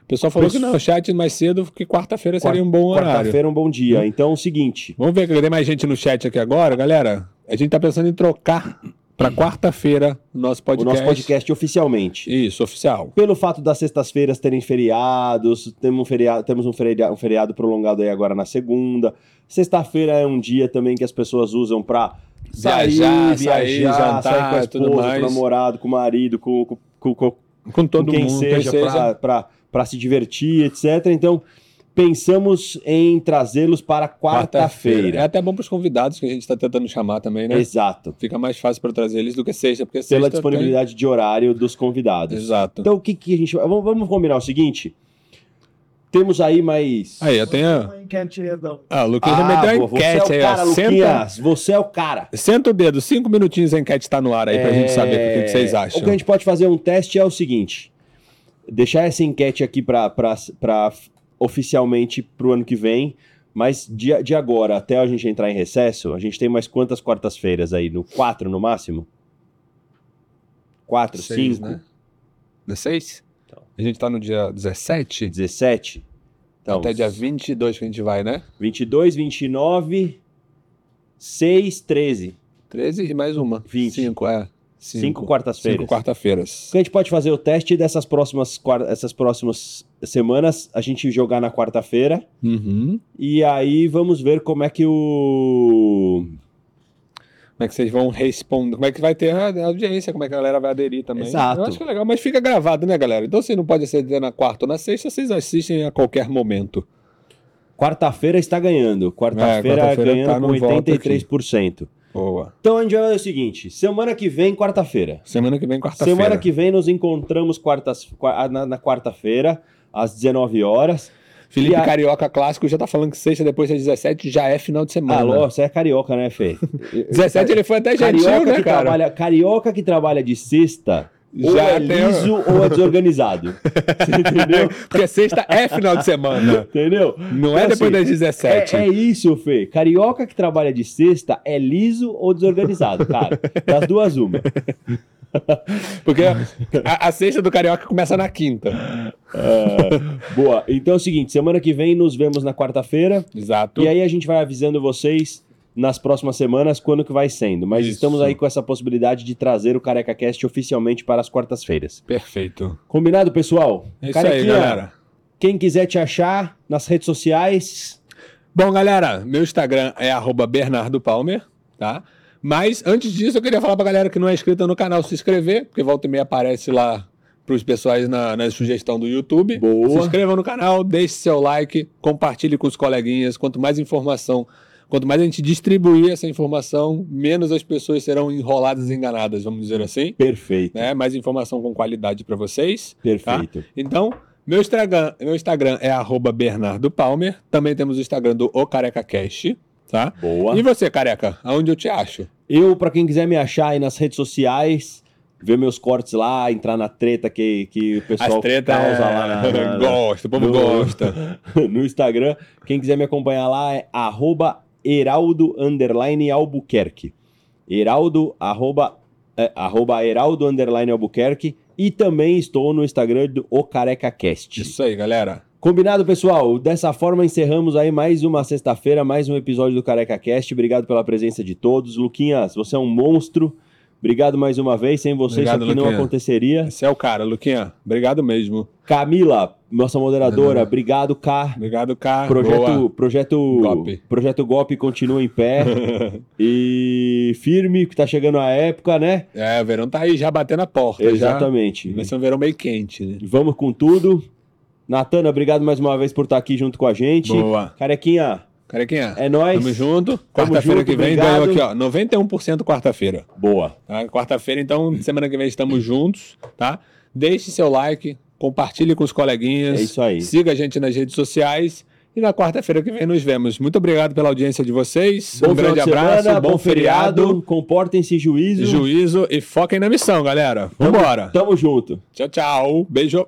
O pessoal falou Pessoal- que não, chat mais cedo, que quarta-feira seria um bom horário. Quarta-feira é um bom dia. Então é o seguinte, Vamos ver que tem mais gente no chat aqui agora, galera. A gente tá pensando em trocar para quarta-feira o nosso o podcast. nosso podcast oficialmente. Isso, oficial. Pelo fato das sextas-feiras terem feriados, temos um feriado, temos um feriado, um feriado prolongado aí agora na segunda. Sexta-feira é um dia também que as pessoas usam pra sair, Viajar, viajar, sair, jantar, sair com a esposa, com o namorado, com o marido, com, com, com, com Com todo quem mundo, seja, seja. pra se divertir, etc. Então, pensamos em trazê-los para É quarta-feira. até bom para os convidados que a gente está tentando chamar também, né? Exato. Fica mais fácil para trazer eles do que sexta, porque Pela sexta disponibilidade de horário dos tem- convidados. Exato. Então, o que, que a gente. Vamos, vamos combinar o seguinte. Temos aí mais. Aí, eu tenho. Ah, o Luquinhas Ah, meteu a é enquete o aí, cara, ó. Senta. Você é o cara. senta o dedo, cinco minutinhos a enquete tá no ar aí pra gente saber o que, que vocês É, acham. O que a gente pode fazer um teste é o seguinte: deixar essa enquete aqui para oficialmente para o ano que vem, mas de, de agora até a gente entrar em recesso, a gente tem mais quantas quartas-feiras aí? No quatro no máximo? Quatro, Seis, cinco, né? 16? Então. A gente tá no dia 17? 17? Então, Até dia 22 que a gente vai, né? 22, 29, 6, 13. 13 e mais uma. 20. 5, é. Cinco quartas-feiras. Cinco quarta-feiras. A gente pode fazer o teste dessas próximas, essas próximas semanas, a gente jogar na quarta-feira. Uhum. E aí vamos ver como é que o. Como é que vocês vão responder? Como é que vai ter a audiência? Como é que a galera vai aderir também? Exato. Eu acho que é legal, mas fica gravado, né, galera? Então, se não pode aceder na quarta ou na sexta, vocês assistem a qualquer momento. Quarta-feira está ganhando. Quarta-feira É, quarta-feira ganhando tá com voto 83%. Boa. Então a gente vai fazer o seguinte: semana que vem, quarta-feira. Semana que vem, quarta-feira. Semana que vem nos encontramos quartas, qua- na, na quarta-feira, às 19 horas. Felipe a- Carioca Clássico já tá falando que sexta depois das 17 já é final de semana. Alô, você é carioca, né, Fê? <laughs> 17 ele foi até gentil, carioca né, que cara? trabalha, carioca que trabalha de sexta ou Já é tem- liso ou é desorganizado. <laughs> Entendeu? Porque sexta é final de semana. Entendeu? Não Então, é depois assim, das 17. É, é isso, Fê. Carioca que trabalha de sexta é liso ou desorganizado, cara. Das duas, uma. <laughs> Porque a, a sexta do Carioca começa na quinta. É, boa. Então é o seguinte: semana que vem nos vemos na quarta-feira. Exato. E aí a gente vai avisando vocês nas próximas semanas quando que vai sendo. Mas Isso. estamos aí com essa possibilidade de trazer o Careca Cast oficialmente para as quartas-feiras. Perfeito. Combinado, pessoal? É isso aí, Carequinha, galera. Quem quiser te achar nas redes sociais, Bom, galera, meu Instagram é arroba Bernardo Palmer, tá? Mas antes disso, eu queria falar pra galera que não é inscrita no canal se inscrever, porque volta e meia aparece lá pros pessoais na, na sugestão do YouTube. Boa. Se inscreva no canal, deixe seu like, compartilhe com os coleguinhas. Quanto mais informação, quanto mais a gente distribuir essa informação, menos as pessoas serão enroladas e enganadas, vamos dizer assim. perfeito. Né? Mais informação com qualidade pra vocês. Perfeito. Então, meu Instagram, meu Instagram é arroba Bernardo Palmer. Também temos o Instagram do O Careca Cash, tá? Boa. E você, careca, aonde eu te acho? Eu, pra quem quiser me achar aí nas redes sociais, ver meus cortes lá, entrar na treta que, que o pessoal As tretas causa lá na, na- <laughs> gosta, o povo no- gosta. <laughs> no Instagram. Quem quiser me acompanhar lá é arroba Heraldo underline Albuquerque. Heraldo, arroba, é, arroba Heraldo underline Albuquerque. E também estou no Instagram do O Careca Cast. Isso aí, galera. Combinado, pessoal? Dessa forma encerramos aí mais uma sexta-feira, mais um episódio do Careca Cast. Obrigado pela presença de todos. Luquinhas, você é um monstro. Obrigado mais uma vez. Sem você Obrigado, isso aqui não Luquinha. aconteceria. Esse é o cara, Luquinha. Obrigado mesmo. Camila, nossa moderadora, obrigado, Cá. Obrigado, cara. Projeto, projeto, Golpe. projeto Golpe continua em pé <laughs> e firme, que tá chegando a época, né? É, o verão tá aí já batendo a porta. Exatamente. Já. Vai ser um verão meio quente, né? Vamos com tudo. Natana, obrigado mais uma vez por estar aqui junto com a gente. Boa. Carequinha, Carequinha, é nóis. tamo junto. Quarta-feira que vem obrigado. ganhou aqui, ó. 91% quarta-feira. Boa. Tá? Quarta-feira, então, semana que vem estamos juntos, tá? Deixe seu like, compartilhe com os coleguinhas. É isso aí. Siga a gente nas redes sociais. E na quarta-feira que vem nos vemos. Muito obrigado pela audiência de vocês. Bom um grande abraço, semana, bom, feriado, Comportem-se juízo. juízo e foquem na missão, galera. Vambora. Tamo junto. Tchau, tchau. Beijo.